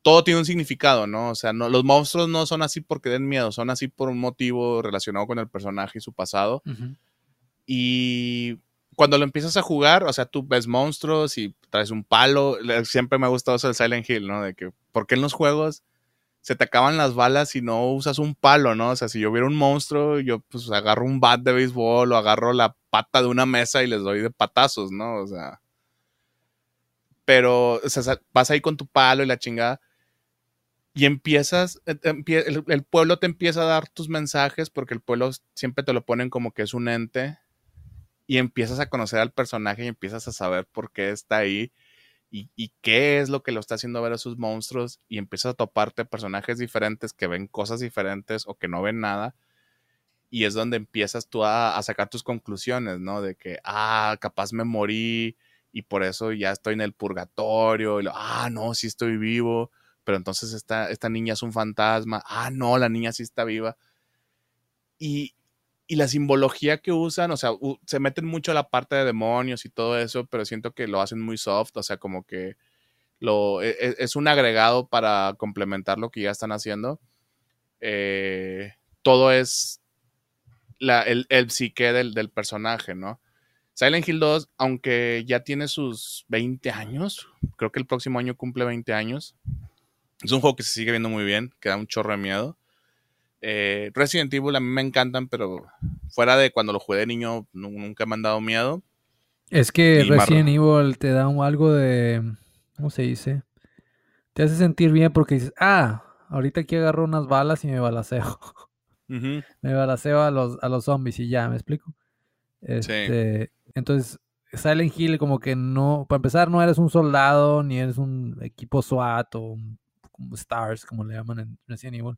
A: todo tiene un significado, ¿no? O sea, no, los monstruos no son así porque den miedo, son así por un motivo relacionado con el personaje y su pasado. Y cuando lo empiezas a jugar, o sea, tú ves monstruos y traes un palo. Siempre me ha gustado eso del Silent Hill, ¿no? De que, ¿por qué en los juegos se te acaban las balas si no usas un palo, ¿no? O sea, si yo viera un monstruo, yo pues agarro un bat de béisbol o agarro la pata de una mesa y les doy de patazos, ¿no? O sea. Pero, o vas ahí con tu palo y la chingada. Y empiezas, eh, el, pueblo te empieza a dar tus mensajes porque el pueblo siempre te lo ponen como que es un ente. Y empiezas a conocer al personaje y empiezas a saber por qué está ahí y, qué es lo que lo está haciendo ver a sus monstruos y empiezas a toparte personajes diferentes que ven cosas diferentes o que no ven nada y es donde empiezas tú a, sacar tus conclusiones, ¿no? De que, ah, capaz me morí y por eso ya estoy en el purgatorio, y ah, no, sí estoy vivo, pero entonces esta, esta niña es un fantasma, ah, no, la niña sí está viva. Y, y la simbología que usan, o sea, se meten mucho a la parte de demonios y todo eso, pero siento que lo hacen muy soft, o sea, como que lo, e, e, es, un agregado para complementar lo que ya están haciendo. Eh, todo es el, el, psique del, del, personaje, ¿no? Silent Hill 2, aunque ya tiene sus 20 años, creo que el próximo año cumple 20 años, es un juego que se sigue viendo muy bien, que da un chorro de miedo. Eh, Resident Evil a mí me encantan, pero fuera de cuando lo jugué de niño, nunca me han dado miedo.
B: Es que Resident Evil te da algo de. ¿Cómo se dice? Te hace sentir bien porque dices, ah, ahorita aquí agarro unas balas y me balaseo. (laughs) Me balaseo a los, a los zombies y ya, ¿me explico? Este, Entonces, Silent Hill como que no, para empezar, no eres un soldado, ni eres un equipo SWAT o como Stars, como le llaman en Resident Evil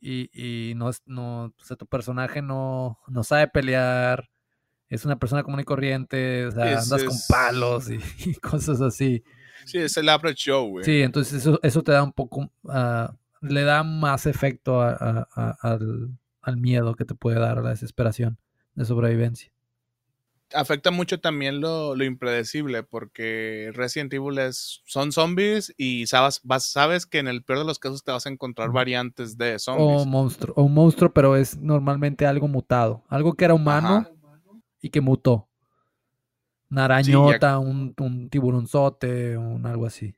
B: y, y no, no o sea, tu personaje no, no sabe pelear, es una persona común y corriente, o sea, andas con palos (laughs) y, cosas así.
A: Sí, es el average show, güey.
B: Sí, entonces eso, eso te da un poco, uh, le da más efecto a, al, al miedo que te puede dar a la desesperación de sobrevivencia
A: afecta mucho también lo, impredecible, porque Resident Evil es, son zombies y sabes, sabes que en el peor de los casos te vas a encontrar variantes de zombies.
B: O monstruo, o un monstruo, pero es normalmente algo mutado. Algo que era humano y que mutó. Una arañota, un, un tiburonzote, un algo así.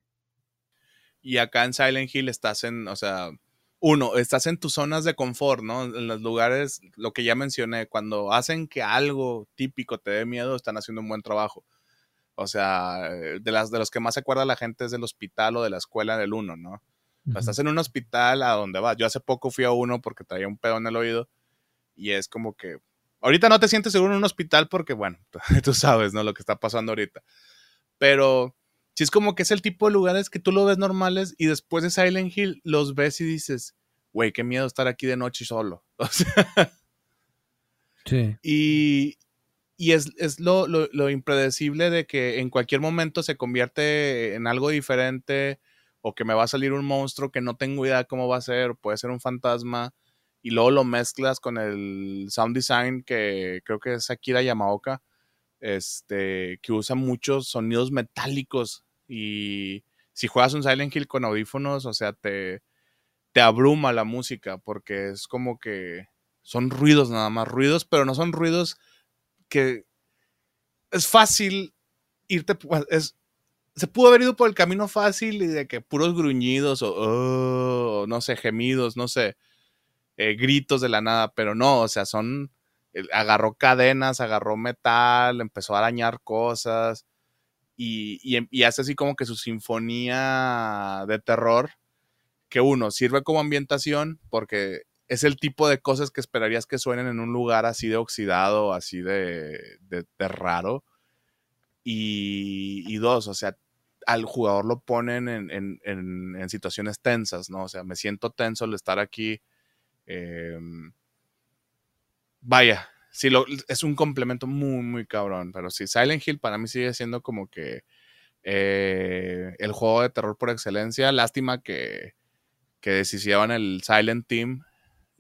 A: Y acá en Silent Hill estás en, o sea, uno, estás en tus zonas de confort, ¿no? En los lugares, lo que ya mencioné, cuando hacen que algo típico te dé miedo, están haciendo un buen trabajo. O sea, de, las, de los que más se acuerda la gente es del hospital o de la escuela del uno, ¿no? Estás en un hospital a donde vas. Yo hace poco fui a uno porque traía un pedo en el oído y es como que... Ahorita no te sientes seguro en un hospital porque, bueno, (laughs) tú sabes, ¿no? Lo que está pasando ahorita. Pero si es como que es el tipo de lugares que tú lo ves normales y después de Silent Hill los ves y dices, güey, qué miedo estar aquí de noche solo. (laughs)
B: sí.
A: Y, y es, lo, lo, impredecible de que en cualquier momento se convierte en algo diferente o que me va a salir un monstruo que no tengo idea cómo va a ser, puede ser un fantasma y luego lo mezclas con el sound design que creo que es Akira Yamaoka este, que usa muchos sonidos metálicos y si juegas un Silent Hill con audífonos, o sea, te, te abruma la música porque es como que son ruidos nada más, ruidos, pero no son ruidos que es fácil irte, es, se pudo haber ido por el camino fácil y de que puros gruñidos o, oh, no sé, gemidos, no sé, eh, gritos de la nada, pero no, o sea, son agarró cadenas, agarró metal, empezó a arañar cosas y, em, y, hace así como que su sinfonía de terror, que uno sirve como ambientación porque es el tipo de cosas que esperarías que suenen en un lugar así de oxidado, así de, de, raro. Y, dos, o sea, al jugador lo ponen en, en, en, situaciones tensas, ¿no? O sea, me siento tenso al estar aquí. Em, vaya, sí, lo, es un complemento muy, muy cabrón. Pero sí, Silent Hill para mí sigue siendo como que eh, el juego de terror por excelencia. Lástima que, que deshicieron el Silent Team.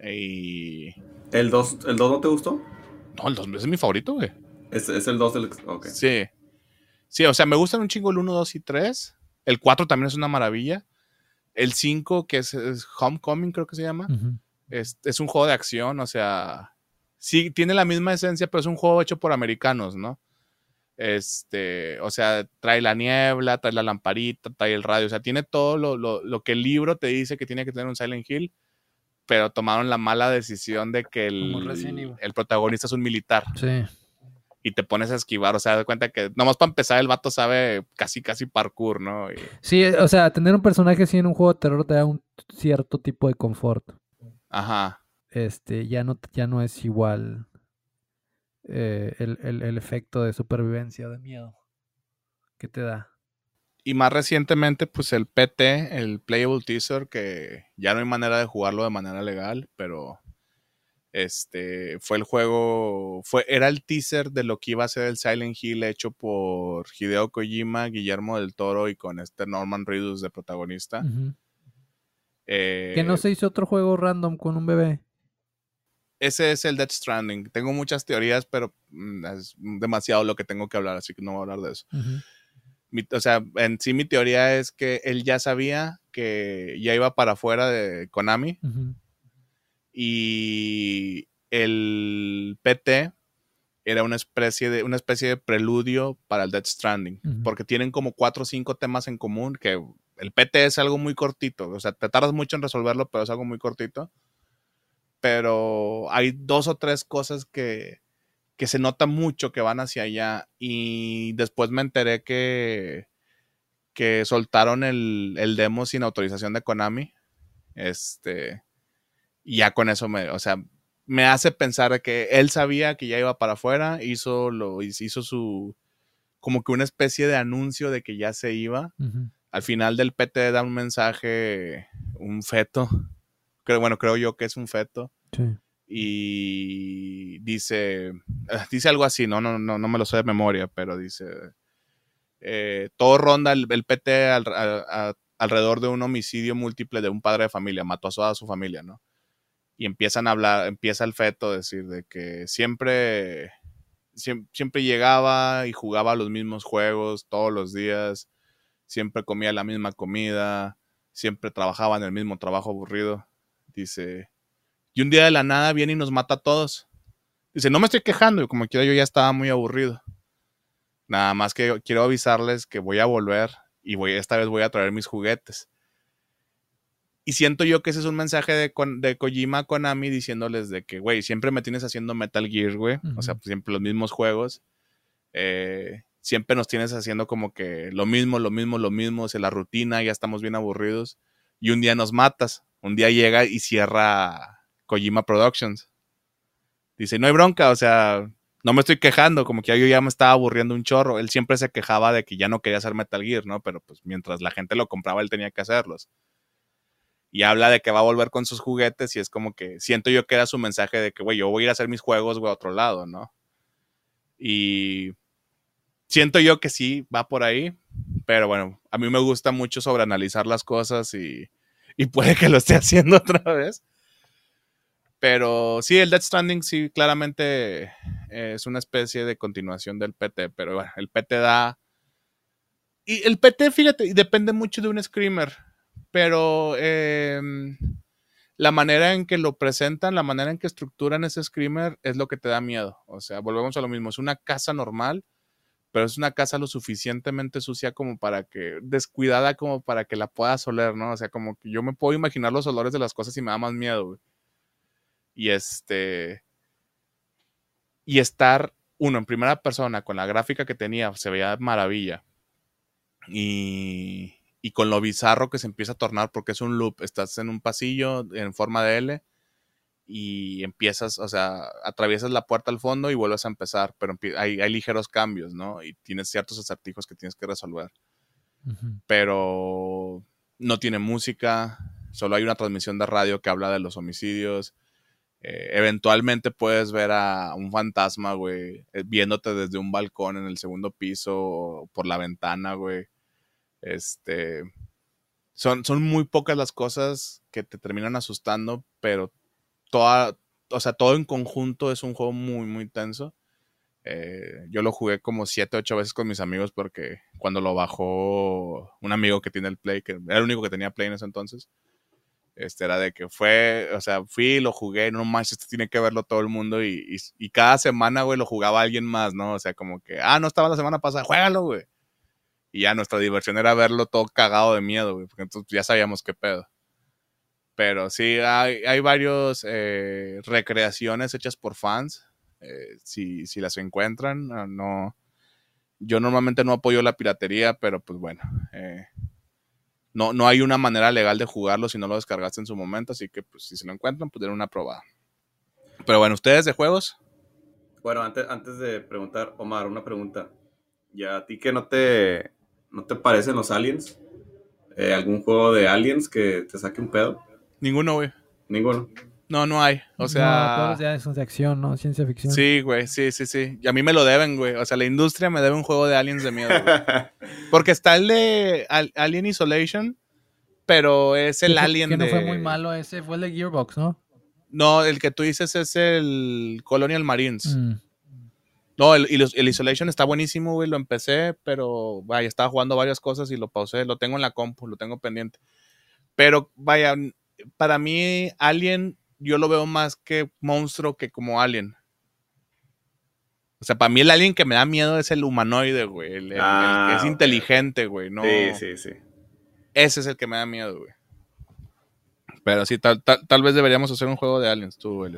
A: Y...
C: ¿El 2 el no te gustó?
A: No, el 2 es mi favorito, güey.
C: Es, el 2 del... Okay.
A: Sí. Sí, o sea, me gustan un chingo el 1, 2 y 3. El 4 también es una maravilla. El 5, que es, Homecoming, creo que se llama. es, es, un juego de acción, o sea, sí tiene la misma esencia, pero es un juego hecho por americanos, ¿no? Este, o sea, trae la niebla, trae la lamparita, trae el radio, o sea, tiene todo lo, que el libro te dice que tiene que tener un Silent Hill, pero tomaron la mala decisión de que el, el protagonista es un militar.
B: Sí.
A: Y te pones a esquivar, o sea, de cuenta que nomás para empezar el vato sabe casi, casi parkour, ¿no?
B: Sí, o sea, tener un personaje así en un juego de terror te da un cierto tipo de confort.
A: Ajá
B: este, ya no, ya no es igual eh, el, efecto de supervivencia, de miedo que te da.
A: y más recientemente, pues el PT, el Playable Teaser, que ya no hay manera de jugarlo de manera legal, pero este fue el juego, fue, era el teaser de lo que iba a ser el Silent Hill hecho por Hideo Kojima, Guillermo del Toro y con este Norman Reedus de protagonista.
D: que no eh, se hizo otro juego random con un bebé.
A: Ese es el Death Stranding. Tengo muchas teorías, pero mm, es demasiado lo que tengo que hablar, así que no voy a hablar de eso. o sea, en sí mi teoría es que él ya sabía que ya iba para afuera de Konami. Y el PT era una especie de, una especie de preludio para el Death Stranding. Porque tienen como cuatro o cinco temas en común que el PT es algo muy cortito. O sea, te tardas mucho en resolverlo, pero es algo muy cortito pero hay dos o tres cosas que, que se nota mucho que van hacia allá y después me enteré que, que soltaron el, el demo sin autorización de Konami. Este, y ya con eso me, o sea, me hace pensar que él sabía que ya iba para afuera, hizo lo hizo su como que una especie de anuncio de que ya se iba. Al final del PT da un mensaje, un feto bueno, creo yo que es un feto. Y dice, ah, dice algo así, no, no, no, no me lo sé de memoria, pero dice, eh, todo ronda el, PT alrededor de un homicidio múltiple de un padre de familia, mató a toda su familia, ¿no? Y empiezan a hablar, empieza el feto a decir de que siempre, siempre, siempre llegaba y jugaba los mismos juegos todos los días, siempre comía la misma comida, siempre trabajaba en el mismo trabajo aburrido. Dice, y un día de la nada viene y nos mata a todos. Dice, no me estoy quejando, como quiera yo ya estaba muy aburrido. Nada más que quiero avisarles que voy a volver y voy, esta vez voy a traer mis juguetes. Y siento yo que ese es un mensaje de, de Kojima a Konami diciéndoles de que, güey, siempre me tienes haciendo Metal Gear, güey. O sea, pues, siempre los mismos juegos. Eh, siempre nos tienes haciendo como que lo mismo, lo mismo, lo mismo. O sea, la rutina, ya estamos bien aburridos. Y un día nos matas un día llega y cierra Kojima Productions. Dice, no hay bronca, o sea, no me estoy quejando, como que yo ya me estaba aburriendo un chorro. Él siempre se quejaba de que ya no quería hacer Metal Gear, ¿no? Pero pues mientras la gente lo compraba, él tenía que hacerlos. Y habla de que va a volver con sus juguetes y es como que siento yo que era su mensaje de que, güey, yo voy a ir a hacer mis juegos, güey, a otro lado, ¿no? Y siento yo que sí, va por ahí, pero bueno, a mí me gusta mucho sobreanalizar las cosas y y puede que lo esté (laughs) haciendo otra vez. Pero sí, el Death Stranding sí, claramente es una especie de continuación del PT, pero bueno, el PT da... Y el PT, fíjate, depende mucho de un screamer, pero em, la manera en que lo presentan, la manera en que estructuran ese screamer es lo que te da miedo. O sea, volvemos a lo mismo, es una casa normal pero es una casa lo suficientemente sucia como para que, descuidada como para que la puedas oler, ¿no? O sea, como que yo me puedo imaginar los olores de las cosas y me da más miedo. Y este... Y estar, uno, en primera persona, con la gráfica que tenía, se veía maravilla. Y, y con lo bizarro que se empieza a tornar porque es un loop. Estás en un pasillo en forma de L y empiezas, o sea, atraviesas la puerta al fondo y vuelves a empezar, pero hay, ligeros cambios, ¿no? Y tienes ciertos acertijos que tienes que resolver. Pero no tiene música, solo hay una transmisión de radio que habla de los homicidios. Eh, eventualmente puedes ver a un fantasma, güey, eh, viéndote desde un balcón en el segundo piso o por la ventana, güey. Este. Son, son muy pocas las cosas que te terminan asustando, pero toda, o sea, todo en conjunto es un juego muy, muy tenso. Eh, yo lo jugué como 7, 8 veces con mis amigos porque cuando lo bajó un amigo que tiene el Play, que era el único que tenía Play en ese entonces, este era de que fue, o sea, fui, lo jugué, no manches, esto tiene que verlo todo el mundo y, y, cada semana, güey, lo jugaba alguien más, ¿no? O sea, como que, ah, no estaba la semana pasada, juégalo, güey. Y ya nuestra diversión era verlo todo cagado de miedo, güey, porque entonces ya sabíamos qué pedo. Pero sí, hay, hay varios eh, recreaciones hechas por fans. Eh, si, si, las encuentran, ah, no. Yo normalmente no apoyo la piratería, pero pues bueno. Eh, no, no hay una manera legal de jugarlo si no lo descargaste en su momento, así que pues si se lo encuentran, pues den una probada. Pero bueno, ¿ustedes de juegos?
C: Bueno, antes, antes de preguntar, Omar, una pregunta. Ya a ti que no te ¿No te parecen los aliens? ¿Algún juego de aliens que te saque un pedo?
A: Ninguno, güey.
C: Ninguno.
A: No, no hay. O sea.
D: No, todos ya son de acción, ¿no? Ciencia ficción.
A: Sí, güey, sí, sí, sí. Y a mí me lo deben, güey. O sea, la industria me debe un juego de aliens de miedo, güey. (laughs) Porque está el de Alien Isolation, pero es el Alien
D: que
A: no
D: fue muy malo ese, fue el de Gearbox, ¿no?
A: No, el que tú dices es el Colonial Marines. Mm. No, el, el, Isolation está buenísimo, güey. Lo empecé, pero vaya, estaba jugando varias cosas y lo pausé. Lo tengo en la compu, lo tengo pendiente. Pero vaya, para mí, Alien yo lo veo más que monstruo que como alien. O sea, para mí el alien que me da miedo es el humanoide, güey. El, que es ah, inteligente, güey. No,
C: sí, sí, sí.
A: Ese es el que me da miedo, güey. Pero sí, tal, tal, vez deberíamos hacer un juego de aliens, tú, güey.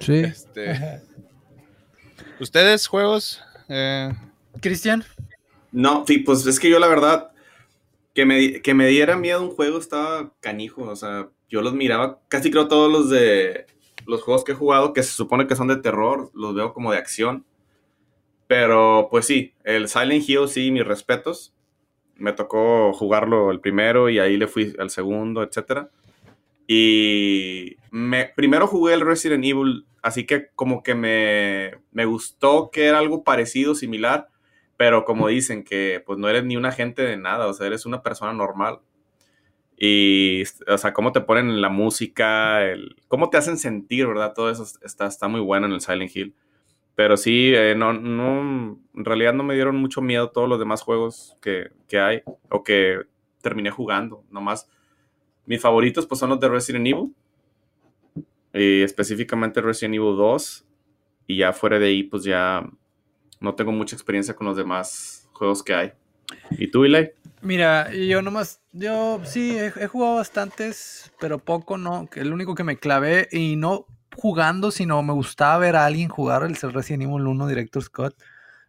D: Sí.
A: Este, ¿Ustedes juegos? Eh...
D: ¿Cristian?
C: No, sí, pues es que yo la verdad, que me, que me diera miedo un juego estaba canijo. O sea, yo los miraba, casi creo todos los de los juegos que he jugado que se supone que son de terror, los veo como de acción. Pero pues sí, el Silent Hill sí, mis respetos. Me tocó jugarlo el primero y ahí le fui al segundo, etc. Y me, primero jugué el Resident Evil, así que como que me, me gustó que era algo parecido, similar, pero como dicen que pues no eres ni un agente de nada, o sea, eres una persona normal. Y, o sea, cómo te ponen la música, el, cómo te hacen sentir, ¿verdad? Todo eso está, está muy bueno en el Silent Hill. Pero sí, eh, no, no, en realidad no me dieron mucho miedo todos los demás juegos que, que hay o que terminé jugando. Nomás, mis favoritos pues son los de Resident Evil. Y específicamente Resident Evil 2. Y ya fuera de ahí, pues ya no tengo mucha experiencia con los demás juegos que hay. ¿Y tú, Eli?
B: Mira, yo nomás, yo sí, he, jugado bastantes, pero poco, ¿no? El único que me clavé, y no jugando, sino me gustaba ver a alguien jugar el Resident Evil 1 Director Scott.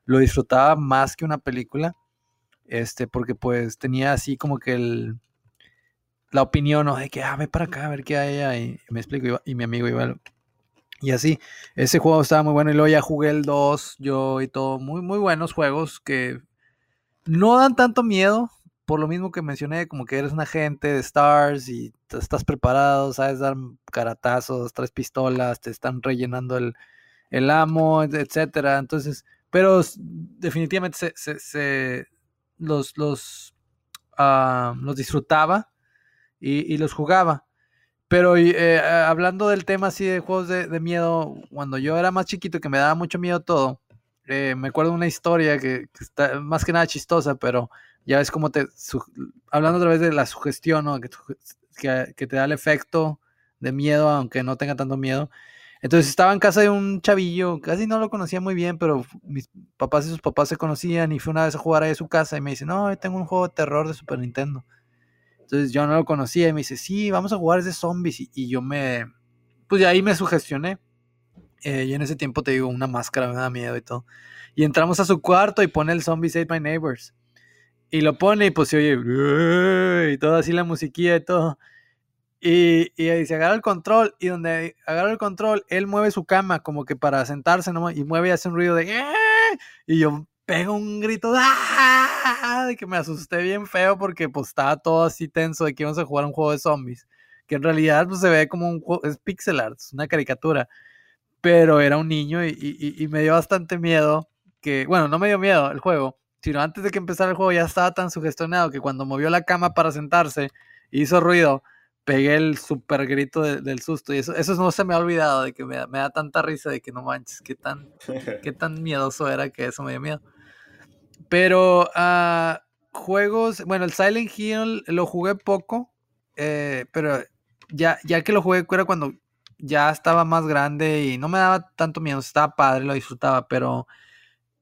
B: Lo disfrutaba más que una película, este, porque pues tenía así como que el, la opinión, ¿no? De que, ah, ve para acá, a ver qué hay ahí. Me explico, y mi amigo iba, y así, ese juego estaba muy bueno y luego ya jugué el 2, yo y todo, muy, muy buenos juegos que no dan tanto miedo, por lo mismo que mencioné, como que eres un agente de Stars y estás preparado, sabes dar caratazos, tres pistolas, te están rellenando el, el amo, etcétera. Entonces, pero definitivamente se, los, los, ah, los disfrutaba y, los jugaba. Pero eh, hablando del tema así de juegos de, miedo, cuando yo era más chiquito que me daba mucho miedo todo, eh, me acuerdo de una historia que, está más que nada chistosa, pero ya ves cómo te, hablando a través de la sugestión, ¿no? que, te da el efecto de miedo, aunque no tenga tanto miedo. Entonces estaba en casa de un chavillo, casi no lo conocía muy bien, pero mis papás y sus papás se conocían y fui una vez a jugar ahí a su casa y me dice, no, tengo un juego de terror de Super Nintendo. Entonces yo no lo conocía y me dice, sí, vamos a jugar ese zombies. Y, yo me, pues de ahí me sugestioné. Eh, y en ese tiempo te digo, una máscara me da miedo y todo. Y entramos a su cuarto y pone el zombie Save My Neighbors. Y lo pone y pues se oye y todo así la musiquilla y todo. Y, y se agarra el control y donde agarra el control, él mueve su cama como que para sentarse y mueve y hace un ruido de y yo pego un grito de que me asusté bien feo porque pues estaba todo así tenso de que íbamos a jugar un juego de zombies. Que en realidad pues se ve como un juego, es pixel art, es una caricatura. Pero era un niño y, y me dio bastante miedo que, bueno, no me dio miedo el juego, sino antes de que empezara el juego ya estaba tan sugestionado que cuando movió la cama para sentarse hizo ruido, pegué el super grito del susto y eso, eso no se me ha olvidado de que me, da tanta risa de que no manches, qué tan, (laughs) qué tan miedoso era que eso me dio miedo. Pero uh, juegos, bueno, el Silent Hill lo jugué poco, eh, pero ya, ya que lo jugué era cuando ya estaba más grande y no me daba tanto miedo, estaba padre, lo disfrutaba, pero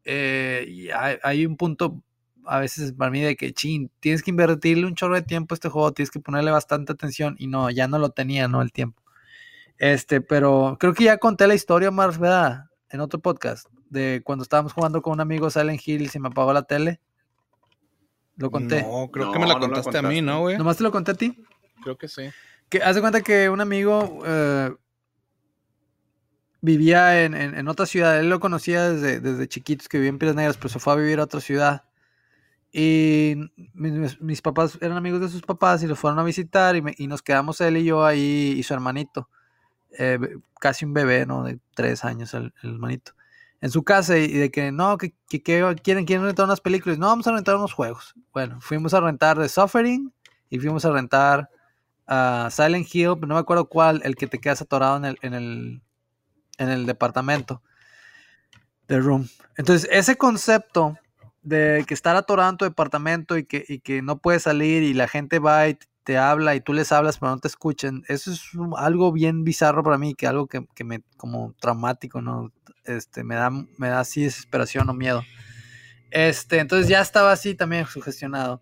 B: eh, hay, un punto a veces para mí de que, chin, tienes que invertirle un chorro de tiempo a este juego, tienes que ponerle bastante atención y no, ya no lo tenía, ¿no? El tiempo. Este, pero creo que ya conté la historia más, ¿verdad? En otro podcast, de cuando estábamos jugando con un amigo Silent Hill y se me apagó la tele. Lo conté.
A: No, creo que me la contaste, a mí, ¿no, güey?
B: ¿Nomás te lo conté a ti?
A: Creo que sí.
B: Que hace cuenta que un amigo eh, vivía en, en, otra ciudad. Él lo conocía desde, desde chiquitos, que vivía en Piedras Negras, pero se fue a vivir a otra ciudad. Y mis, papás eran amigos de sus papás y los fueron a visitar y, nos quedamos él y yo ahí y su hermanito. Eh, casi un bebé, ¿no? De tres años el, hermanito. En su casa y de que no, que, quieren, quieren rentar unas películas. No, vamos a rentar unos juegos. Bueno, fuimos a rentar The Suffering y fuimos a rentar a Silent Hill, no me acuerdo cuál, el que te quedas atorado el, en el, en el departamento. The Room. Entonces, ese concepto de que estar atorado en tu departamento y que, y que no puedes salir y la gente va y te habla y tú les hablas pero no te escuchen, eso es algo bien bizarro para mí, que algo que, que, me, como traumático, ¿no? Este, me da, me da así desesperación o miedo. Este, entonces ya estaba así también sugestionado.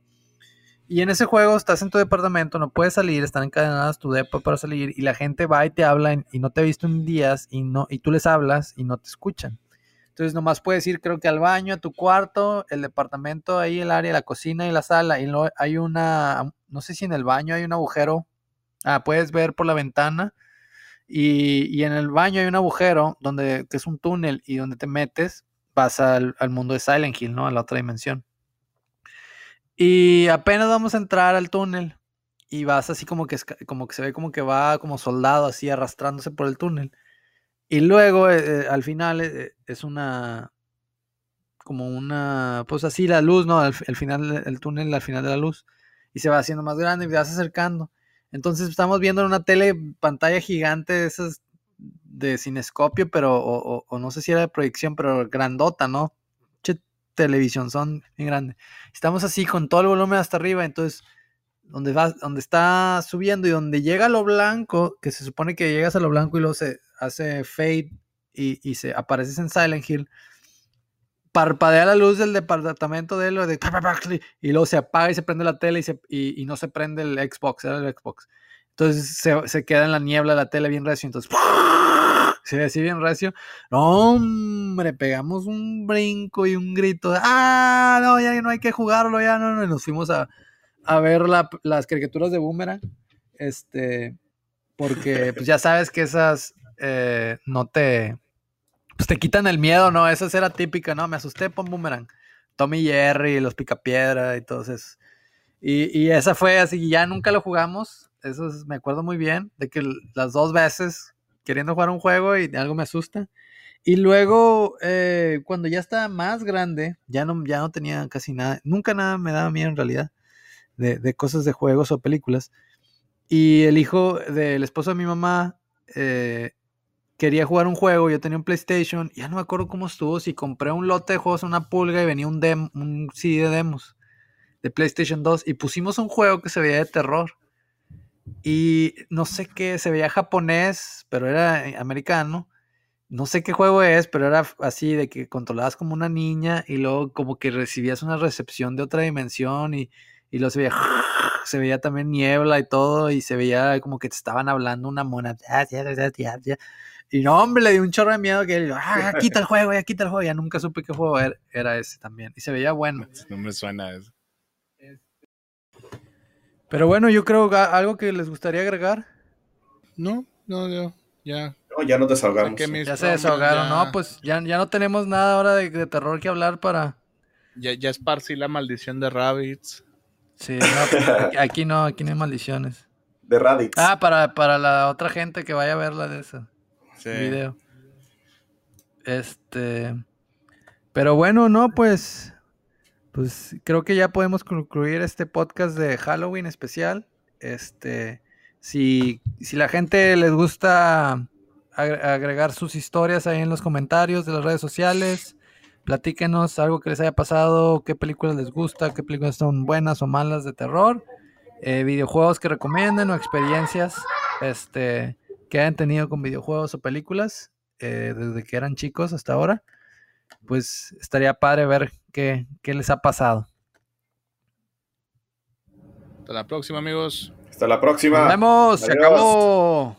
B: Y en ese juego estás en tu departamento, no puedes salir, están encadenadas tu depa para salir y la gente va y te habla y no te ha visto en días y, no, y tú les hablas y no te escuchan. Entonces nomás puedes ir creo que al baño, a tu cuarto, el departamento, ahí el área, la cocina y la sala. Y no, hay una, no sé si en el baño hay un agujero. Ah, puedes ver por la ventana. Y, en el baño hay un agujero donde, que es un túnel y donde te metes, vas al, mundo de Silent Hill, ¿no? A la otra dimensión. Y apenas vamos a entrar al túnel y vas así como que, como que se ve como que va como soldado así arrastrándose por el túnel. Y luego, eh, eh, al final, eh, es una. Como una. Pues así la luz, ¿no? Al, final, el túnel, al final de la luz. Y se va haciendo más grande y vas acercando. Entonces, estamos viendo en una tele, pantalla gigante, de esas de cinescopio, pero. O, no sé si era de proyección, pero grandota, ¿no? Televisión son bien grande. Estamos así con todo el volumen hasta arriba, entonces donde va, donde está subiendo y donde llega lo blanco, que se supone que llegas a lo blanco y luego se hace fade y, se apareces en Silent Hill, parpadea la luz del departamento de él de, y luego se apaga y se prende la tele y, se, y, no se prende el Xbox, era el Xbox. Entonces se, queda en la niebla la tele bien recio, entonces se ve bien recio. No, hombre, pegamos un brinco y un grito. ah, no, ya no hay que jugarlo, ya no, no. Y nos fuimos a, a ver las caricaturas de Boomerang. Este, porque pues ya sabes que esas eh, no te, pues te quitan el miedo, ¿no? Esa era típica, ¿no? Me asusté, pon Boomerang. Tommy Jerry, los Picapiedra y todo eso. Y, y esa fue así, ya nunca lo jugamos. Eso me acuerdo muy bien, de que las dos veces queriendo jugar un juego y algo me asusta. Y luego, eh, cuando ya estaba más grande, ya no, ya no tenía casi nada, nunca nada me daba miedo en realidad de, cosas de juegos o películas. Y el hijo del esposo de mi mamá eh, quería jugar un juego, yo tenía un PlayStation, ya no me acuerdo cómo estuvo, si compré un lote de juegos, una pulga y venía un, dem un CD de demos de PlayStation 2 y pusimos un juego que se veía de terror. Y no sé qué, se veía japonés, pero era americano. No sé qué juego es, pero era así de que controlabas como una niña y luego como que recibías una recepción de otra dimensión y y luego se veía, (laughs) se veía también niebla y todo, y se veía como que te estaban hablando una mona. Y no, hombre, le dio un chorro de miedo que ah, quita el juego, ya quita el juego. Ya nunca supe qué juego era, ese también. Y se veía bueno.
A: No me suena eso.
B: Pero bueno, yo creo que algo que les gustaría agregar.
A: No, no, no, ya.
C: No, ya nos desahogamos.
B: Ya se desahogaron, ¿no? Pues ya, ya no tenemos nada ahora de, de terror que hablar para.
A: Ya, ya esparcí la maldición de Rabbits.
B: Sí, no, pues, aquí no, aquí no hay maldiciones.
C: De Radix.
B: Ah, para, para la otra gente que vaya a verla de ese video. Este. Pero bueno, no, pues. Pues creo que ya podemos concluir este podcast de Halloween especial. Este. Si, si la gente les gusta agregar sus historias ahí en los comentarios de las redes sociales. Platíquenos algo que les haya pasado, qué películas les gusta, qué películas son buenas o malas de terror, eh, videojuegos que recomienden o experiencias este, que hayan tenido con videojuegos o películas eh, desde que eran chicos hasta ahora. Pues estaría padre ver qué, qué les ha pasado.
A: Hasta la próxima, amigos.
C: Hasta la próxima.
B: Nos vemos. Se acabó.